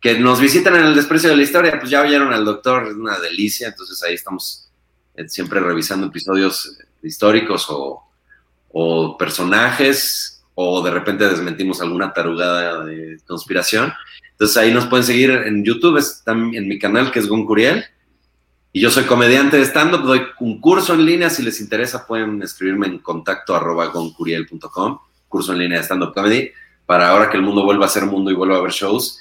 que nos visiten en el desprecio de la historia, pues ya oyeron al doctor, es una delicia, entonces ahí estamos eh, siempre revisando episodios históricos o, o, personajes, o de repente desmentimos alguna tarugada de conspiración. Entonces ahí nos pueden seguir en YouTube, está en mi canal que es Gon Curiel y yo soy comediante de stand-up, doy un curso en línea, si les interesa pueden escribirme en contacto arroba goncuriel.com, curso en línea de stand-up comedy, para ahora que el mundo vuelva a ser mundo y vuelva a haber shows,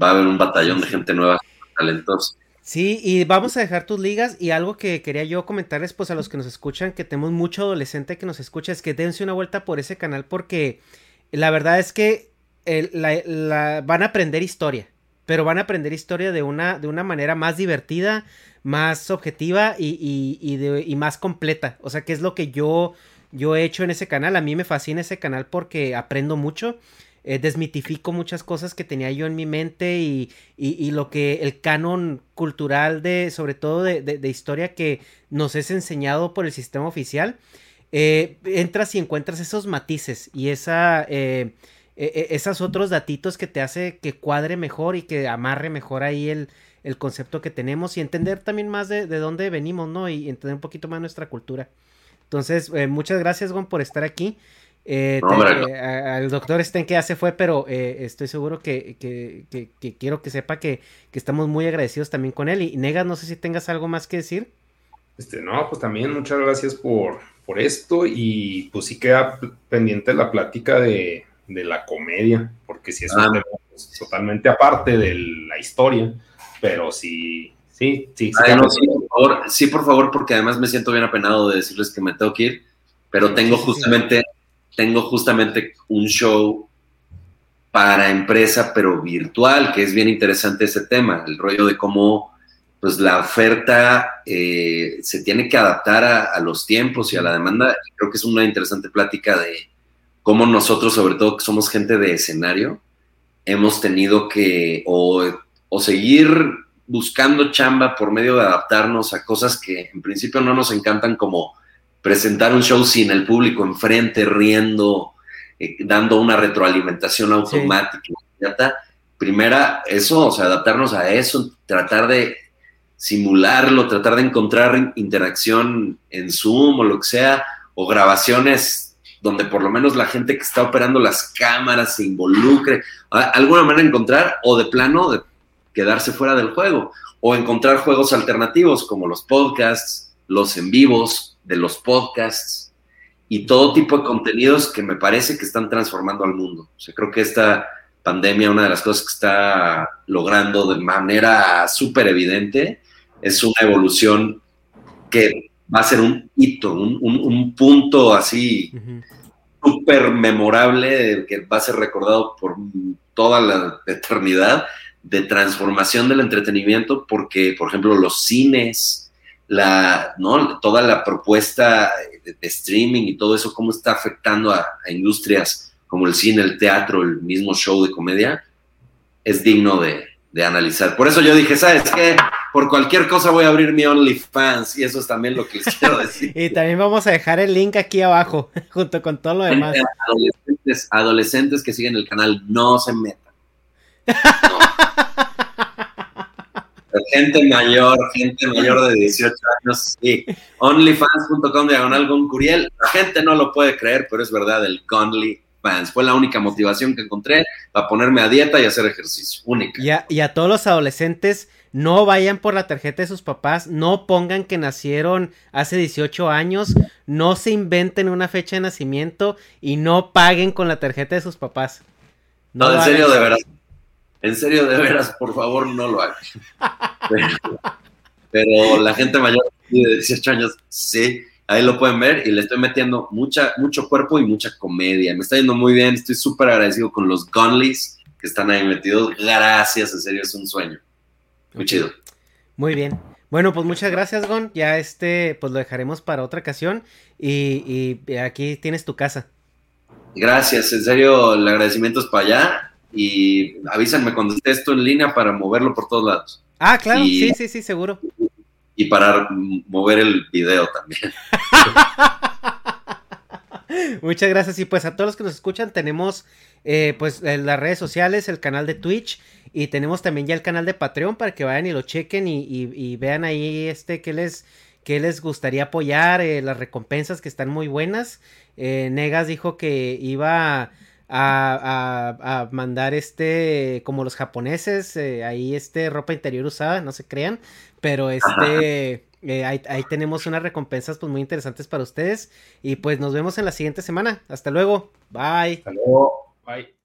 va a haber un batallón de gente nueva, talentosa. Sí, y vamos a dejar tus ligas y algo que quería yo comentarles pues a los que nos escuchan, que tenemos mucho adolescente que nos escucha, es que dense una vuelta por ese canal porque la verdad es que el, la, la, van a aprender historia, pero van a aprender historia de una, de una manera más divertida, más objetiva y, y, y, más completa. O sea, que es lo que yo, yo he hecho en ese canal. A mí me fascina ese canal porque aprendo mucho. Eh, desmitifico muchas cosas que tenía yo en mi mente y, y, lo que el canon cultural de, sobre todo de, de, de historia que nos es enseñado por el sistema oficial. Eh, entras y encuentras esos matices y esa... Eh, esos otros datitos que te hace que cuadre mejor y que amarre mejor ahí el, el concepto que tenemos y entender también más de, de, dónde venimos, ¿no? Y entender un poquito más nuestra cultura. Entonces, eh, muchas gracias, Gon, por estar aquí. Eh, no, te, eh, al doctor Sten que ya se fue, pero eh, estoy seguro que, que, que, que, quiero que sepa que, estamos muy agradecidos también con él. Y Negas, no sé si tengas algo más que decir. Este, no, pues también muchas gracias por, por esto y pues sí queda pendiente la plática de, de la comedia, porque si es ah. un tema pues, totalmente aparte de la historia, pero sí, sí, sí. Sí, por favor, sí, por favor, porque además me siento bien apenado de decirles que me tengo que ir, pero tengo justamente, tengo justamente un show para empresa, pero virtual, que es bien interesante ese tema, el rollo de cómo pues la oferta eh, se tiene que adaptar a, los tiempos y a la demanda. Creo que es una interesante plática de cómo nosotros, sobre todo que somos gente de escenario, hemos tenido que o, o seguir buscando chamba por medio de adaptarnos a cosas que en principio no nos encantan, como presentar un show sin el público enfrente, riendo, eh, dando una retroalimentación automática. Primera, eso, o sea, adaptarnos a eso, tratar de simularlo, tratar de encontrar interacción en Zoom o lo que sea, o grabaciones donde por lo menos la gente que está operando las cámaras se involucre, alguna manera encontrar, o de plano de quedarse fuera del juego, o encontrar juegos alternativos como los podcasts, los en vivos de los podcasts y todo tipo de contenidos que me parece que están transformando al mundo. O creo que esta pandemia, una de las cosas que está logrando de manera súper evidente, es una evolución que va a ser un hito, un, punto así súper memorable que va a ser recordado por toda la eternidad de transformación del entretenimiento, porque, por ejemplo, los cines, la, ¿no? toda la propuesta de, streaming y todo eso, cómo está afectando a, industrias como el cine, el teatro, el mismo show de comedia, es digno de, de analizar. Por eso yo dije, ¿sabes qué? Por cualquier cosa voy a abrir mi OnlyFans y eso es también lo que les quiero [LAUGHS] decir. y también vamos a dejar el link aquí abajo, [LAUGHS] junto con todo lo demás. Adolescentes, adolescentes que siguen el canal, no se metan. [LAUGHS] Gente mayor, gente mayor de 18 años, sí. Onlyfans.com diagonal con Curiel. La gente no lo puede creer, pero es verdad, el Conly fue la única motivación que encontré para ponerme a dieta y hacer ejercicio. Única. Y a, y a, todos los adolescentes, no vayan por la tarjeta de sus papás, no pongan que nacieron hace 18 años, no se inventen una fecha de nacimiento y no paguen con la tarjeta de sus papás. No, en serio, de veras. En serio, de veras, por favor, no lo hagan. [LAUGHS] pero la gente mayor de 18 años, sí Ahí lo pueden ver y le estoy metiendo mucha, mucho cuerpo y mucha comedia. Me está yendo muy bien, estoy súper agradecido con los Gunleys que están ahí metidos. Gracias, en serio, es un sueño. Muy chido. Muy bien. Bueno, pues muchas gracias, Gon. Ya este, pues lo dejaremos para otra ocasión. Y, aquí tienes tu casa. Gracias, en serio, el agradecimiento es para allá. Y avísenme cuando esté esto en línea para moverlo por todos lados. Ah, claro, sí, sí, sí, seguro y para mover el video también. [LAUGHS] Muchas gracias. Y pues a todos los que nos escuchan, tenemos eh, pues las redes sociales, el canal de Twitch y tenemos también ya el canal de Patreon para que vayan y lo chequen y, vean ahí este que les, que les gustaría apoyar, eh, las recompensas que están muy buenas. Eh, Negas dijo que iba a, a, mandar este, como los japoneses, ahí este ropa interior usada, no se crean. Pero este, eh, ahí, tenemos unas recompensas pues muy interesantes para ustedes. Y pues nos vemos en la siguiente semana. Hasta luego. Bye. Hasta luego. Bye.